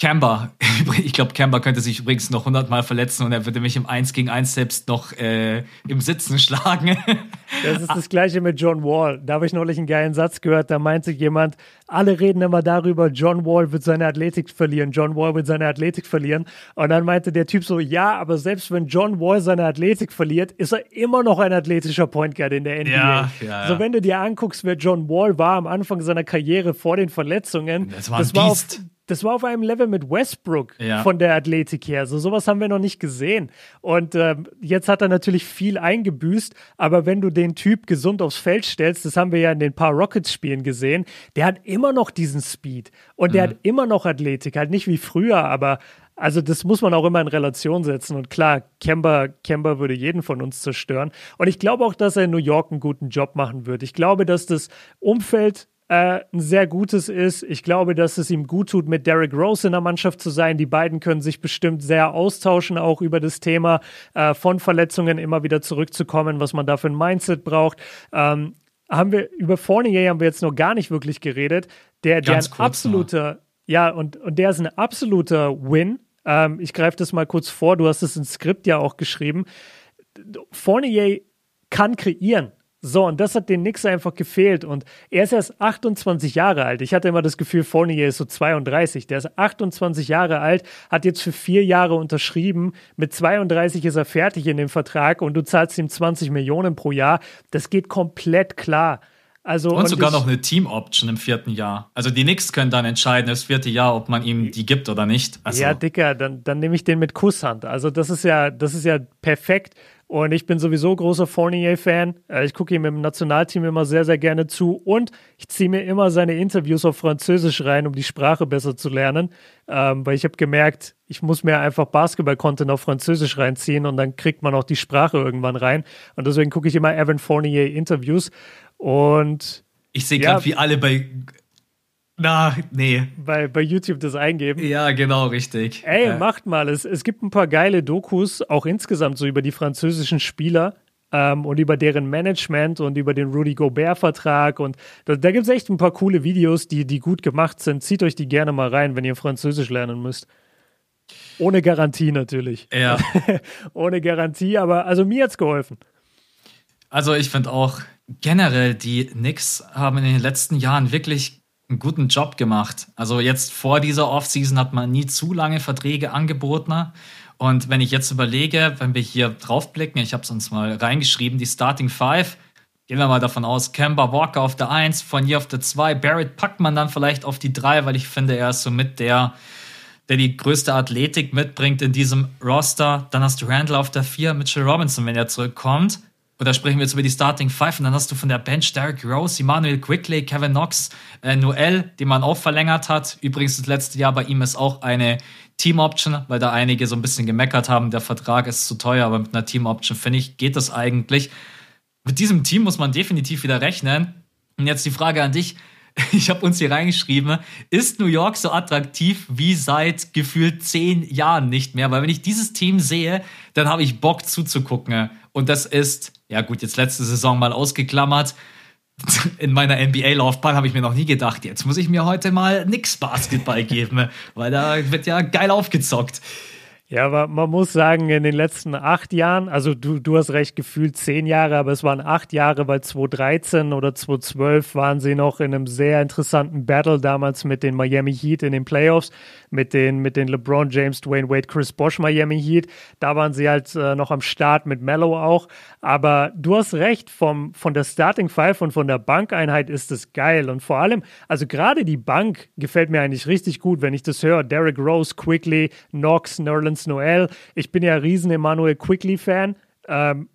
Kemba, ich glaube, Kemba könnte sich übrigens noch hundertmal verletzen und er würde mich im 1 gegen 1 selbst noch äh, im Sitzen schlagen. Das ist das gleiche mit John Wall. Da habe ich neulich einen geilen Satz gehört, da meinte jemand, alle reden immer darüber, John Wall wird seine Athletik verlieren, John Wall wird seine Athletik verlieren. Und dann meinte der Typ so, ja, aber selbst wenn John Wall seine Athletik verliert, ist er immer noch ein athletischer Point Guard in der NBA. Ja, ja, ja. So, wenn du dir anguckst, wer John Wall war am Anfang seiner Karriere vor den Verletzungen, das war, ein das war auf, das war auf einem Level mit Westbrook ja. von der Athletik her. So sowas haben wir noch nicht gesehen. Und äh, jetzt hat er natürlich viel eingebüßt, aber wenn du den Typ gesund aufs Feld stellst, das haben wir ja in den paar Rockets-Spielen gesehen, der hat immer noch diesen Speed und der mhm. hat immer noch Athletik, halt nicht wie früher, aber also das muss man auch immer in Relation setzen. Und klar, Kemba, Kemba würde jeden von uns zerstören. Und ich glaube auch, dass er in New York einen guten Job machen wird. Ich glaube, dass das Umfeld äh, ein sehr gutes ist. Ich glaube, dass es ihm gut tut, mit Derrick Rose in der Mannschaft zu sein. Die beiden können sich bestimmt sehr austauschen, auch über das Thema äh, von Verletzungen immer wieder zurückzukommen, was man da für ein Mindset braucht. Ähm, haben wir über Fournier haben wir jetzt noch gar nicht wirklich geredet. Der, der ein absoluter, noch. ja, und, und der ist ein absoluter Win. Ähm, ich greife das mal kurz vor. Du hast es ins Skript ja auch geschrieben. Fournier kann kreieren. So, und das hat den Knicks einfach gefehlt. Und er ist erst 28 Jahre alt. Ich hatte immer das Gefühl, Fournier ist so 32. Der ist 28 Jahre alt, hat jetzt für vier Jahre unterschrieben. Mit 32 ist er fertig in dem Vertrag und du zahlst ihm 20 Millionen pro Jahr. Das geht komplett klar. Also, und, und sogar ich, noch eine Team-Option im vierten Jahr. Also die Knicks können dann entscheiden, das vierte Jahr, ob man ihm die gibt oder nicht. Also. Ja, Dicker, dann, dann nehme ich den mit Kusshand. Also das ist ja, das ist ja perfekt Und ich bin sowieso großer Fournier-Fan. Äh, ich gucke ihm im Nationalteam immer sehr, sehr gerne zu. Und ich ziehe mir immer seine Interviews auf Französisch rein, um die Sprache besser zu lernen. Ähm, weil ich habe gemerkt, ich muss mir einfach Basketball-Content auf Französisch reinziehen und dann kriegt man auch die Sprache irgendwann rein. Und deswegen gucke ich immer Evan Fournier-Interviews. Und ich sehe gerade, ja, wie alle bei na, nee. Bei, bei YouTube das eingeben. Ja, genau, richtig. Ey, ja. macht mal. Es, es gibt ein paar geile Dokus, auch insgesamt so über die französischen Spieler ähm, und über deren Management und über den Rudy Gobert-Vertrag. Und da, da gibt es echt ein paar coole Videos, die, die gut gemacht sind. Zieht euch die gerne mal rein, wenn ihr Französisch lernen müsst. Ohne Garantie natürlich. Ja. Ohne Garantie, aber also mir hat's geholfen. Also ich finde auch generell, die Knicks haben in den letzten Jahren wirklich einen guten Job gemacht. Also jetzt vor dieser Offseason hat man nie zu lange Verträge angeboten. Und wenn ich jetzt überlege, wenn wir hier draufblicken, ich habe es uns mal reingeschrieben, die Starting Five, gehen wir mal davon aus, Kemba Walker auf der 1, von auf der 2, Barrett packt man dann vielleicht auf die 3, weil ich finde, er ist somit der, der die größte Athletik mitbringt in diesem Roster. Dann hast du Randall auf der 4, Mitchell Robinson, wenn er zurückkommt. Und da sprechen wir jetzt über die Starting Five und dann hast du von der Bench Derek Rose, Emmanuel Quickly, Kevin Knox, äh, Noel, den man auch verlängert hat. Übrigens das letzte Jahr bei ihm ist auch eine Team Option, weil da einige so ein bisschen gemeckert haben, der Vertrag ist zu teuer, aber mit einer Team Option finde ich, geht das eigentlich. Mit diesem Team muss man definitiv wieder rechnen. Und jetzt die Frage an dich. Ich habe uns hier reingeschrieben, ist New York so attraktiv wie seit gefühlt zehn Jahren nicht mehr? Weil wenn ich dieses Team sehe, dann habe ich Bock zuzugucken. Und das ist, ja gut, jetzt letzte Saison mal ausgeklammert. In meiner NBA-Laufbahn habe ich mir noch nie gedacht, jetzt muss ich mir heute mal nix Basketball geben, weil da wird ja geil aufgezockt. Ja, aber man muss sagen, in den letzten acht Jahren, also du, du hast recht gefühlt zehn Jahre, aber es waren acht Jahre, weil 2013 oder 2012 waren sie noch in einem sehr interessanten Battle damals mit den Miami Heat in den Playoffs, mit den, mit den LeBron James, Dwayne Wade, Chris Bosch Miami Heat. Da waren sie halt äh, noch am Start mit Mello auch. Aber du hast recht, vom, von der Starting Five und von der Bankeinheit ist es geil. Und vor allem, also gerade die Bank gefällt mir eigentlich richtig gut, wenn ich das höre. Derek Rose, Quickly, Knox, Nerlens Nerlens Noel. Ich bin ja riesen Emmanuel Quickly-Fan. Ähm,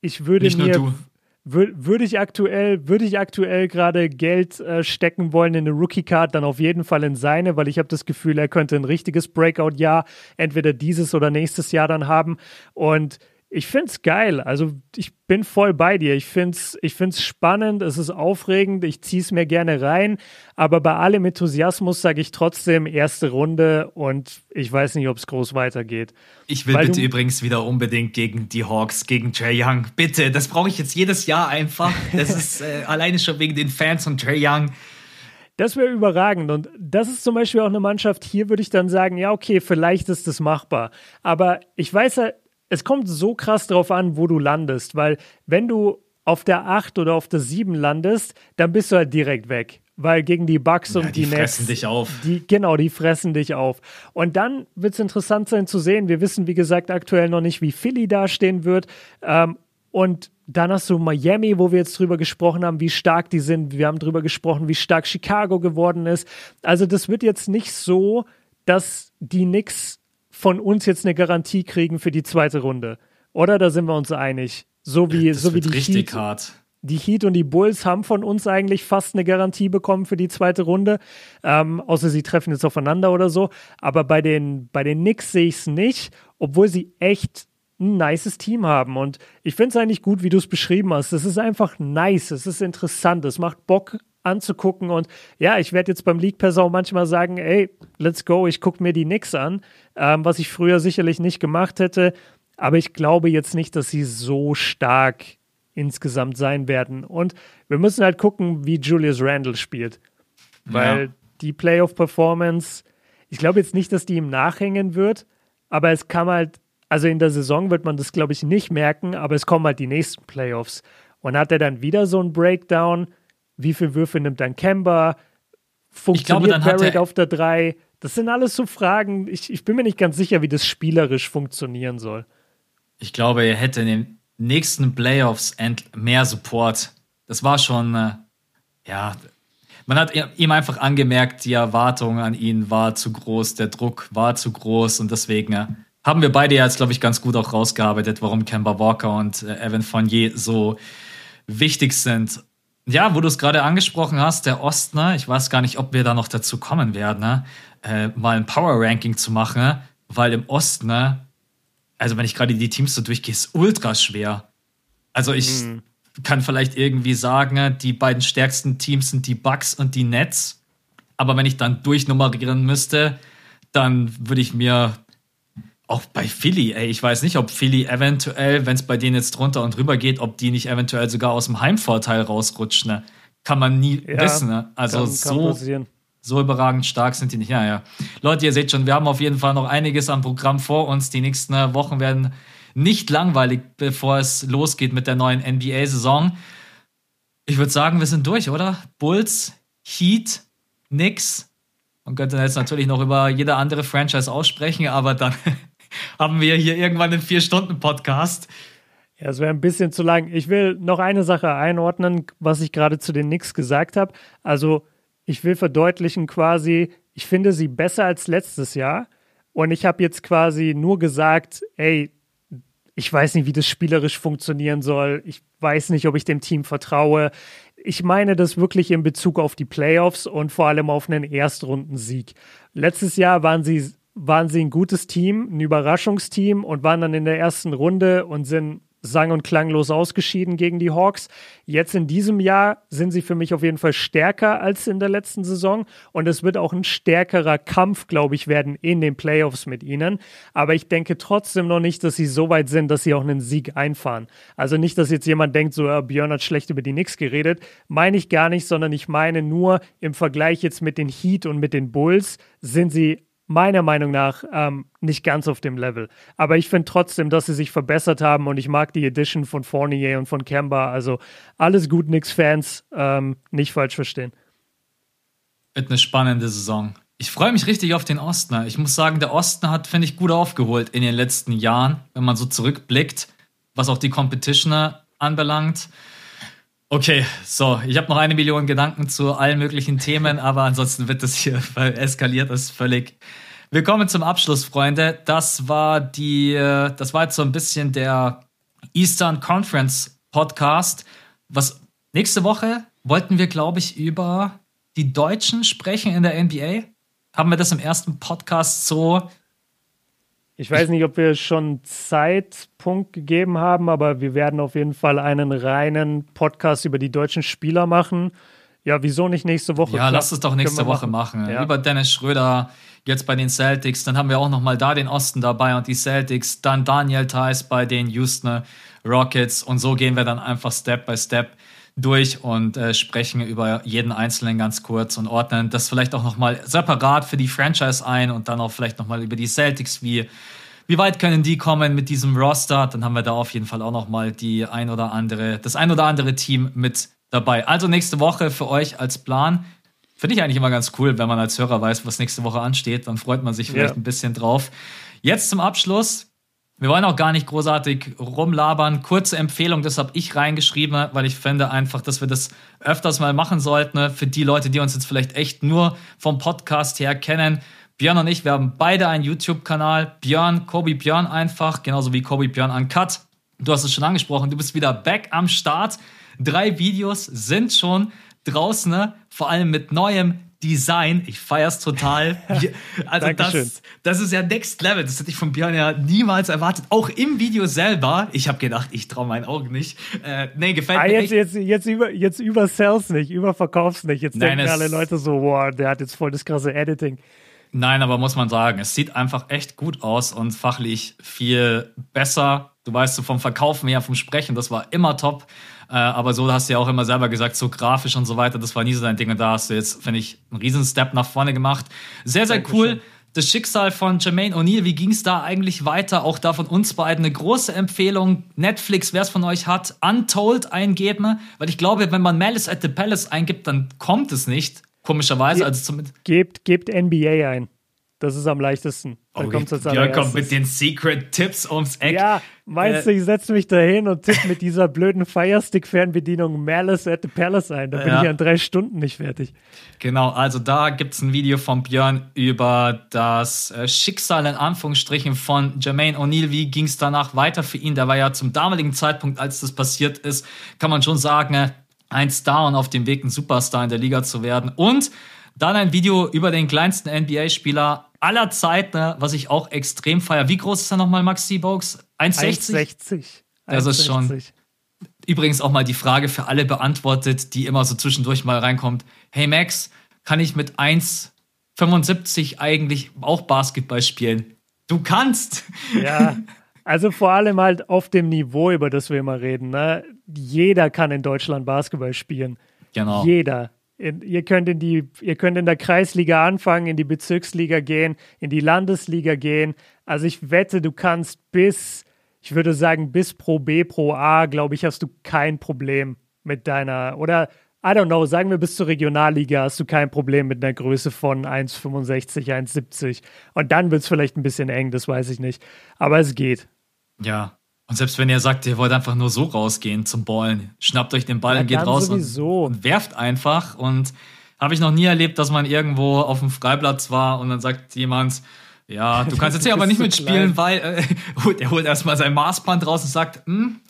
ich würde Nicht mir. Würde ich aktuell, würde ich aktuell gerade Geld äh, stecken wollen in eine Rookie-Card, dann auf jeden Fall in seine, weil ich habe das Gefühl, er könnte ein richtiges Breakout-Jahr entweder dieses oder nächstes Jahr dann haben. Und ich finde es geil. Also ich bin voll bei dir. Ich finde es ich find's spannend, es ist aufregend, ich ziehe es mir gerne rein. Aber bei allem Enthusiasmus sage ich trotzdem erste Runde und ich weiß nicht, ob es groß weitergeht. Ich will Weil bitte übrigens wieder unbedingt gegen die Hawks, gegen Trey Young. Bitte, das brauche ich jetzt jedes Jahr einfach. Das ist äh, alleine schon wegen den Fans von Trey Young. Das wäre überragend. Und das ist zum Beispiel auch eine Mannschaft, hier würde ich dann sagen, ja, okay, vielleicht ist das machbar. Aber ich weiß ja, es kommt so krass drauf an, wo du landest, weil wenn du auf der 8 oder auf der 7 landest, dann bist du halt direkt weg. Weil gegen die Bugs und ja, die, die fressen dich auf. Die, genau, die fressen dich auf. Und dann wird es interessant sein zu sehen. Wir wissen, wie gesagt, aktuell noch nicht, wie Philly dastehen wird. Ähm, und dann hast du Miami, wo wir jetzt drüber gesprochen haben, wie stark die sind. Wir haben drüber gesprochen, wie stark Chicago geworden ist. Also, das wird jetzt nicht so, dass die Knicks von uns jetzt eine Garantie kriegen für die zweite Runde. Oder da sind wir uns einig. So wie, das so wie die richtig Heat, hart. Die Heat und die Bulls haben von uns eigentlich fast eine Garantie bekommen für die zweite Runde. Ähm, außer sie treffen jetzt aufeinander oder so. Aber bei den, bei den Knicks sehe ich es nicht, obwohl sie echt ein nices Team haben. Und ich finde es eigentlich gut, wie du es beschrieben hast. Es ist einfach nice, es ist interessant, es macht Bock, anzugucken. Und ja, ich werde jetzt beim League Pass auch manchmal sagen, ey, let's go, ich gucke mir die Knicks an, ähm, was ich früher sicherlich nicht gemacht hätte. Aber ich glaube jetzt nicht, dass sie so stark insgesamt sein werden. Und wir müssen halt gucken, wie Julius Randle spielt. Weil ja. die Playoff-Performance, ich glaube jetzt nicht, dass die ihm nachhängen wird, aber es kam halt, also in der Saison wird man das, glaube ich, nicht merken, aber es kommen halt die nächsten Playoffs. Und hat er dann wieder so einen Breakdown, wie viele Würfe nimmt dann Kemba? Funktioniert glaube, Barrett auf der 3? Das sind alles so Fragen. Ich, ich bin mir nicht ganz sicher, wie das spielerisch funktionieren soll. Ich glaube, er hätte in den nächsten Playoffs mehr Support. Das war schon, äh, ja, man hat ihm einfach angemerkt, die Erwartung an ihn war zu groß, der Druck war zu groß und deswegen, äh, haben wir beide jetzt, glaube ich, ganz gut auch rausgearbeitet, warum Kemba Walker und äh, Evan Fournier so wichtig sind. Ja, wo du es gerade angesprochen hast, der Ostner, ich weiß gar nicht, ob wir da noch dazu kommen werden, ne? äh, mal ein Power-Ranking zu machen, weil im Osten, ne, also wenn ich gerade die Teams so durchgehe, ist ultra schwer. Also ich mhm. kann vielleicht irgendwie sagen, die beiden stärksten Teams sind die Bucks und die Nets. Aber wenn ich dann durchnummerieren müsste, dann würde ich mir auch bei Philly, ey, ich weiß nicht, ob Philly eventuell, wenn es bei denen jetzt drunter und drüber geht, ob die nicht eventuell sogar aus dem Heimvorteil rausrutschen. Ne? Kann man nie ja, wissen. Ne? Also kann, so, kann so überragend stark sind die nicht. Ja, ja. Leute, ihr seht schon, wir haben auf jeden Fall noch einiges am Programm vor uns. Die nächsten Wochen werden nicht langweilig, bevor es losgeht mit der neuen NBA-Saison. Ich würde sagen, wir sind durch, oder? Bulls, Heat, Knicks. Man könnte jetzt natürlich noch über jede andere Franchise aussprechen, aber dann haben wir hier irgendwann einen Vier-Stunden-Podcast. Ja, es wäre ein bisschen zu lang. Ich will noch eine Sache einordnen, was ich gerade zu den Knicks gesagt habe. Also, ich will verdeutlichen quasi, ich finde sie besser als letztes Jahr. Und ich habe jetzt quasi nur gesagt, ey, ich weiß nicht, wie das spielerisch funktionieren soll. Ich weiß nicht, ob ich dem Team vertraue. Ich meine das wirklich in Bezug auf die Playoffs und vor allem auf einen Erstrundensieg. Letztes Jahr waren sie, waren sie ein gutes Team, ein Überraschungsteam und waren dann in der ersten Runde und sind sang- und klanglos ausgeschieden gegen die Hawks. Jetzt in diesem Jahr sind sie für mich auf jeden Fall stärker als in der letzten Saison und es wird auch ein stärkerer Kampf, glaube ich, werden in den Playoffs mit ihnen. Aber ich denke trotzdem noch nicht, dass sie so weit sind, dass sie auch einen Sieg einfahren. Also nicht, dass jetzt jemand denkt, so, ja, Björn hat schlecht über die Knicks geredet. Meine ich gar nicht, sondern ich meine nur im Vergleich jetzt mit den Heat und mit den Bulls sind sie meiner Meinung nach ähm, nicht ganz auf dem Level. Aber ich finde trotzdem, dass sie sich verbessert haben und ich mag die Edition von Fournier und von Kemba. Also alles gut, nix Fans, ähm, nicht falsch verstehen. Wird eine spannende Saison. Ich freue mich richtig auf den Osten. Ich muss sagen, der Osten hat, finde ich, gut aufgeholt in den letzten Jahren, wenn man so zurückblickt, was auch die Competition anbelangt. Okay, so, ich habe noch eine Million Gedanken zu allen möglichen Themen, aber ansonsten wird das hier eskaliert, das ist völlig. Wir kommen zum Abschluss, Freunde. Das war die, das war jetzt so ein bisschen der Eastern Conference Podcast. Was nächste Woche wollten wir, glaube ich, über die Deutschen sprechen in der NBA. Haben wir das im ersten Podcast so ich weiß nicht, ob wir schon Zeitpunkt gegeben haben, aber wir werden auf jeden Fall einen reinen Podcast über die deutschen Spieler machen. Ja, wieso nicht nächste Woche? Ja, Klar, lass es doch nächste Woche machen. machen. Ja. Über Dennis Schröder, jetzt bei den Celtics. Dann haben wir auch noch mal da den Osten dabei und die Celtics. Dann Daniel Theiss bei den Houston Rockets. Und so gehen wir dann einfach Step by Step durch und äh, sprechen über jeden Einzelnen ganz kurz und ordnen das vielleicht auch nochmal separat für die Franchise ein und dann auch vielleicht nochmal über die Celtics, wie, wie weit können die kommen mit diesem Roster. Dann haben wir da auf jeden Fall auch nochmal die ein oder andere, das ein oder andere Team mit dabei. Also nächste Woche für euch als Plan. Finde ich eigentlich immer ganz cool, wenn man als Hörer weiß, was nächste Woche ansteht. Dann freut man sich vielleicht ja. ein bisschen drauf. Jetzt zum Abschluss wir wollen auch gar nicht großartig rumlabern. Kurze Empfehlung, das habe ich reingeschrieben, weil ich finde einfach, dass wir das öfters mal machen sollten. Für die Leute, die uns jetzt vielleicht echt nur vom Podcast her kennen. Björn und ich, wir haben beide einen YouTube-Kanal. Björn, Kobi Björn einfach, genauso wie Kobi Björn Uncut. Du hast es schon angesprochen, du bist wieder back am Start. Drei Videos sind schon draußen, ne? vor allem mit neuem Design. Ich feier's total. Also das, das ist ja Next Level. Das hätte ich von Björn ja niemals erwartet. Auch im Video selber. Ich habe gedacht, ich traue meinen Augen nicht. Äh, nee, gefällt ah, mir jetzt, echt. Jetzt, jetzt, über, jetzt über Sales nicht, über Verkaufs nicht. Jetzt Nein, denken alle Leute so, wow, der hat jetzt voll das krasse Editing. Nein, aber muss man sagen, es sieht einfach echt gut aus und fachlich viel besser. Du weißt, so vom Verkaufen her, vom Sprechen, das war immer top. Äh, aber so hast du ja auch immer selber gesagt, so grafisch und so weiter, das war nie so dein Ding. Und da hast du jetzt, finde ich, einen riesen Step nach vorne gemacht. Sehr, sehr Dankeschön. cool. Das Schicksal von Jermaine O'Neal, wie ging es da eigentlich weiter? Auch da von uns beiden eine große Empfehlung. Netflix, wer es von euch hat, Untold eingeben, weil ich glaube, wenn man Malice at the Palace eingibt, dann kommt es nicht. Komischerweise, also zumindest. Gebt, gebt NBA ein. Das ist am leichtesten. Dann oh, kommt's Björn kommt mit den Secret Tipps ums Eck. Ja, meinst äh, du, ich setze mich da hin und tippe mit dieser blöden Firestick-Fernbedienung Malice at the Palace ein? Da bin ja. ich an drei Stunden nicht fertig. Genau, also da gibt es ein Video von Björn über das äh, Schicksal in Anführungsstrichen von Jermaine O'Neal. Wie ging es danach weiter für ihn? Der war ja zum damaligen Zeitpunkt, als das passiert ist, kann man schon sagen, ein Star und auf dem Weg, ein Superstar in der Liga zu werden. Und dann ein Video über den kleinsten NBA-Spieler aller Zeiten, was ich auch extrem feiere. Wie groß ist er nochmal, Maxi Bogues? 1,60? 1,60. Das ist schon. Übrigens auch mal die Frage für alle beantwortet, die immer so zwischendurch mal reinkommt. Hey Max, kann ich mit 1,75 eigentlich auch Basketball spielen? Du kannst! Ja, also vor allem halt auf dem Niveau, über das wir immer reden. Ne? Jeder kann in Deutschland Basketball spielen. Genau. Jeder. Ihr könnt, in die, ihr könnt in der Kreisliga anfangen, in die Bezirksliga gehen, in die Landesliga gehen. Also ich wette, du kannst bis, ich würde sagen, bis Pro B, Pro A, glaube ich, hast du kein Problem mit deiner, oder I don't know, sagen wir bis zur Regionalliga hast du kein Problem mit einer Größe von 1,65, 1,70. Und dann wird es vielleicht ein bisschen eng, das weiß ich nicht. Aber es geht. Ja, und selbst wenn ihr sagt, ihr wollt einfach nur so rausgehen zum Ballen, schnappt euch den Ball ja, und geht raus und, und, werft einfach. Und habe ich noch nie erlebt, dass man irgendwo auf dem Freiplatz war und dann sagt jemand, ja, du kannst jetzt hier aber nicht mitspielen, weil äh, er holt erstmal sein Maßband raus und sagt, hm,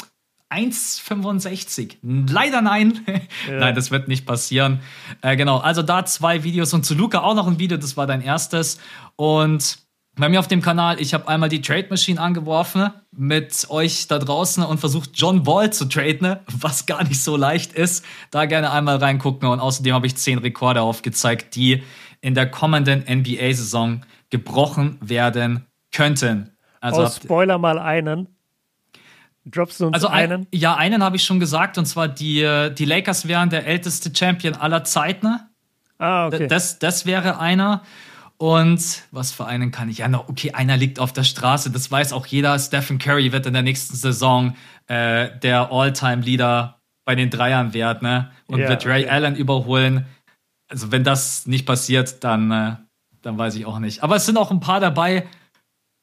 1,65. Leider nein. Ja. nein, das wird nicht passieren. Äh, genau, also da zwei Videos und zu Luca auch noch ein Video, das war dein erstes. Und bei mir auf dem Kanal, ich habe einmal die Trade Machine angeworfen mit euch da draußen und versucht John Wall zu traden, was gar nicht so leicht ist. Da gerne einmal reingucken und außerdem habe ich zehn Rekorde aufgezeigt, die in der kommenden NBA-Saison gebrochen werden könnten. Also oh, Spoiler mal einen. Droppst du uns also einen? Ein, ja, einen habe ich schon gesagt und zwar die, die Lakers wären der älteste Champion aller Zeiten. Ah, okay. Das, das wäre einer. Und was für einen kann ich? Ja, noch, okay, einer liegt auf der Straße, das weiß auch jeder. Stephen Curry wird in der nächsten Saison äh, der All-Time-Leader bei den Dreiern werden ne? und yeah, wird Ray okay. Allen überholen. Also, wenn das nicht passiert, dann, äh, dann weiß ich auch nicht. Aber es sind auch ein paar dabei.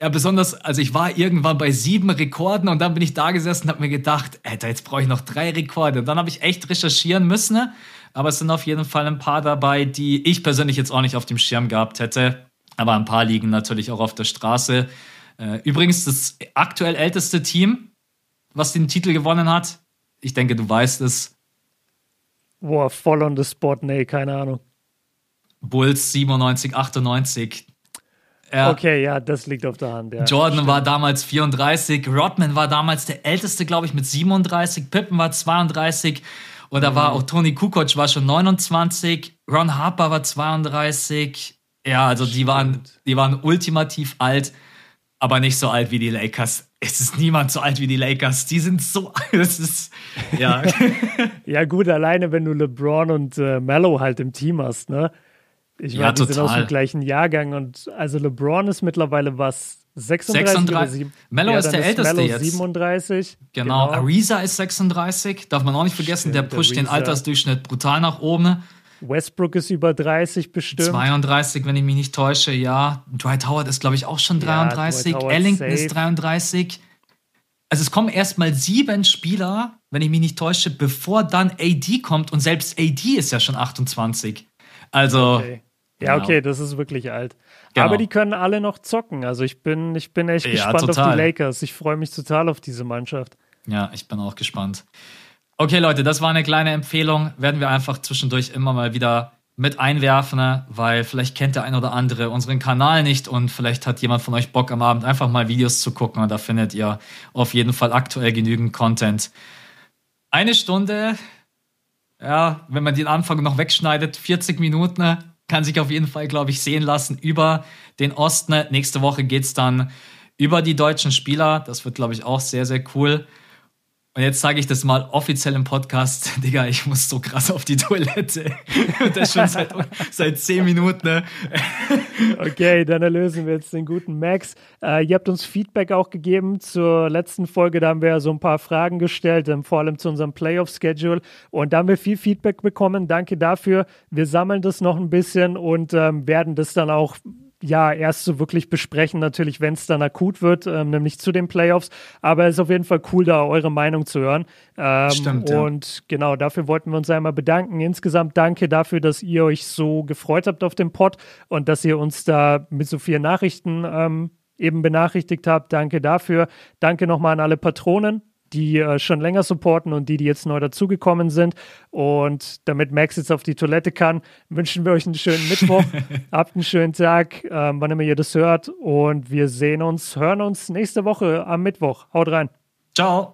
Ja, besonders, also ich war irgendwann bei sieben Rekorden und dann bin ich da gesessen und habe mir gedacht, Alter, jetzt brauche ich noch drei Rekorde. Und dann habe ich echt recherchieren müssen. Ne? Aber es sind auf jeden Fall ein paar dabei, die ich persönlich jetzt auch nicht auf dem Schirm gehabt hätte. Aber ein paar liegen natürlich auch auf der Straße. Äh, übrigens, das aktuell älteste Team, was den Titel gewonnen hat, ich denke, du weißt es. Boah, voll on the spot, nee, keine Ahnung. Bulls 97, 98. Ja. Okay, ja, das liegt auf der Hand. Ja. Jordan Stimmt. war damals 34, Rodman war damals der älteste, glaube ich, mit 37, Pippen war 32 und da war mhm. auch Tony Kukoc war schon 29, Ron Harper war 32. Ja, also die waren, die waren ultimativ alt, aber nicht so alt wie die Lakers. Es ist niemand so alt wie die Lakers. Die sind so alt. Es ist, ja. ja, gut, alleine wenn du LeBron und äh, Mello halt im Team hast, ne? Ich meine, ja, die sind aus dem gleichen Jahrgang und also LeBron ist mittlerweile was 36, 36. Mello ja, ist der ist älteste Mello jetzt. 37. Genau. genau. Ariza ist 36. Darf man auch nicht vergessen, Stimmt, der pusht Ariza. den Altersdurchschnitt brutal nach oben. Westbrook ist über 30 bestimmt. 32, wenn ich mich nicht täusche, ja. Dwight Howard ist, glaube ich, auch schon 33. Ja, Ellington safe. ist 33. Also es kommen erstmal sieben Spieler, wenn ich mich nicht täusche, bevor dann AD kommt und selbst AD ist ja schon 28. Also. Okay. Ja, genau. okay, das ist wirklich alt. Genau. Aber die können alle noch zocken. Also ich bin, ich bin echt ja, gespannt total. auf die Lakers. Ich freue mich total auf diese Mannschaft. Ja, ich bin auch gespannt. Okay, Leute, das war eine kleine Empfehlung. Werden wir einfach zwischendurch immer mal wieder mit einwerfen, weil vielleicht kennt der ein oder andere unseren Kanal nicht und vielleicht hat jemand von euch Bock am Abend einfach mal Videos zu gucken und da findet ihr auf jeden Fall aktuell genügend Content. Eine Stunde, ja, wenn man den Anfang noch wegschneidet, 40 Minuten, kann sich auf jeden Fall, glaube ich, sehen lassen über den Osten. Nächste Woche geht es dann über die deutschen Spieler. Das wird, glaube ich, auch sehr, sehr cool. Und jetzt sage ich das mal offiziell im Podcast, Digga, ich muss so krass auf die Toilette. Und das schon seit, seit zehn Minuten. Ne? Okay, dann erlösen wir jetzt den guten Max. Äh, ihr habt uns Feedback auch gegeben zur letzten Folge. Da haben wir so ein paar Fragen gestellt, ähm, vor allem zu unserem Playoff-Schedule. Und da haben wir viel Feedback bekommen. Danke dafür. Wir sammeln das noch ein bisschen und ähm, werden das dann auch ja erst so wirklich besprechen, natürlich, wenn es dann akut wird, ähm, nämlich zu den Playoffs. Aber es ist auf jeden Fall cool, da eure Meinung zu hören. Ähm, Stimmt, ja. Und genau, dafür wollten wir uns einmal bedanken. Insgesamt danke dafür, dass ihr euch so gefreut habt auf den Pod und dass ihr uns da mit so vielen Nachrichten ähm, eben benachrichtigt habt. Danke dafür. Danke nochmal an alle Patronen die äh, schon länger supporten und die, die jetzt neu dazugekommen sind. Und damit Max jetzt auf die Toilette kann, wünschen wir euch einen schönen Mittwoch. Habt einen schönen Tag, ähm, wann immer ihr das hört. Und wir sehen uns, hören uns nächste Woche am Mittwoch. Haut rein. Ciao.